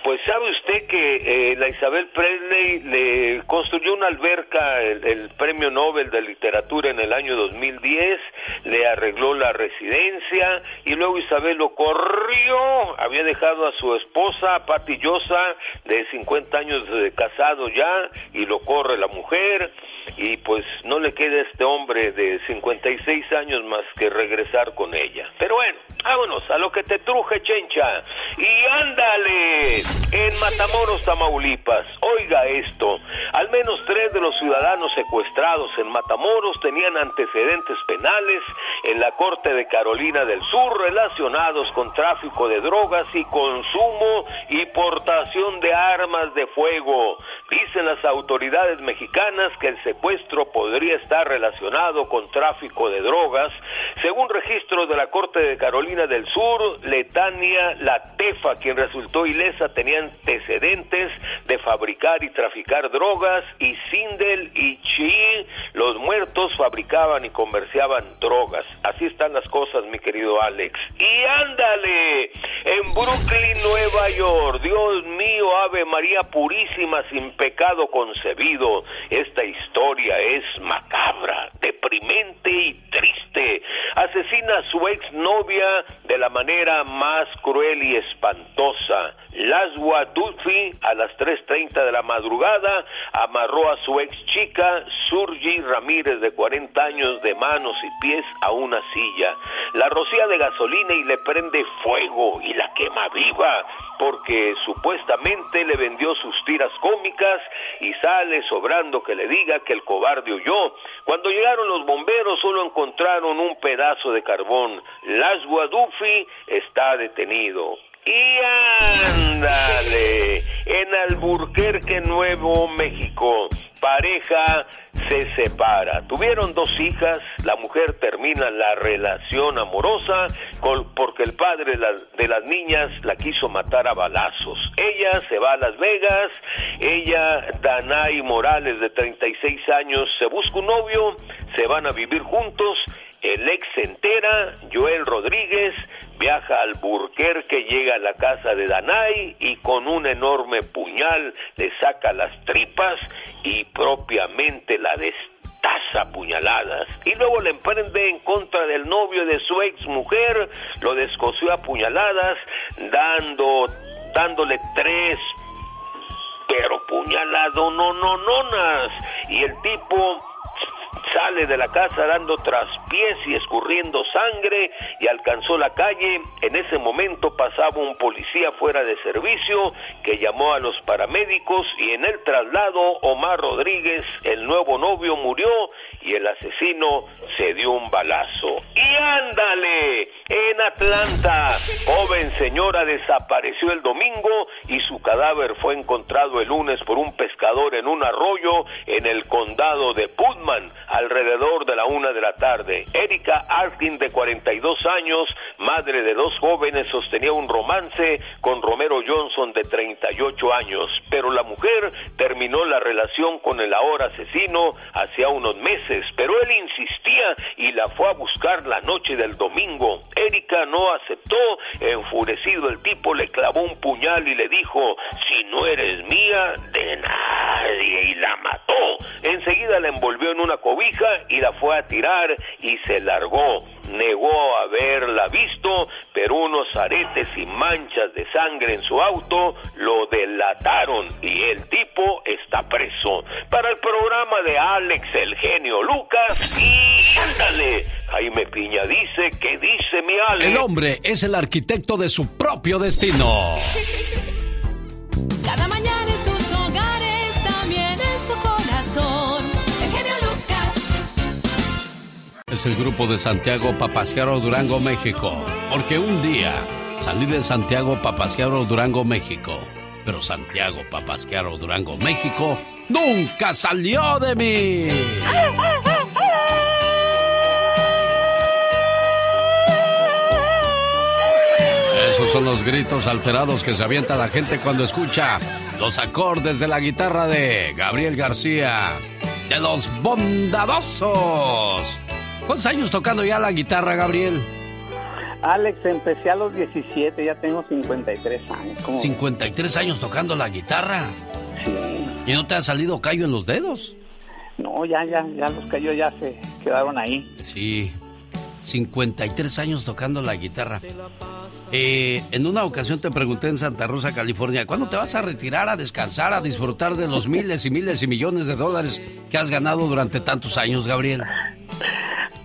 Pues sabe usted que eh, la Isabel Presley le construyó una alberca, el, el Premio Nobel de Literatura en el año 2010, le arregló la residencia y luego Isabel lo corrió, había dejado a su esposa, Patti Llosa, de 50 años de casado ya, y lo corre la mujer, y pues no le queda a este hombre de 56 años más que regresar con ella. Pero bueno, vámonos a lo que te truje, chencha. Y ándale, en Matamoros, Tamaulipas. Oiga esto, al menos tres de los ciudadanos secuestrados en Matamoros tenían antecedentes penales en la Corte de Carolina del Sur relacionados con tráfico de drogas y consumo y portación de armas de fuego. Dicen las autoridades mexicanas que el secuestro podría estar relacionado con tráfico de drogas. Según registros de la Corte de Carolina del Sur, Letania Latefa, quien resultó ilesa, tenía antecedentes de fabricar y traficar drogas y Sindel y Chi, los muertos, fabricaban y comerciaban drogas. Así están las cosas, mi querido Alex. Y ándale, en Brooklyn, Nueva York, Dios mío, Ave María Purísima, sin pecado concebido. Esta historia es macabra, deprimente y triste. Asesina a su exnovia de la manera más cruel y espantosa. Laswa Dulfi, a las 3.30 de la madrugada, amarró a su ex chica, Surgi Ramírez, de 40 años, de manos y pies a una silla. La rocía de gasolina y le prende fuego y la quema viva, porque supuestamente le vendió sus tiras cómicas y sale sobrando que le diga que el cobarde huyó. Cuando llegaron los bomberos solo encontraron un pedazo de carbón. Laswa Dufi está detenido. Y ándale, en Alburquerque, Nuevo México, pareja se separa. Tuvieron dos hijas, la mujer termina la relación amorosa porque el padre de las, niñas la quiso matar a balazos. Ella se va a Las Vegas, ella, Danay Morales, de 36 años, se busca un novio, se van a vivir juntos. El ex entera, Joel Rodríguez viaja al Burquerque, llega a la casa de Danay y con un enorme puñal le saca las tripas y propiamente la destaza a puñaladas. Y luego le emprende en contra del novio de su ex mujer, lo descosió a puñaladas, dando, dándole tres pero puñalado no no nonas y el tipo sale de la casa dando traspiés y escurriendo sangre y alcanzó la calle. En ese momento pasaba un policía fuera de servicio que llamó a los paramédicos y en el traslado Omar Rodríguez, el nuevo novio, murió y el asesino se dio un balazo. Y ándale, en Atlanta, joven señora desapareció el domingo y su cadáver fue encontrado el lunes por un pescador en un arroyo en el condado de Putman alrededor de la una de la tarde. Erika Arkin, de 42 años, madre de dos jóvenes, sostenía un romance con Romero Johnson, de 38 años, pero la mujer terminó la relación con el ahora asesino hacía unos meses, pero él insistía y la fue a buscar la noche del domingo. Erika no aceptó, enfurecido el tipo le clavó un puñal y le dijo, si no eres mía, de nadie, y la mató. Enseguida la envolvió en una cobija y la fue a tirar y se largó. Negó haberla visto, pero unos aretes y manchas de sangre en su auto lo delataron y el tipo está preso. Para el programa de Alex el genio Lucas y ándale, Jaime Piña dice que dice mi Alex.
El hombre es el arquitecto de su propio destino.
Cada mañana en sus hogares, también en su corazón. El genio Lucas.
Es el grupo de Santiago Papasquiaro Durango, México. Porque un día salí de Santiago Papasquiaro Durango, México. Pero Santiago Papasquiaro Durango, México nunca salió de mí. Esos son los gritos alterados que se avienta la gente cuando escucha los acordes de la guitarra de Gabriel García, de los bondadosos. ¿Cuántos años tocando ya la guitarra, Gabriel?
Alex, empecé a los 17, ya tengo 53 años. ¿Cómo ves?
53 años tocando la guitarra.
Sí.
¿Y no te ha salido callo en los dedos?
No, ya, ya, ya los cayó ya se quedaron ahí.
Sí. 53 años tocando la guitarra. Eh, en una ocasión te pregunté en Santa Rosa, California, ¿cuándo te vas a retirar a descansar, a disfrutar de los miles y miles y millones de dólares que has ganado durante tantos años, Gabriel?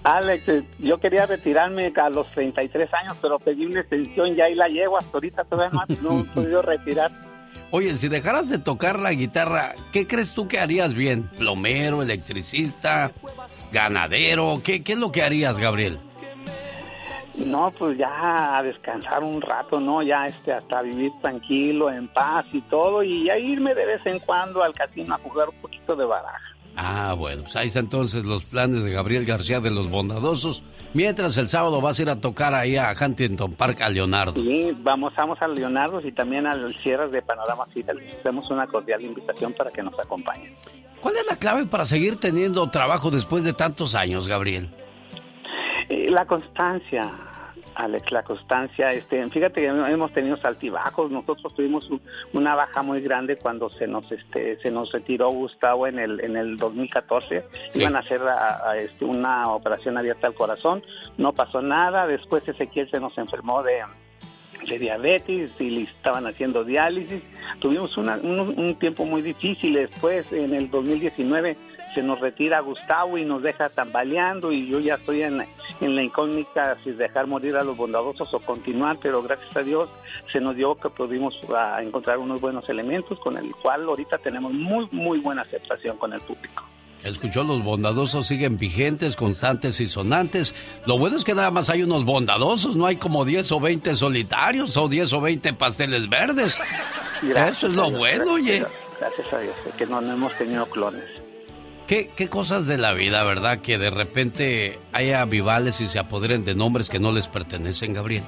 Alex, eh, yo quería retirarme a los 33 años, pero pedí una extensión y ahí la llevo hasta ahorita, todavía no, no he podido retirar.
Oye, si dejaras de tocar la guitarra, ¿qué crees tú que harías bien? ¿Plomero, electricista, ganadero? ¿Qué, qué es lo que harías, Gabriel?
No, pues ya a descansar un rato, ¿no? Ya este, hasta vivir tranquilo, en paz y todo, y ya irme de vez en cuando al casino a jugar un poquito de baraja.
Ah, bueno, pues ahí están entonces los planes de Gabriel García de los Bondadosos. Mientras el sábado vas a ir a tocar ahí a Huntington Park a Leonardo.
Sí, vamos, vamos a Leonardo y también al cierre de Panorama City. Les hacemos una cordial invitación para que nos acompañen.
¿Cuál es la clave para seguir teniendo trabajo después de tantos años, Gabriel?
Eh, la constancia, Alex, la constancia. Este, fíjate que hemos tenido altibajos. Nosotros tuvimos un- una baja muy grande cuando se nos este se nos retiró Gustavo en el en el 2014.
Sí.
Iban a hacer a- a, este, una operación abierta al corazón. No pasó nada. Después Ezequiel se nos enfermó de de diabetes y le estaban haciendo diálisis. Tuvimos una- un, un tiempo muy difícil. Después, en el 2019, se nos retira Gustavo y nos deja tambaleando y yo ya estoy en, en la incógnita si dejar morir a los bondadosos o continuar, pero gracias a Dios se nos dio que pudimos ah, encontrar unos buenos elementos con el cual ahorita tenemos muy, muy buena aceptación con el público.
Escuchó, los bondadosos siguen vigentes, constantes y sonantes. Lo bueno es que nada más hay unos bondadosos, no hay como 10 o 20 solitarios o 10 o 20 pasteles verdes.
Gracias
Eso es lo
Dios,
bueno,
gracias
oye.
Gracias a Dios, que no, no hemos tenido clones.
¿Qué, qué cosas de la vida, verdad? Que de repente haya vivales y se apoderen de nombres que no les pertenecen, Gabriel.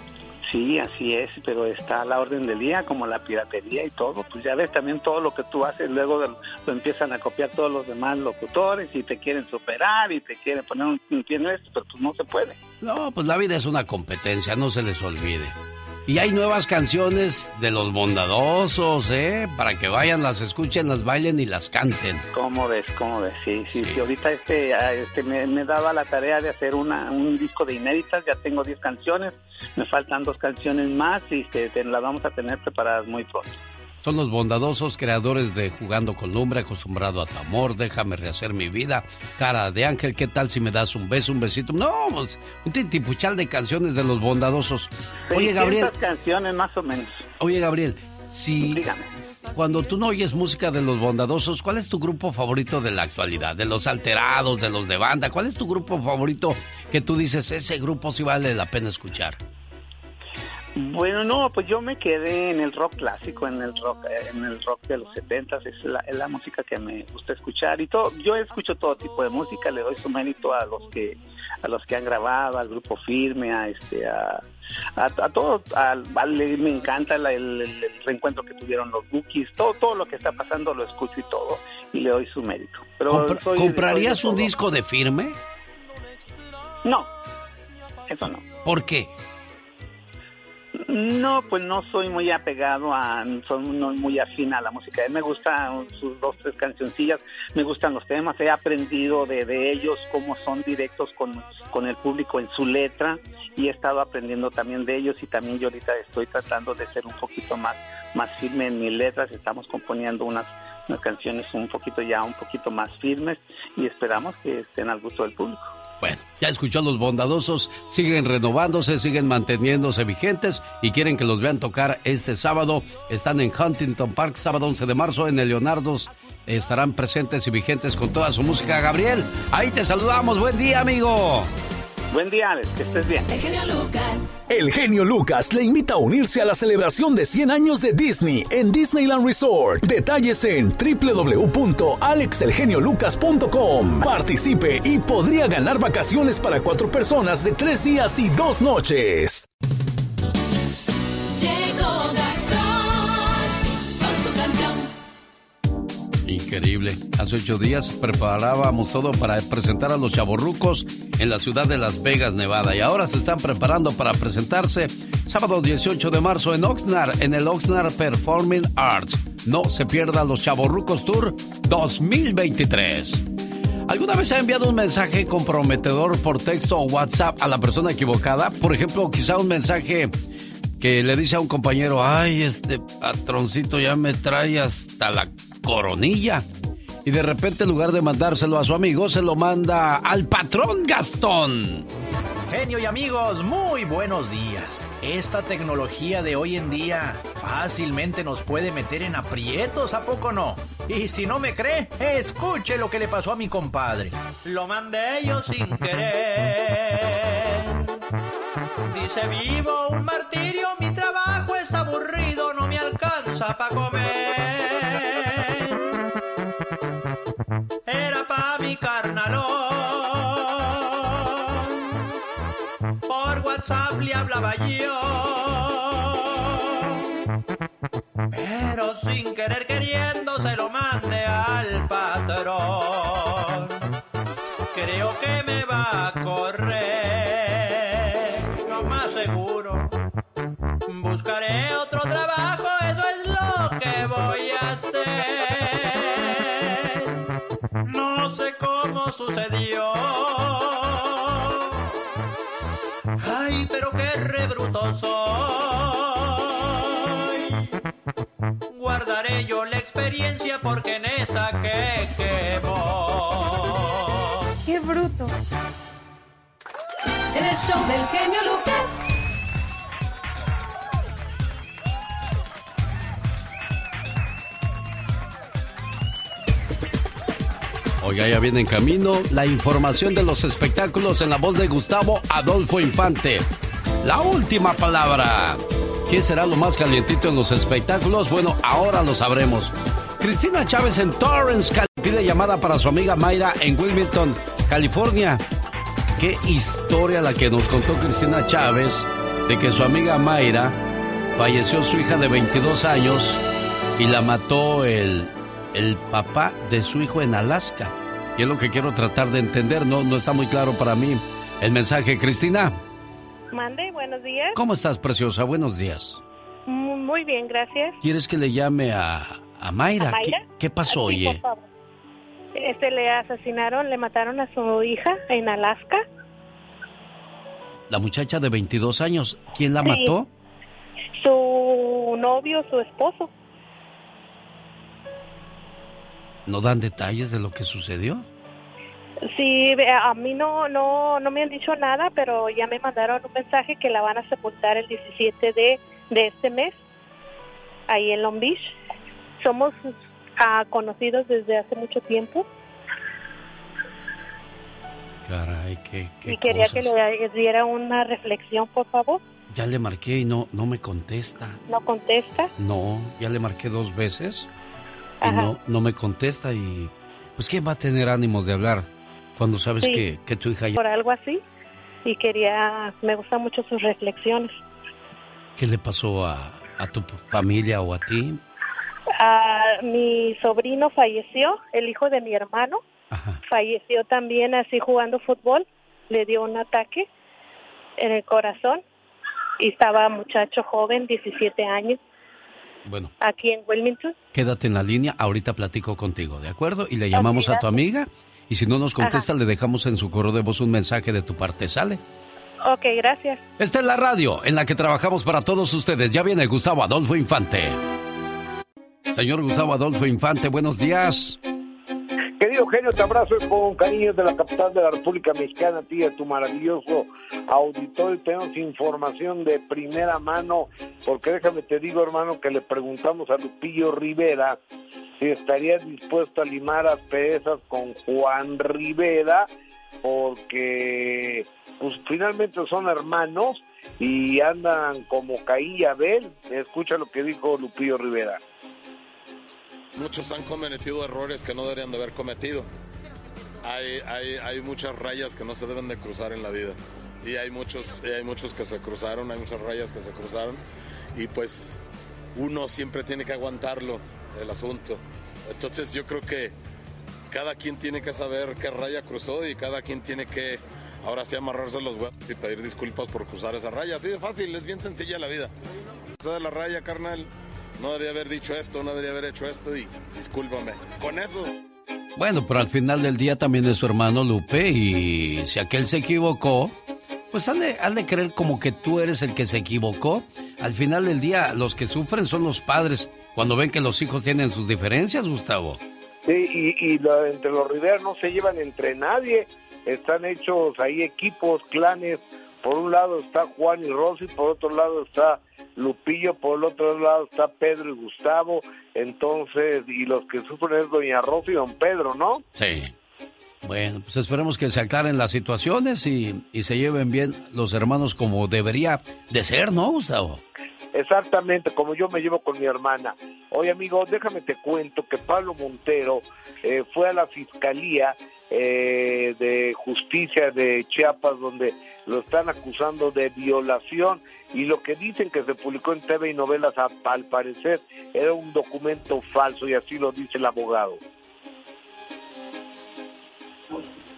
Sí, así es, pero está a la orden del día, como la piratería y todo. Pues ya ves también todo lo que tú haces, luego de- lo empiezan a copiar todos los demás locutores y te quieren superar y te quieren poner un, un pie en esto, pero pues no se puede.
No, pues la vida es una competencia, no se les olvide. Y hay nuevas canciones de los bondadosos, ¿eh? Para que vayan, las escuchen, las bailen y las canten.
¿Cómo ves? ¿Cómo ves? Sí, sí, sí. Ahorita este, ah, este me, me daba la tarea de hacer una, un disco de inéditas. Ya tengo 10 canciones. Me faltan dos canciones más y este, te- las vamos a tener preparadas muy pronto.
Son los bondadosos creadores de Jugando con Lumbre, acostumbrado a tu amor, déjame rehacer mi vida, cara de ángel, ¿qué tal si me das un beso, un besito? No, pues un titipuchal de canciones de los bondadosos. Oye,
600
Gabriel,
canciones más o menos.
oye, Gabriel, si, cuando tú no oyes música de los bondadosos, ¿cuál es tu grupo favorito de la actualidad? De los alterados, de los de banda, ¿cuál es tu grupo favorito que tú dices, ese grupo sí vale la pena escuchar?
Bueno, no, pues yo me quedé en el rock clásico, en el rock, en el rock de los 70 es la, es la música que me gusta escuchar y todo. Yo escucho todo tipo de música, le doy su mérito a los que a los que han grabado, al grupo firme, a este, a, a, todos, me encanta el, el, reencuentro que tuvieron los Bookies, todo, todo lo que está pasando lo escucho y todo y le doy su mérito. Pero
¿Comprarías un disco de firme?
No, eso no.
¿Por qué?
No, pues no soy muy apegado a, soy muy afín a la música. Me gustan sus dos, tres cancioncillas, me gustan los temas, he aprendido de, de ellos cómo son directos con, con el público en su letra y he estado aprendiendo también de ellos y también yo ahorita estoy tratando de ser un poquito más, más firme en mis letras, estamos componiendo unas, unas canciones un poquito ya un poquito más firmes y esperamos que estén al gusto del público.
Bueno, ya escuchó los bondadosos, siguen renovándose, siguen manteniéndose vigentes y quieren que los vean tocar este sábado. Están en Huntington Park, sábado 11 de marzo, en el Leonardo's. Estarán presentes y vigentes con toda su música. Gabriel, ahí te saludamos. Buen día, amigo.
Buen día, Alex, que estés bien.
El genio Lucas.
El genio Lucas le invita a unirse a la celebración de 100 años de Disney en Disneyland Resort. Detalles en www.alexelgeniolucas.com. Participe y podría ganar vacaciones para cuatro personas de tres días y dos noches.
Increíble. Hace ocho días preparábamos todo para presentar a los chavorrucos en la ciudad de Las Vegas, Nevada. Y ahora se están preparando para presentarse sábado 18 de marzo en Oxnard, en el Oxnard Performing Arts. No se pierda los chavorrucos Tour 2023. ¿Alguna vez ha enviado un mensaje comprometedor por texto o WhatsApp a la persona equivocada? Por ejemplo, quizá un mensaje que le dice a un compañero, ay, este patroncito ya me trae hasta la coronilla. Y de repente, en lugar de mandárselo a su amigo, se lo manda al patrón Gastón.
Genio y amigos, muy buenos días. Esta tecnología de hoy en día fácilmente nos puede meter en aprietos, ¿a poco no? Y si no me cree, escuche lo que le pasó a mi compadre. Lo mandé yo sin querer. Dice vivo un martirio, aburrido, no me alcanza para comer. Era pa' mi carnalón. Por WhatsApp le hablaba yo. Pero sin querer queriendo se lo Ay, pero qué rebruto soy. Guardaré yo la experiencia porque neta que quemó.
¡Qué bruto! En el show del genio Lucas.
Ya viene en camino la información de los espectáculos en la voz de Gustavo Adolfo Infante. La última palabra. ¿Quién será lo más calientito en los espectáculos? Bueno, ahora lo sabremos. Cristina Chávez en Torrance, pide llamada para su amiga Mayra en Wilmington, California. Qué historia la que nos contó Cristina Chávez de que su amiga Mayra falleció su hija de 22 años y la mató el, el papá de su hijo en Alaska. Y es lo que quiero tratar de entender, no, no está muy claro para mí el mensaje. Cristina,
Mande, buenos días.
¿cómo estás, preciosa? Buenos días.
Mu- Muy bien, gracias.
¿Quieres que le llame a, a Mayra?
¿A Mayra?
¿Qué, qué pasó,
Sí,
oye?
por favor. Este, le asesinaron, le mataron a su hija en Alaska.
La muchacha de 22 años, ¿quién la
Sí.
mató?
Su novio, su esposo.
¿No dan detalles de lo que sucedió?
Sí, a mí no, no, no me han dicho nada, pero ya me mandaron un mensaje que la van a sepultar el 17 de, de este mes, ahí en Long Beach. somos ah, conocidos desde hace mucho tiempo
Caray, qué, qué
y quería
cosas.
que le diera una reflexión, por favor.
Ya le marqué y no, no me contesta.
No contesta.
No, ya le marqué dos veces y no, no me contesta y pues ¿quién va a tener ánimos de hablar cuando sabes
Sí.
que, que tu hija ya...
Por algo así. Y quería, me gustan mucho sus reflexiones.
¿Qué le pasó a, a tu familia o a ti?
Ah, mi sobrino falleció, el hijo de mi hermano. Falleció también así jugando fútbol. Le dio un ataque en el corazón. Y estaba muchacho joven, 17 años,
Bueno,
aquí en Wilmington.
quédate en la línea, ahorita platico contigo, ¿de acuerdo? Y le llamamos a tu amiga y si no nos contesta le dejamos en su correo de voz un mensaje de tu parte, ¿sale?
Ok, gracias.
Esta es la radio en la que trabajamos para todos ustedes. Ya viene Gustavo Adolfo Infante. Señor Gustavo Adolfo Infante, buenos días.
Querido genio, te abrazo con cariño de la capital de la República Mexicana, a ti y a tu maravilloso auditorio. Tenemos información de primera mano, porque déjame te digo, hermano, que le preguntamos a Lupillo Rivera si estaría dispuesto a limar asperezas con Juan Rivera, porque pues finalmente son hermanos y andan como Caín y Abel. Escucha lo que dijo Lupillo Rivera.
Muchos han cometido errores que no deberían de haber cometido. Hay, hay, muchas rayas que no se deben de cruzar en la vida. Y hay muchos, hay muchos que se cruzaron, hay muchas rayas que se cruzaron. Y pues uno siempre tiene que aguantarlo, el asunto. Entonces yo creo que cada quien tiene que saber qué raya cruzó y cada quien tiene que ahora sí amarrarse los huevos y pedir disculpas por cruzar esa raya. Así de fácil, es bien sencilla la vida. Esa de la raya, carnal. No debería haber dicho esto, no debería haber hecho esto y discúlpame. Con eso.
Bueno, pero al final del día también es su hermano Lupe y si aquel se equivocó, pues han de, han de creer como que tú eres el que se equivocó. Al final del día los que sufren son los padres cuando ven que los hijos tienen sus diferencias, Gustavo.
Sí, y, y lo- entre los Rivera no se llevan entre nadie. Están hechos ahí equipos, clanes. Por un lado está Juan y Rosy, por otro lado está Lupillo, por el otro lado está Pedro y Gustavo. Entonces, y los que sufren es Doña Rosy y Don Pedro, ¿no?
Sí. Bueno, pues esperemos que se aclaren las situaciones y, y se lleven bien los hermanos como debería de ser, ¿no, Gustavo?
Exactamente, como yo me llevo con mi hermana. Oye, amigo, déjame te cuento que Pablo Montero eh, fue a la Fiscalía eh, de Justicia de Chiapas, donde lo están acusando de violación y lo que dicen que se publicó en TV y novelas, al parecer, era un documento falso y así lo dice el abogado.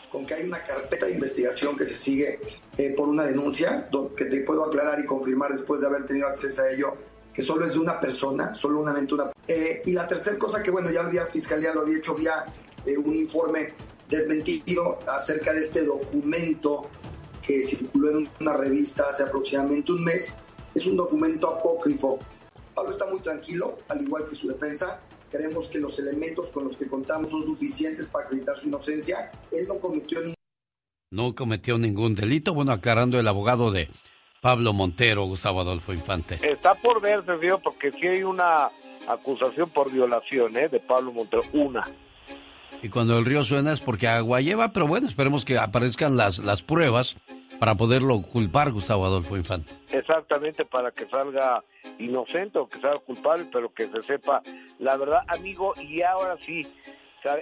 con que hay una carpeta de investigación que se sigue eh, por una denuncia, que te puedo aclarar y confirmar después de haber tenido acceso a ello, que solo es de una persona, solo una una. Eh, y la tercera cosa que, bueno, ya había Fiscalía lo había hecho vía un informe desmentido acerca de este documento que circuló en una revista hace aproximadamente un mes. Es un documento apócrifo. Pablo está muy tranquilo, al igual que su defensa. Creemos que los elementos con los que contamos son suficientes para acreditar su inocencia. Él no cometió ni
No cometió ningún delito. Bueno, aclarando el abogado de Pablo Montero, Gustavo Adolfo Infante.
Está por verse, tío, porque sí hay una acusación por violación ¿eh? de Pablo Montero, una.
Y cuando el río suena es porque agua lleva, pero bueno, esperemos que aparezcan las, las pruebas para poderlo culpar, Gustavo Adolfo Infante.
Exactamente, para que salga inocente o que salga culpable, pero que se sepa la verdad, amigo. Y ahora sí,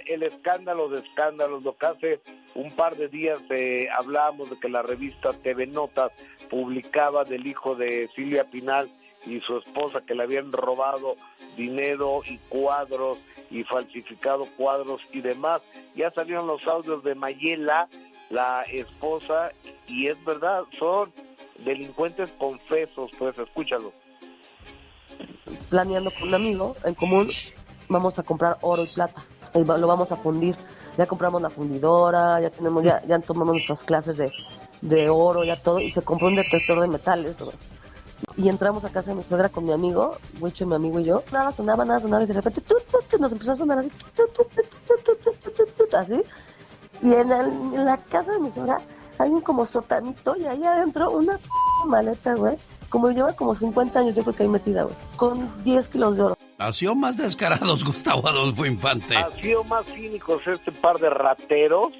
el escándalo de escándalos, lo que hace un par de días eh, hablábamos de que la revista TV Notas publicaba del hijo de Silvia Pinal y su esposa que le habían robado dinero y cuadros y falsificado cuadros y demás. Ya salieron los audios de Mayela, la esposa, y es verdad, son delincuentes confesos, pues escúchalo.
planeando con un amigo en común, vamos a comprar oro y plata. Lo vamos a fundir. Ya compramos la fundidora, ya tenemos, ya, ya tomamos nuestras clases de, de oro, ya todo, y se compró un detector de metales y entramos a casa de mi suegra con mi amigo, Wicho, mi amigo y yo, nada sonaba, nada sonaba, y de repente tut, tut, nos empezó a sonar así, así, y en, el, la casa de mi suegra hay un como sotanito y ahí adentro una maleta, güey, como lleva como 50 años yo creo que ahí metida, güey, con 10 kilos de oro.
Así o más descarados, Gustavo Adolfo Infante.
Así o más cínicos este par de rateros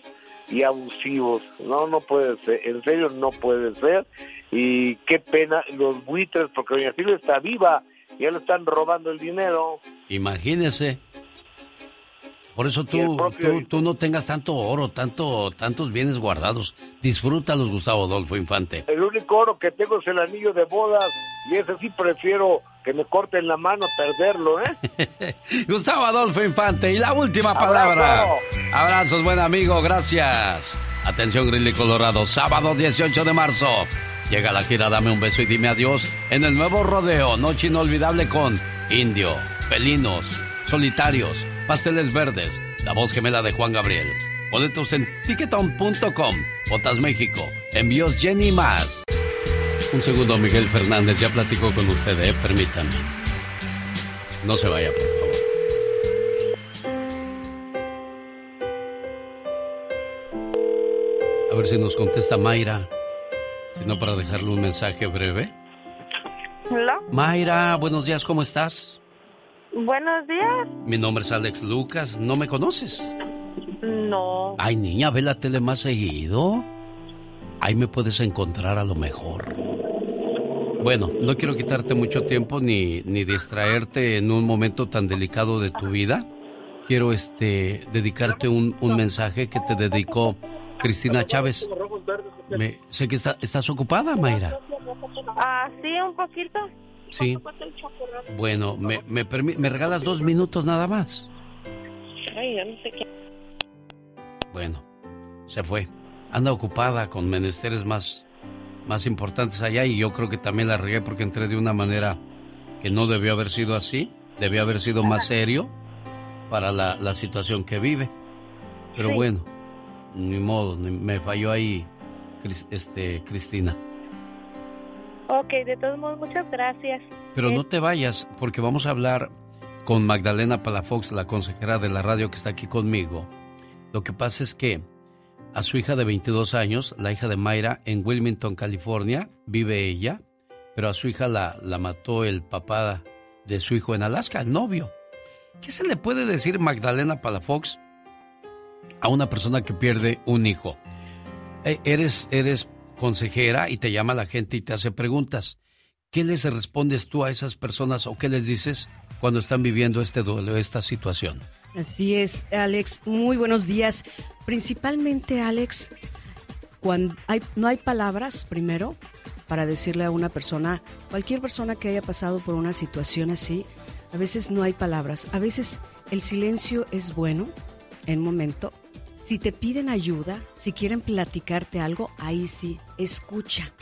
y abusivos. No, no puede ser, en serio no puede ser. Y qué pena los buitres, porque Doña Silvia está viva. Ya le están robando el dinero.
Imagínese. Por eso tú, tú, tú, no tengas tanto oro, tanto, tantos bienes guardados. Disfrútalos, Gustavo Adolfo Infante.
El único oro que tengo es el anillo de bodas y ese sí prefiero que me corten la mano perderlo, ¿eh?
Gustavo Adolfo Infante y la última palabra. Abrazos, buen amigo, gracias. Atención, Grilly Colorado, sábado 18 de marzo. Llega la gira Dame un beso y dime adiós en el nuevo rodeo, noche inolvidable con Indio, Felinos, Solitarios, Pasteles Verdes, la voz gemela de Juan Gabriel. Boletos en ticketon.com, Botas México, envíos Jenny Más. Un segundo, Miguel Fernández, ya platico con usted, ¿eh? permítanme. No se vaya, por favor. A ver si nos contesta Mayra. Si no, para dejarle un mensaje breve.
Hola.
Mayra, buenos días, ¿cómo estás?
Buenos días.
Mi nombre es Alex Lucas, ¿no me conoces?
No.
Ay, niña, ve la tele más seguido. Ahí me puedes encontrar a lo mejor. Bueno, no quiero quitarte mucho tiempo ni, ni distraerte en un momento tan delicado de tu vida. Quiero este dedicarte un, un mensaje que te dedicó Cristina Chávez. Me, sé que está, estás ocupada, Mayra.
Ah, sí, un poquito.
Sí. Bueno, me, me, me regalas dos minutos nada más.
Ay, ya no sé qué.
Bueno, se fue. Anda ocupada con menesteres más, más importantes allá y yo creo que también la regué porque entré de una manera que no debió haber sido así, debió haber sido más serio para la, la situación que vive. Pero
Sí.
bueno, ni modo, ni- me falló ahí este, Cristina.
Ok, de todos modos, muchas gracias.
Pero
Eh,
no te vayas porque vamos a hablar con Magdalena Palafox, la consejera de la radio que está aquí conmigo. Lo que pasa es que a su hija de 22 años, la hija de Mayra, en Wilmington, California, vive ella, pero a su hija la, la mató el papá de su hijo en Alaska, el novio. ¿Qué se le puede decir, Magdalena Palafox, a una persona que pierde un hijo? Eh, eres, eres consejera y te llama la gente y te hace preguntas. ¿Qué les respondes tú a esas personas o qué les dices cuando están viviendo este duelo, esta situación?
Así es, Alex. Muy buenos días. Principalmente, Alex, cuando hay, no hay palabras, primero, para decirle a una persona, cualquier persona que haya pasado por una situación así, a veces no hay palabras. A veces el silencio es bueno en momento. Si te piden ayuda, si quieren platicarte algo, ahí sí, escucha.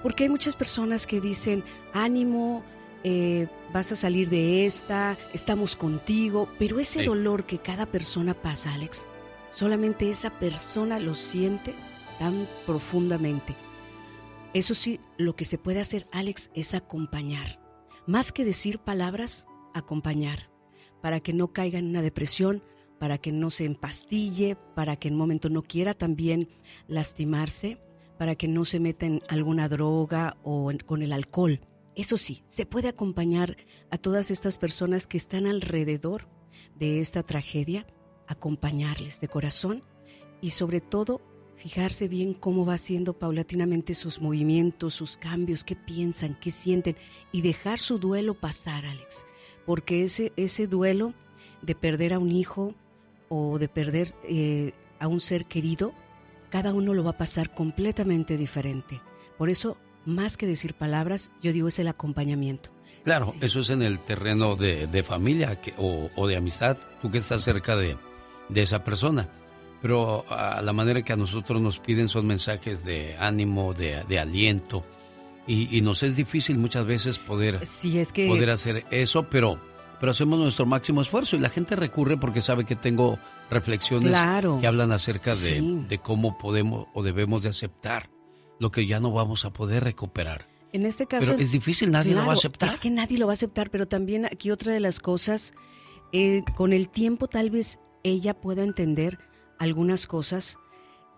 Porque hay muchas personas que dicen, ánimo, eh, vas a salir de esta, estamos contigo, pero ese
Sí.
dolor que cada persona pasa, Alex, solamente esa persona lo siente tan profundamente. Eso sí, lo que se puede hacer, Alex, es acompañar. Más que decir palabras, acompañar, para que no caiga en una depresión, para que no se empastille, para que en momento no quiera también lastimarse, para que no se meta en alguna droga o con el alcohol. Eso sí, se puede acompañar a todas estas personas que están alrededor de esta tragedia, acompañarles de corazón y sobre todo fijarse bien cómo va haciendo paulatinamente sus movimientos, sus cambios, qué piensan, qué sienten y dejar su duelo pasar, Alex. Porque ese, ese duelo de perder a un hijo o de perder eh, a un ser querido, cada uno lo va a pasar completamente diferente. Por eso, más que decir palabras, yo digo es el acompañamiento.
Claro, eso es en el terreno de, de familia que- o, o de amistad, tú que estás cerca de, de esa persona. Pero a la manera que a nosotros nos piden son mensajes de ánimo, de, de aliento. Y, y nos es difícil muchas veces poder,
Sí, es que...
poder hacer eso, pero, pero hacemos nuestro máximo esfuerzo y la gente recurre porque sabe que tengo reflexiones
Claro.
que hablan acerca de,
Sí.
de cómo podemos o debemos de aceptar lo que ya no vamos a poder recuperar.
En este caso...
Pero es difícil, nadie lo va a aceptar.
Es que nadie lo va a aceptar, pero también aquí otra de las cosas, eh, con el tiempo tal vez ella pueda entender algunas cosas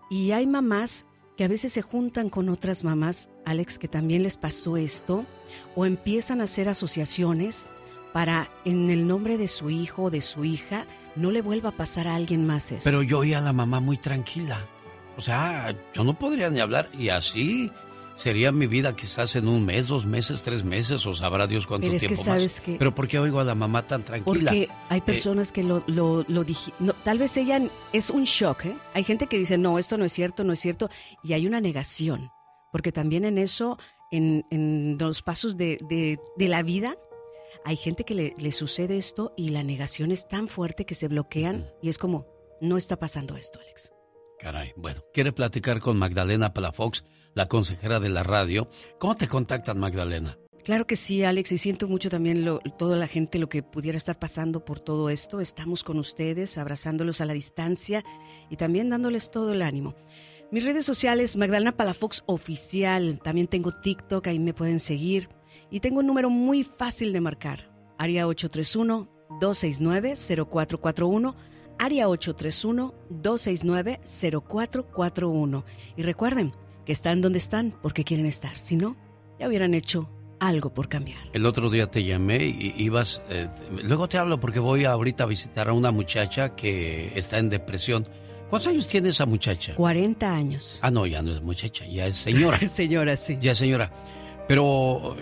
y hay mamás que a veces se juntan con otras mamás, Alex, que también les pasó esto, o empiezan a hacer asociaciones para, en el nombre de su hijo o de su hija, no le vuelva a pasar a alguien más eso.
Pero yo oía a la mamá muy tranquila. O sea, yo no podría ni hablar y así sería mi vida quizás en un mes, dos meses, tres meses o sabrá Dios cuánto
Pero es
tiempo
que sabes
más.
que-
Pero ¿por qué oigo a la mamá tan tranquila?
Porque hay
Eh,
personas que lo, lo, lo digi- no, tal vez ella es un shock, ¿eh? Hay gente que dice, no, esto no es cierto, no es cierto, y hay una negación, porque también en eso, en, en los pasos de, de, de la vida, hay gente que le, le sucede esto y la negación es tan fuerte que se bloquean y es como, no está pasando esto, Alex.
Caray, bueno, ¿quiere platicar con Magdalena Palafox, la consejera de la radio? ¿Cómo te contactan, Magdalena?
Claro que sí, Alex, y siento mucho también lo, toda la gente lo que pudiera estar pasando por todo esto. Estamos con ustedes, abrazándolos a la distancia y también dándoles todo el ánimo. Mis redes sociales, Magdalena Palafox Oficial. También tengo TikTok, ahí me pueden seguir. Y tengo un número muy fácil de marcar. Área 831-269-0441. Área 831-269-0441. Y recuerden que están donde están porque quieren estar. Si no, ya hubieran hecho algo por cambiar.
El otro día te llamé y ibas... eh, luego te hablo porque voy ahorita a visitar a una muchacha que está en depresión. ¿Cuántos años tiene esa muchacha?
40 años.
Ah, no, ya no es muchacha, ya es señora.
señora, sí.
Ya es señora. Pero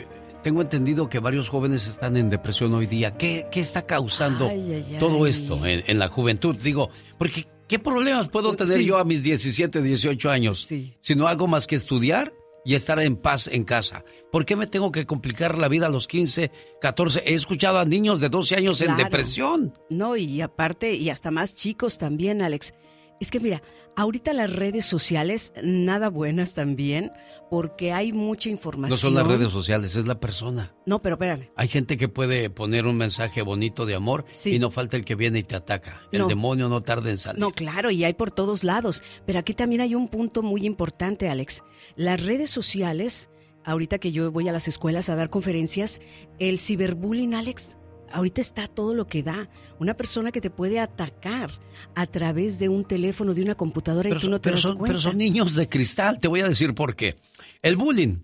tengo entendido que varios jóvenes están en depresión hoy día. ¿Qué, qué está causando
Ay, ay, ay.
todo esto en, en la juventud? Digo, porque ¿qué problemas puedo tener
Sí.
yo a mis 17, 18 años si no hago más que estudiar y estar en paz en casa? ¿Por qué me tengo que complicar la vida a los 15, 14? He escuchado a niños de 12 años en depresión.
No, y aparte, y hasta más chicos también, Alex. Es que mira, ahorita las redes sociales, nada buenas también, porque hay mucha información.
No son las redes sociales, es la persona.
No, pero espérame.
Hay gente que puede poner un mensaje bonito de amor y no falta el que viene y te ataca. El
No.
demonio no tarda en salir.
No, claro, y hay por todos lados. Pero aquí también hay un punto muy importante, Alex. Las redes sociales, ahorita que yo voy a las escuelas a dar conferencias, el ciberbullying, Alex, ahorita está todo lo que da. Una persona que te puede atacar a través de un teléfono, de una computadora y tú no te das
son,
cuenta.
pero son niños de cristal, te voy a decir por qué. El bullying.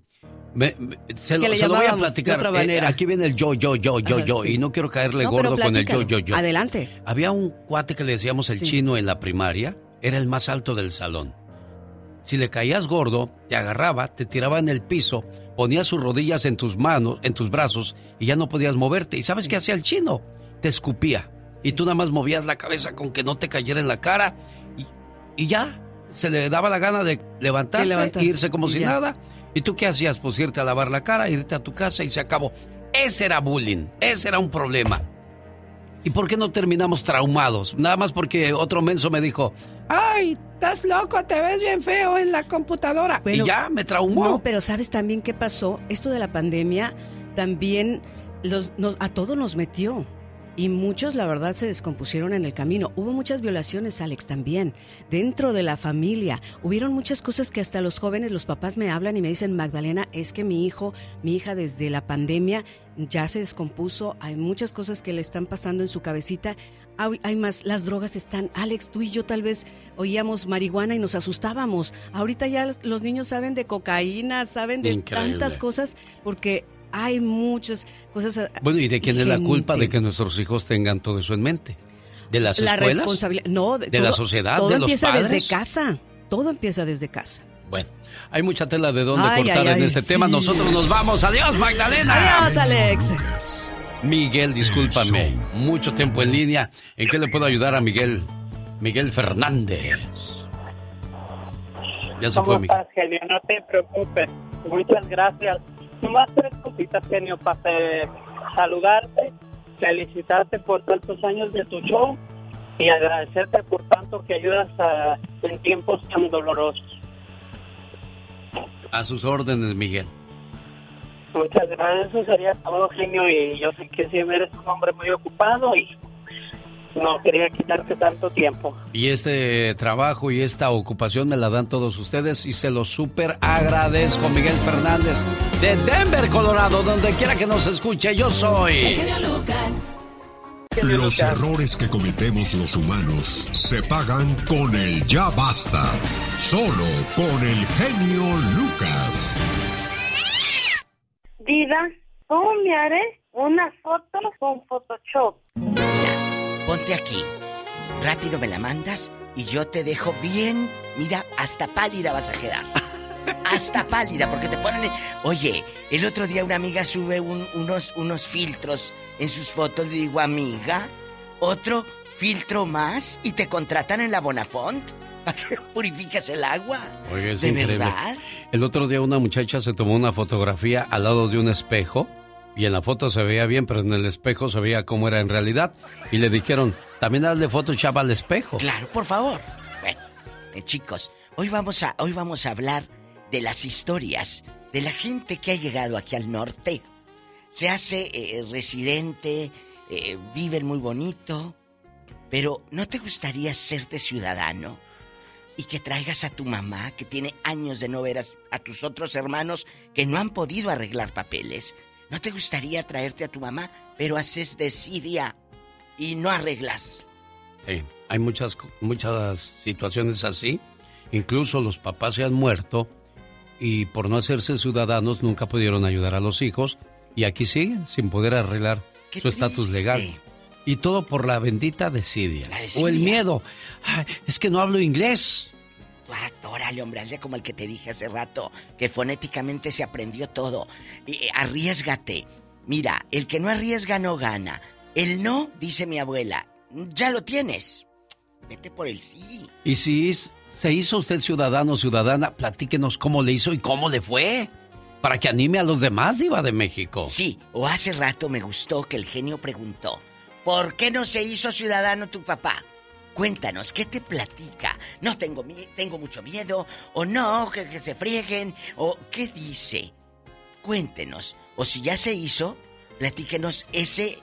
me- me- se lo, se voy a
llamábamos de
platicar.
otra
Eh,
manera.
aquí viene el yo, yo, yo, yo,
Ajá,
yo.
sí.
Y no quiero caerle
No,
gordo con el yo, yo, yo.
Adelante.
Había un cuate que le decíamos el
Sí.
chino en la primaria. Era el más alto del salón. Si le caías gordo, te agarraba, te tiraba en el piso, ponía sus rodillas en tus manos, en tus brazos y ya no podías moverte. ¿Y sabes qué hacía el chino? Te escupía. Y tú nada más movías la cabeza con que no te cayera en la cara y, y ya se le daba la gana de levantarse,
levantarse,
irse como si
ya.
nada. ¿Y tú qué hacías? Pues irte a lavar la cara, irte a tu casa y se acabó. Ese era bullying, ese era un problema. ¿Y por qué no terminamos traumados? Nada más porque otro menso me dijo, ay, estás loco, te ves bien feo en la computadora.
Bueno,
y ya me traumó.
No, pero ¿sabes también qué pasó? Esto de la pandemia también los, nos- a todos nos metió. Y muchos, la verdad, se descompusieron en el camino. Hubo muchas violaciones, Alex, también. Dentro de la familia. Hubieron muchas cosas que hasta los jóvenes, los papás me hablan y me dicen, Magdalena, es que mi hijo, mi hija desde la pandemia ya se descompuso. Hay muchas cosas que le están pasando en su cabecita. Hay, más, las drogas están. Alex, tú y yo tal vez oíamos marihuana y nos asustábamos. Ahorita ya los- niños saben de cocaína, saben de
Increíble.
tantas cosas porque hay muchas cosas. a-
Bueno, ¿y de quién es la culpa de que nuestros hijos tengan todo eso en mente? ¿De las
la
escuelas?
responsabilidad? No,
¿De la sociedad?
Todo
¿De los
empieza
padres?
desde casa. Todo empieza desde casa.
Bueno, hay mucha tela de dónde
Ay,
cortar
ay,
en
ay,
este
sí.
tema. Nosotros nos vamos. Adiós, Magdalena.
Adiós, Alex.
Miguel, discúlpame. Mucho tiempo en línea. ¿En qué le puedo ayudar a Miguel? Miguel Fernández. Ya se fue,
¿Cómo
Miguel.
estás, genio? No te preocupes. Muchas gracias. Nomás tres cositas, genio, para saludarte, felicitarte por tantos años de tu show y agradecerte por tanto que ayudas a- en tiempos tan dolorosos.
A sus órdenes, Miguel.
Muchas gracias. Eso sería todo, genio. Y yo sé que siempre eres un hombre muy ocupado y no quería quitarte tanto tiempo.
Y este trabajo y esta ocupación me la dan todos ustedes y se lo súper agradezco, Miguel Fernández, de Denver, Colorado, donde quiera que nos escuche. Yo soy.
Los errores que cometemos los humanos se pagan con el ya basta. Solo con el genio Lucas.
¿Cómo me haré Una foto con Photoshop.
Ponte aquí. Rápido me la mandas y yo te dejo bien. Mira, hasta pálida vas a quedar. Hasta pálida, porque te ponen. Oye, el otro día una amiga sube un- unos, unos filtros en sus fotos. Le digo, amiga, otro filtro más y te contratan en la Bonafont para purifiques el agua.
Oye, es
¿De
increíble.
verdad?
El otro día una muchacha se tomó una fotografía al lado de un espejo y en la foto se veía bien, pero en el espejo se veía cómo era en realidad. Y le dijeron, también hazle Photoshop al espejo.
Claro, por favor. Bueno, eh, chicos, hoy vamos a hoy vamos a hablar de las historias de la gente que ha llegado aquí al norte. Se hace eh, residente, eh, viven muy bonito, pero ¿no te gustaría serte ciudadano? Y que traigas a tu mamá, que tiene años de no ver a, a tus otros hermanos que no han podido arreglar papeles. ¿No te gustaría traerte a tu mamá, pero haces desidia y no arreglas?
Sí, hay muchas, muchas situaciones así. Incluso los papás se han muerto y por no hacerse ciudadanos nunca pudieron ayudar a los hijos y aquí siguen sin poder arreglar
Qué
su estatus legal. Y todo por la bendita desidia.
desidia.
O el miedo. Ay, es que no hablo inglés.
Ah, órale, hombre, hazle como el que te dije hace rato, que fonéticamente se aprendió todo. Eh, arriesgate. Mira, el que no arriesga no gana. El no, dice mi abuela, ya lo tienes. Vete por el sí.
Y si se hizo usted ciudadano o ciudadana, platíquenos cómo le hizo y cómo le fue. Para que anime a los demás, Diva de México.
Sí, o hace rato me gustó que el genio preguntó, ¿por qué no se hizo ciudadano tu papá? Cuéntanos, ¿qué te platica? No tengo, tengo mucho miedo, o no, que, que se frieguen, o qué dice. Cuéntenos, o si ya se hizo, platíquenos ese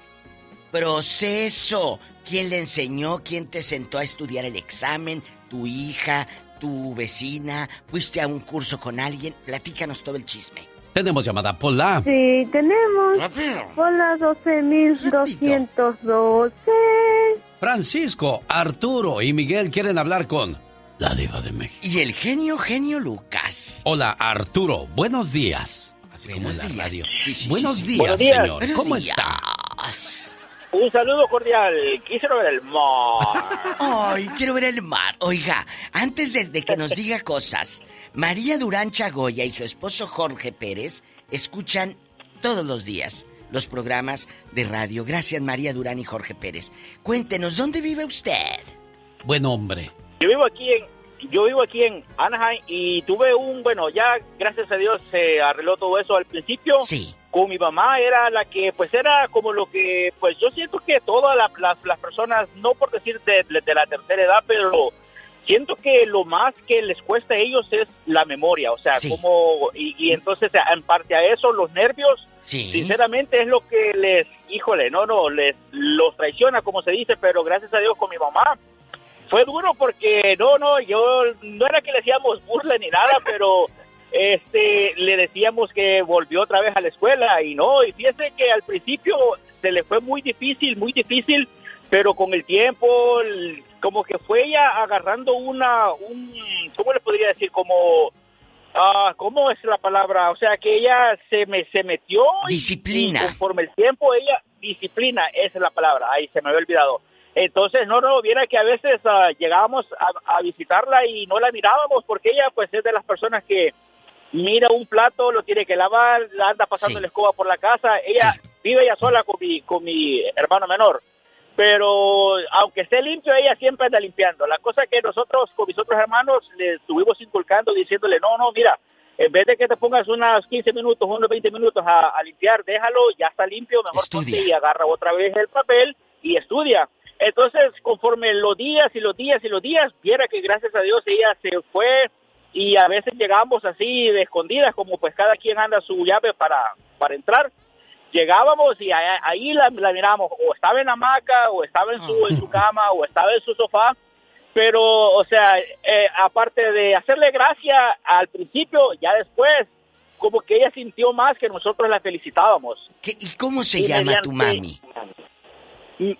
proceso. ¿Quién le enseñó? ¿Quién te sentó a estudiar el examen? ¿Tu hija? ¿Tu vecina? ¿Fuiste a un curso con alguien? Platícanos todo el chisme.
Tenemos llamada Pola.
Sí, tenemos. Hola, 12.212.
Francisco, Arturo y Miguel quieren hablar con la Diva de México.
Y el genio, genio Lucas.
Hola, Arturo. Buenos días. Así
Buenos
como en la
días.
radio.
Sí, sí,
Buenos
sí, sí.
días,
Buenos días.
señor.
Buenos
¿Cómo
días.
está?
Un saludo cordial. Quisiera ver el mar.
Ay, quiero ver el mar. Oiga, antes de, de que nos diga cosas, María Durán Chagoya y su esposo Jorge Pérez escuchan todos los días los programas de radio. Gracias, María Durán y Jorge Pérez. Cuéntenos, ¿dónde vive usted?
Buen hombre.
Yo vivo aquí en yo vivo aquí en Anaheim y tuve un, bueno, ya gracias a Dios se arregló todo eso al principio.
Sí.
Con mi mamá era la que, pues era como lo que, pues yo siento que todas la- las, las personas, no por decir de, de la tercera edad, pero siento que lo más que les cuesta a ellos es la memoria, o sea, como, y, y entonces en parte a eso, los nervios,
Sí.
sinceramente es lo que les, híjole, no, no, les los traiciona, como se dice, pero gracias a Dios con mi mamá fue duro porque no, no, yo no era que le hacíamos burla ni nada, pero este le decíamos que volvió otra vez a la escuela y no, y fíjese que al principio se le fue muy difícil, muy difícil, pero con el tiempo como que fue ella agarrando una un ¿cómo le podría decir? como ah ¿cómo es la palabra? O sea, que ella se me se metió
Disciplina.
y conforme el tiempo ella disciplina, esa es la palabra, ahí se me había olvidado. Entonces, no, no, viera que a veces ah, llegábamos a, a visitarla y no la mirábamos porque ella pues es de las personas que mira un plato, lo tiene que lavar, la anda pasando la escoba por la casa. Ella vive ella sola con mi, con mi hermano menor. Pero aunque esté limpio, ella siempre anda limpiando. La cosa que nosotros con mis otros hermanos le estuvimos inculcando, diciéndole, no, no, mira, en vez de que te pongas unos 15 minutos, unos 20 minutos a, a limpiar, déjalo, ya está limpio, mejor ponte y agarra otra vez el papel y estudia. Entonces, conforme los días y los días y los días, viera que gracias a Dios ella se fue y a veces llegamos así de escondidas, como pues cada quien anda su llave para, para entrar. Llegábamos y a- ahí la, la mirábamos, o estaba en la hamaca, o estaba en su, en su cama, o estaba en su sofá. Pero, o sea, eh, aparte de hacerle gracia al principio, ya después, como que ella sintió más que nosotros la felicitábamos.
¿Y cómo se
Y
llama
mediante-
tu mami?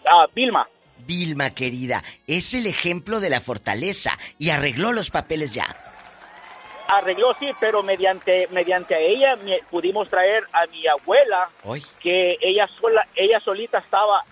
Ah, Vilma.
Vilma, querida, es el ejemplo de la fortaleza y arregló los papeles ya.
Arregló, sí, pero mediante mediante ella me- pudimos traer a mi abuela, que ella sola, ella solita estaba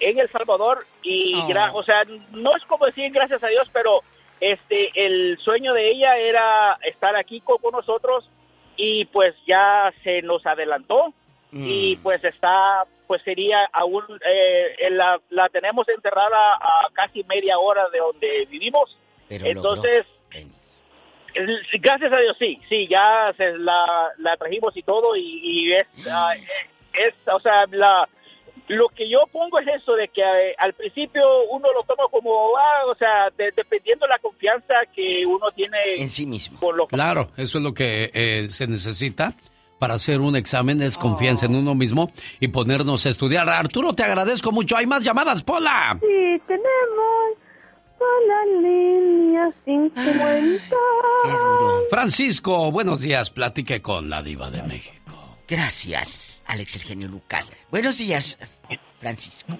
en El Salvador y,
Oh.
gra- o sea, no es como decir gracias a Dios, pero este, el sueño de ella era estar aquí con, con nosotros y pues ya se nos adelantó y pues está, pues sería aún, eh, la, la tenemos enterrada a casi media hora de donde vivimos.
Pero
Entonces, gracias a Dios, sí, sí, ya se la, la trajimos y todo, y, y es, ah, es, o sea, la, lo que yo pongo es eso, de que eh, al principio uno lo toma como, ah, o sea, de- dependiendo de la confianza que uno tiene
en sí mismo.
Por lo
Claro, eso es lo que eh, se necesita para hacer un examen, es confianza en uno mismo y ponernos a estudiar. Arturo, te agradezco mucho. Hay más llamadas, Pola.
Sí, tenemos la línea 50.
Francisco, buenos días. Platique con la diva de México.
Gracias, Alex el genio Lucas. Buenos días, Francisco.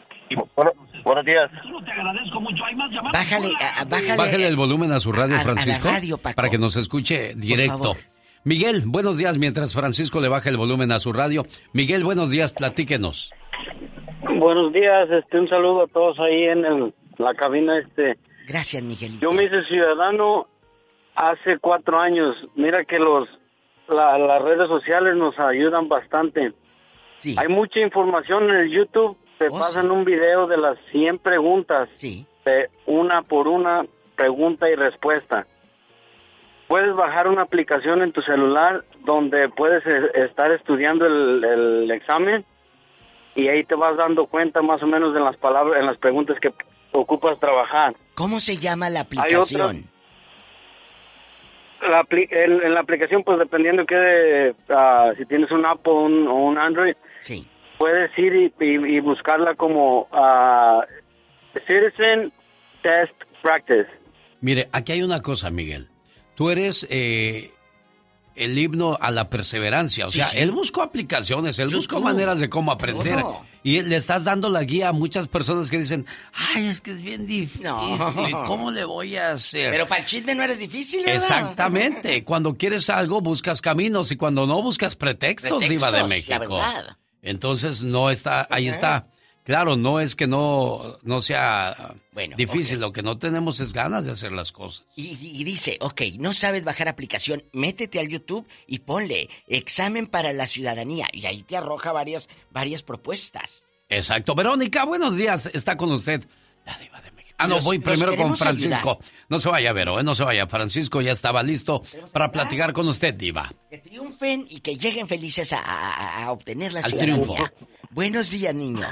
buenos días.
Bájale, a- a- bájale.
Bájale el volumen a su radio,
a- a la
Francisco,
radio, Paco.
para que nos escuche directo. Miguel, buenos días. Mientras Francisco le baja el volumen a su radio. Miguel, buenos días. Platíquenos.
Buenos días, este, un saludo a todos ahí en el- la cabina. Este,
Gracias, Miguelito.
yo me hice ciudadano hace cuatro años. Mira que los la- las redes sociales nos ayudan bastante. Hay mucha información en el YouTube. Te pasan un video de las 100 preguntas. De una por una, pregunta y respuesta. Puedes bajar una aplicación en tu celular donde puedes eh, estar estudiando el, el examen y ahí te vas dando cuenta más o menos de las palabras, en las preguntas que ocupas trabajar.
¿Cómo se llama la aplicación?
La apli- en, en la aplicación, pues dependiendo que ah, si tienes un Apple o un, o un Android,
sí.
puedes ir y, y- y buscarla como ah, Citizen Test Practice.
Mire, aquí hay una cosa, Miguel. Tú eres eh, el himno a la perseverancia. O
Sí,
sea,
sí.
él buscó aplicaciones, él buscó maneras de cómo aprender. Y le estás dando la guía a muchas personas que dicen, ay, es que es bien difícil. ¿Cómo le voy a hacer?
Pero para el chisme no eres difícil, ¿verdad?
Exactamente. Cuando quieres algo, buscas caminos y cuando no, buscas pretextos,
Pretextos,
Diva de México.
la verdad.
Entonces, no está, ahí está. Claro, no es que no, no sea difícil, lo que no tenemos es ganas de hacer las cosas.
Y, y dice, ok, no sabes bajar aplicación, métete al YouTube y ponle examen para la ciudadanía. Y ahí te arroja varias, varias propuestas.
Exacto. Verónica, buenos días. Está con usted. La Diva de México. Ah, no,
Los-
voy primero con Francisco.
ayudar.
No se vaya, Vero, ¿eh? no se vaya. Francisco ya estaba listo para platicar con usted, Diva.
Que triunfen y que lleguen felices a, a- a obtener la
Al
ciudadanía.
triunfo.
Buenos días, niño.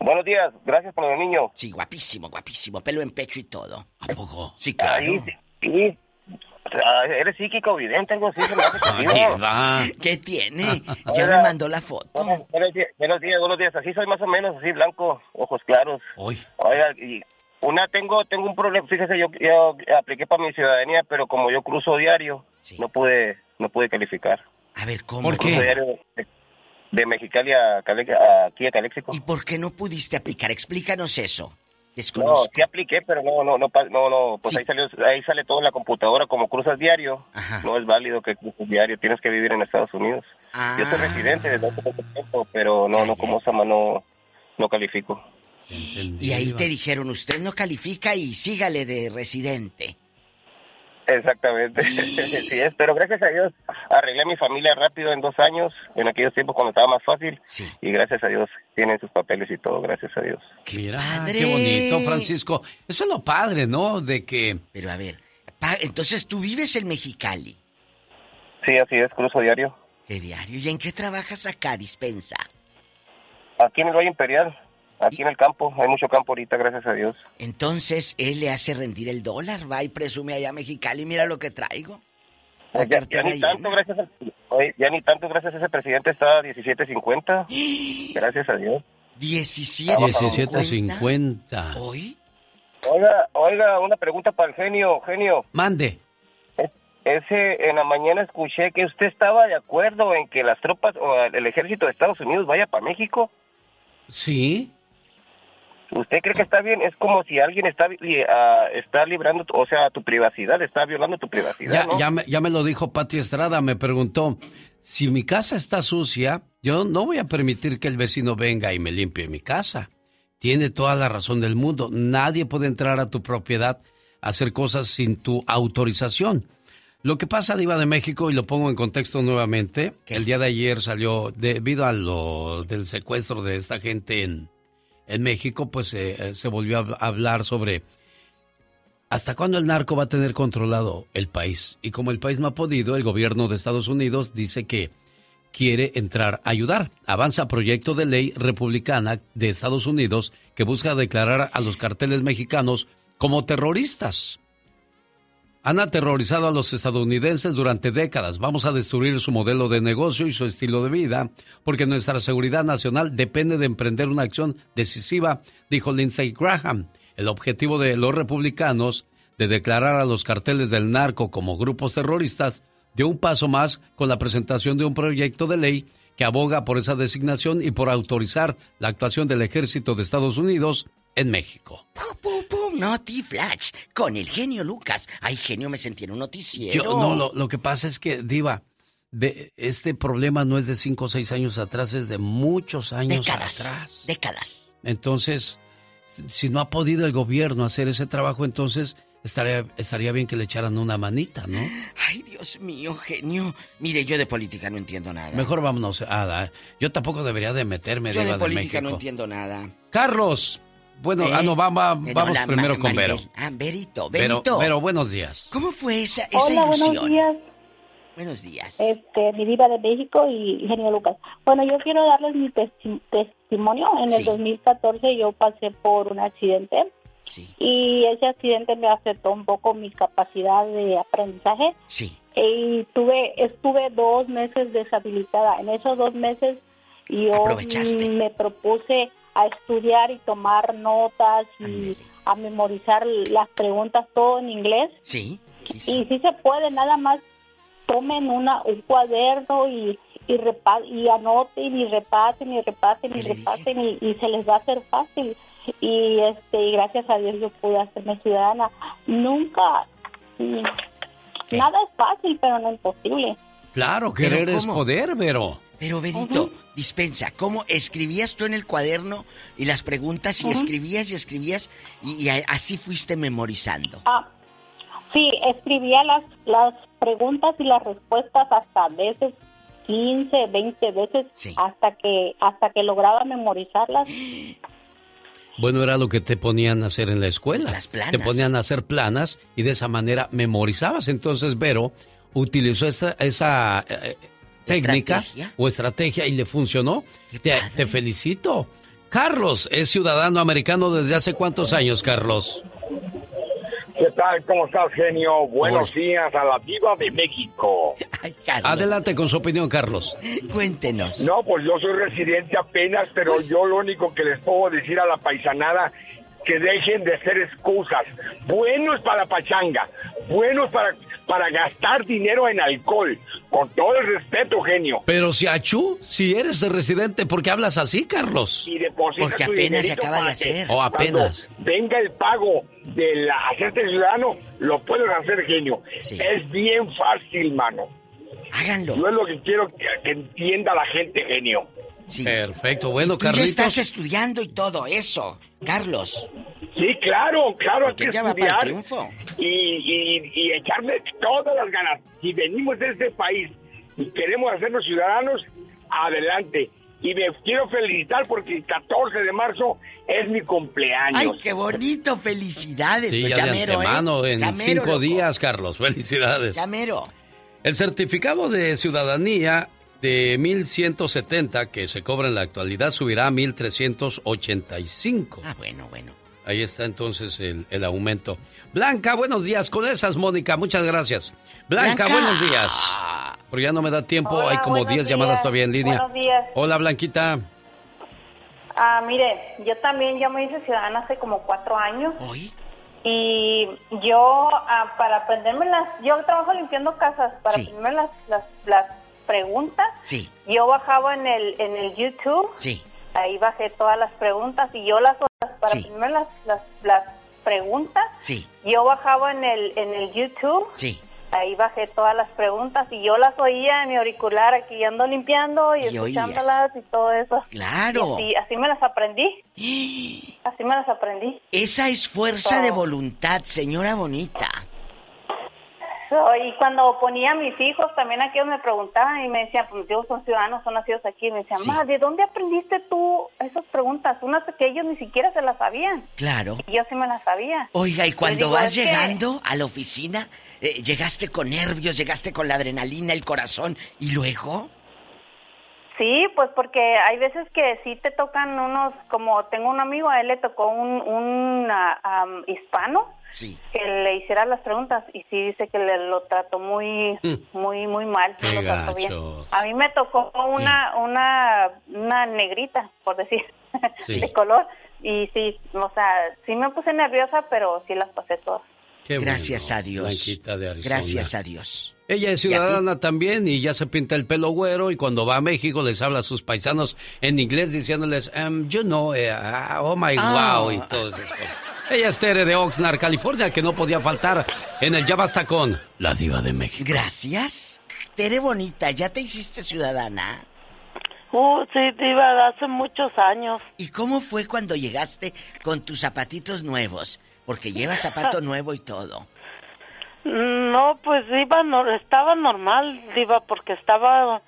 Buenos días, gracias por el niño.
Sí, guapísimo, guapísimo, pelo en pecho y todo.
¿A poco?
Sí, claro.
Ahí, sí, sí. ¿Eres psíquico vidente? Algo así se me.
¿Qué tiene? Ya me mandó la foto.
Buenos, buenos días, buenos días, buenos días. Así soy más o menos, así blanco, ojos claros.
Hoy.
Oiga, y una tengo tengo un problema. Fíjese, yo, yo apliqué para mi ciudadanía, pero como yo cruzo diario, no pude no pude calificar.
A ver, ¿cómo?
¿Por qué?
diario de, Mexicali a, Cale- a- aquí a Caléxico.
¿Y por qué no pudiste aplicar? Explícanos eso.
No, sí apliqué, pero no, no, no, no, no, pues ahí salió, ahí sale todo en la computadora, como cruzas diario, no es válido que cruces diario, tienes que vivir en Estados Unidos. Yo soy residente desde hace poco tiempo, pero no, no, como Sama no, no califico.
Y ahí te dijeron, usted no califica y sígale de residente.
Exactamente, sí es, pero gracias a Dios arreglé a mi familia rápido en dos años, en aquellos tiempos cuando estaba más fácil, y gracias a Dios tienen sus papeles y todo, gracias a Dios.
Mira, qué bonito, Francisco. Eso es lo padre, ¿no? De que...
Pero a ver, pa- entonces tú vives en Mexicali.
Sí, así es, cruzo diario.
¿Qué diario? ¿Y en qué trabajas acá, dispensa?
Aquí en el Valle Imperial, aquí en el campo, hay mucho campo ahorita, gracias a Dios.
Entonces él le hace rendir el dólar, va y presume allá a Mexicali, mira lo que traigo. La
Ya, ya
cartera
ni tanto, gracias a, ya ni tanto, gracias a ese presidente está a 17.50. Gracias a Dios.
17.
17.50.
¿Hoy?
Oiga, oiga, una pregunta para el genio, genio.
Mande.
Ese, en la mañana escuché que usted estaba de acuerdo en que las tropas o el ejército de Estados Unidos vaya para México.
Sí.
¿Usted cree que está bien? Es como si alguien está, ah, está librando, o sea, tu privacidad, está violando tu privacidad.
Ya, ya, me, ya me lo dijo Pati Estrada, me preguntó, si mi casa está sucia, yo no voy a permitir que el vecino venga y me limpie mi casa. Tiene toda la razón del mundo. Nadie puede entrar a tu propiedad a hacer cosas sin tu autorización. Lo que pasa, Diva de México, y lo pongo en contexto nuevamente, el día de ayer salió, debido a lo del secuestro de esta gente en, en México, pues eh, se volvió a hablar sobre hasta cuándo el narco va a tener controlado el país. Y como el país no ha podido, el gobierno de Estados Unidos dice que quiere entrar a ayudar. Avanza proyecto de ley republicana de Estados Unidos que busca declarar a los carteles mexicanos como terroristas. Han aterrorizado a los estadounidenses durante décadas. Vamos a destruir su modelo de negocio y su estilo de vida, porque nuestra seguridad nacional depende de emprender una acción decisiva, dijo Lindsey Graham. El objetivo de los republicanos de declarar a los carteles del narco como grupos terroristas dio un paso más con la presentación de un proyecto de ley que aboga por esa designación y por autorizar la actuación del ejército de Estados Unidos en México.
¡Pum, pum, pum! Noti Flash. Con el genio Lucas. Ay, genio, me sentí en un noticiero.
no, lo, que pasa es que, Diva, de, este problema no es de cinco o seis años atrás, es de muchos años
décadas,
atrás.
Décadas.
Entonces, si no ha podido el gobierno hacer ese trabajo, entonces estaría, estaría bien que le echaran una manita, ¿no?
Ay, Dios mío, genio. Mire, yo de política no entiendo nada.
Mejor vámonos a... yo tampoco debería de meterme.
Yo de política no entiendo nada.
Carlos, bueno, ah, no, vamos, vamos primero con Vero.
Ah, Verito, Verito.
Pero, buenos días.
¿Cómo fue esa, esa
Hola, buenos días.
Buenos días.
Este, mi diva de México y genio Lucas. Bueno, yo quiero darles mi testimonio. En el 2014 yo pasé por un accidente.
Sí.
Y ese accidente me afectó un poco mi capacidad de aprendizaje.
Sí.
Y tuve, estuve dos meses deshabilitada. En esos dos meses yo me propuse a estudiar y tomar notas y a memorizar las preguntas todo en inglés.
Sí.
Y si se puede, nada más tomen una, un cuaderno y, y, y anoten y repasen y repasen y repasen y, se les va a hacer fácil. Y este gracias a Dios yo pude hacerme ciudadana. Nunca, nada es fácil, pero no es posible.
Claro, querer es poder, pero...
Pero Benito, dispensa, ¿cómo escribías tú en el cuaderno y las preguntas y escribías y escribías y, así fuiste memorizando?
Ah, sí, escribía las, las preguntas y las respuestas hasta veces 15, 20 veces hasta que hasta que lograba memorizarlas.
Bueno, era lo que te ponían a hacer en la escuela.
Las planas.
Te ponían a hacer planas y de esa manera memorizabas. Entonces, Vero utilizó esta, esa técnica o estrategia y le funcionó. Te, felicito. Carlos es ciudadano americano desde hace cuántos años, Carlos?
¿Qué tal? ¿Cómo estás, genio? Buenos días a la diva de México.
Adelante con su opinión, Carlos.
Cuéntenos.
No, pues yo soy residente apenas, pero yo lo único que les puedo decir a la paisanada que dejen de hacer excusas. Buenos para la pachanga, buenos para para gastar dinero en alcohol. Con todo el respeto, genio.
Pero si Achú, si eres el residente, ¿por qué hablas así, Carlos?
Y
Porque apenas se acaba de hacer.
O apenas.
Venga el pago de hacerte ciudadano, lo puedes hacer, genio. Es bien fácil, mano.
Háganlo.
No es lo que quiero que, entienda la gente, genio.
Perfecto, bueno, Carlos.
Tú estás estudiando y todo eso, Carlos.
Sí, claro, claro, hay
que estudiar
y, y, echarle todas las ganas. Si venimos de este país y queremos hacernos ciudadanos, adelante. Y me quiero felicitar porque el 14 de marzo es mi cumpleaños.
¡Ay, qué bonito! ¡Felicidades!
Sí,
pues
ya, de antemano, ¿eh? en cinco días, Carlos. ¡Felicidades!
Llamero.
El certificado de ciudadanía de 1170 que se cobra en la actualidad subirá a 1385.
Ah, bueno, bueno.
Ahí está entonces el, el, aumento. Blanca, buenos días. Con esas, Mónica, muchas gracias. Blanca, buenos días. Pero ya no me da tiempo, hay como 10 llamadas todavía en línea.
Buenos días.
Hola, Blanquita.
Ah, mire, yo también ya me hice ciudadana hace como cuatro años.
¿Hoy?
Y yo, ah, para aprenderme las... Yo trabajo limpiando casas, para aprenderme las, las, las preguntas.
Sí.
Yo bajaba en el, en el YouTube.
Sí.
Ahí bajé todas las preguntas y yo las
para primero las, las, las preguntas.
Sí.
Yo bajaba en el, en el YouTube.
Sí.
Ahí bajé todas las preguntas y yo las oía en mi auricular aquí ando limpiando y,
Y
escuchándolas y todo eso.
Claro.
Y así, así me las aprendí. Así me las aprendí.
Esa es fuerza de voluntad, señora bonita.
Y cuando ponía a mis hijos, también aquí me preguntaban y me decían, pues mis hijos son ciudadanos, son nacidos aquí. Y me decían, ma, ¿de dónde aprendiste tú esas preguntas? Unas que ellos ni siquiera se las sabían.
Claro.
Y yo sí me las sabía.
Oiga, y cuando
digo,
vas
que-
llegando a la oficina, eh, llegaste con nervios, llegaste con la adrenalina, el corazón, y luego,
Sí, pues porque hay veces que sí te tocan unos, como tengo un amigo, a él le tocó un, un ah, am, hispano
sí.
que le hiciera las preguntas y sí dice que le lo trató muy, muy, muy mal.
Qué
lo trató bien.
gacho.
A mí me tocó una, una, una negrita, por decir,
Sí.
de color. Y sí, o sea, sí me puse nerviosa, pero sí las pasé todas.
Qué
Gracias
bueno,
a Dios. Gracias a Dios.
Ella es ciudadana también y ya se pinta el pelo güero y cuando va a México les habla a sus paisanos en inglés diciéndoles, um, you know, eh, ah, oh my
Ah.
wow y todo eso. Ella es Tere de Oxnard, California, que no podía faltar en el Ya Basta con la diva de México.
Gracias. Tere bonita, ¿ya te hiciste ciudadana?
Uh, sí, diva, hace muchos años.
¿Y cómo fue cuando llegaste con tus zapatitos nuevos? Porque llevas zapato nuevo y todo.
No, pues iba, no, estaba normal, diva, porque estaba,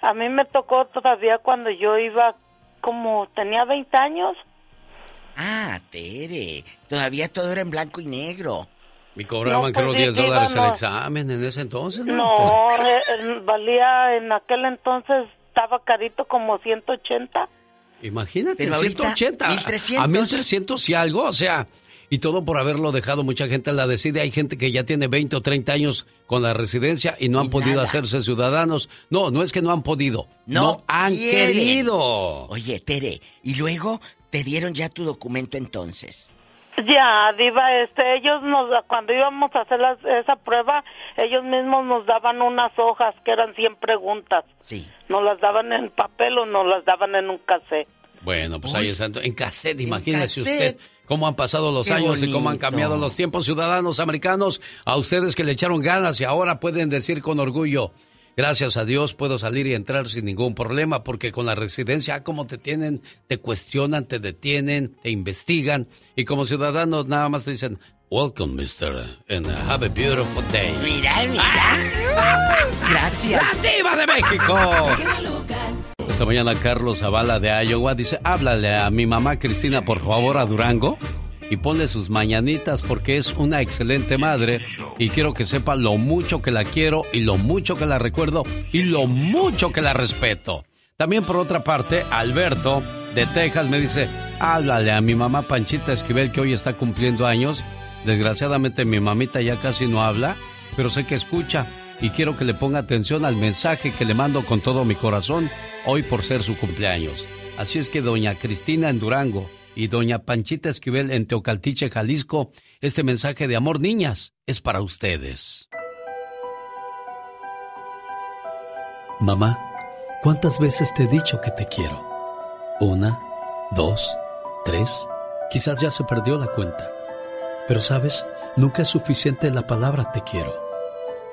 a mí me tocó todavía cuando yo iba, como tenía 20 años.
Ah, Tere, todavía todo era en blanco y negro.
Y cobraban
No, pues,
creo
sí,
10
diva,
dólares el examen en ese entonces. ¿no?
No, eh, eh, valía en aquel entonces, estaba carito como 180.
Imagínate,
Pero ahorita,
180.
1300.
A 1300 y algo, o sea, y todo por haberlo dejado. Mucha gente la decide. Hay gente que ya tiene 20 o 30 años con la residencia y no han podido
nada.
hacerse ciudadanos. No, no es que no han podido. No, han
quieren.
querido.
Oye, Tere, y luego te dieron ya tu documento entonces.
Ya, diva, este, ellos nos, cuando íbamos a hacer las- esa prueba, ellos mismos nos daban unas hojas que eran 100 preguntas.
Sí.
Nos las daban en papel o nos las daban en un cassette.
Bueno, pues ahí está. En cassette, imagínese
cassette.
usted cómo han pasado los
Qué
años y cómo han cambiado los tiempos. Ciudadanos americanos, a ustedes que le echaron ganas y ahora pueden decir con orgullo, gracias a Dios puedo salir y entrar sin ningún problema, porque con la residencia, ah, como te tienen, te cuestionan, te detienen, te investigan, y como ciudadanos nada más te dicen, welcome, mister, and have a beautiful day.
Mira, mira. Gracias.
¡La diva de México! Esta mañana Carlos Zavala de Iowa dice, háblale a mi mamá Cristina por favor a Durango y ponle sus mañanitas porque es una excelente madre y quiero que sepa lo mucho que la quiero y lo mucho que la recuerdo y lo mucho que la respeto. También por otra parte, Alberto de Texas me dice, háblale a mi mamá Panchita Esquivel que hoy está cumpliendo años. Desgraciadamente mi mamita ya casi no habla, pero sé que escucha y quiero que le ponga atención al mensaje que le mando con todo mi corazón hoy por ser su cumpleaños. Así es que doña Cristina en Durango y doña Panchita Esquivel en Teocaltiche, Jalisco, este mensaje de amor, niñas, es para ustedes.
Mamá, ¿cuántas veces te he dicho que te quiero? Una, dos, tres, quizás ya se perdió la cuenta. Pero sabes, nunca es suficiente la palabra te quiero.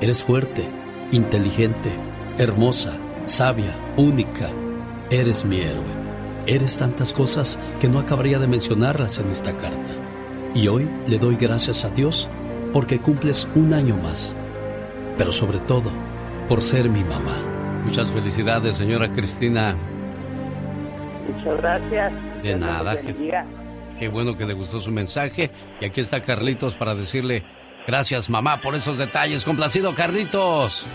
eres fuerte, inteligente, hermosa, sabia, única. Eres mi héroe. Eres tantas cosas que no acabaría de mencionarlas en esta carta. Y hoy le doy gracias a Dios porque cumples un año más.
pero sobre todo por ser mi mamá.
Muchas felicidades, señora Cristina.
Muchas gracias.
De nada, jefe. Qué bueno que le gustó su mensaje. Y aquí está Carlitos para decirle gracias, mamá, por esos detalles. Complacido, Carlitos.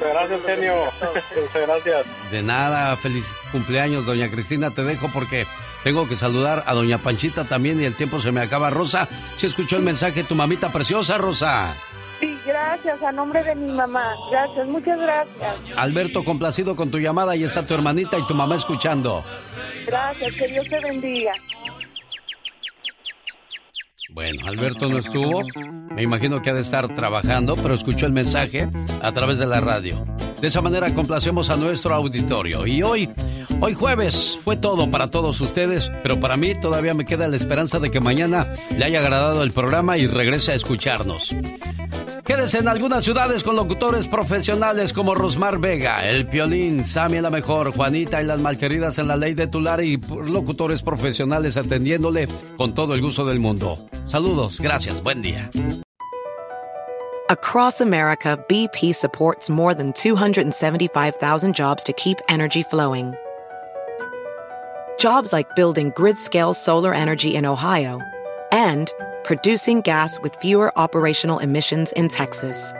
Gracias, genio. Muchas gracias.
De nada, feliz cumpleaños, doña Cristina. Te dejo porque tengo que saludar a doña Panchita también y el tiempo se me acaba. Rosa, ¿si escuchó el mensaje tu mamita preciosa, Rosa?
Sí, gracias, a nombre de mi mamá. Gracias, muchas gracias.
Alberto, complacido con tu llamada. y está tu hermanita y tu mamá escuchando.
Gracias, que Dios te bendiga.
Bueno, Alberto no estuvo. Me imagino que ha de estar trabajando, pero escuchó el mensaje a través de la radio. De esa manera complacemos a nuestro auditorio. Y hoy, hoy jueves, fue todo para todos ustedes, pero para mí todavía me queda la esperanza de que mañana le haya agradado el programa y regrese a escucharnos. Quédese en algunas ciudades con locutores profesionales como Rosmar Vega, El Piolín, Sammy la Mejor, Juanita y las Malqueridas en la Ley de Tular y locutores profesionales atendiéndole con todo el gusto del mundo. Saludos, gracias, buen día.
Across America, BP supports more than 275,000 jobs to keep energy flowing. Jobs like building grid-scale solar energy in Ohio and producing gas with fewer operational emissions in Texas.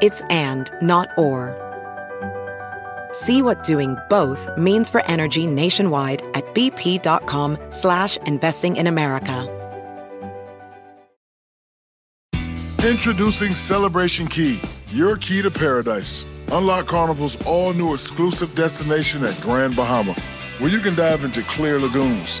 It's and, not or. See what doing both means for energy nationwide at bp.com slash investing in America.
Introducing Celebration Key, your key to paradise. Unlock Carnival's all-new exclusive destination at Grand Bahama, where you can dive into clear lagoons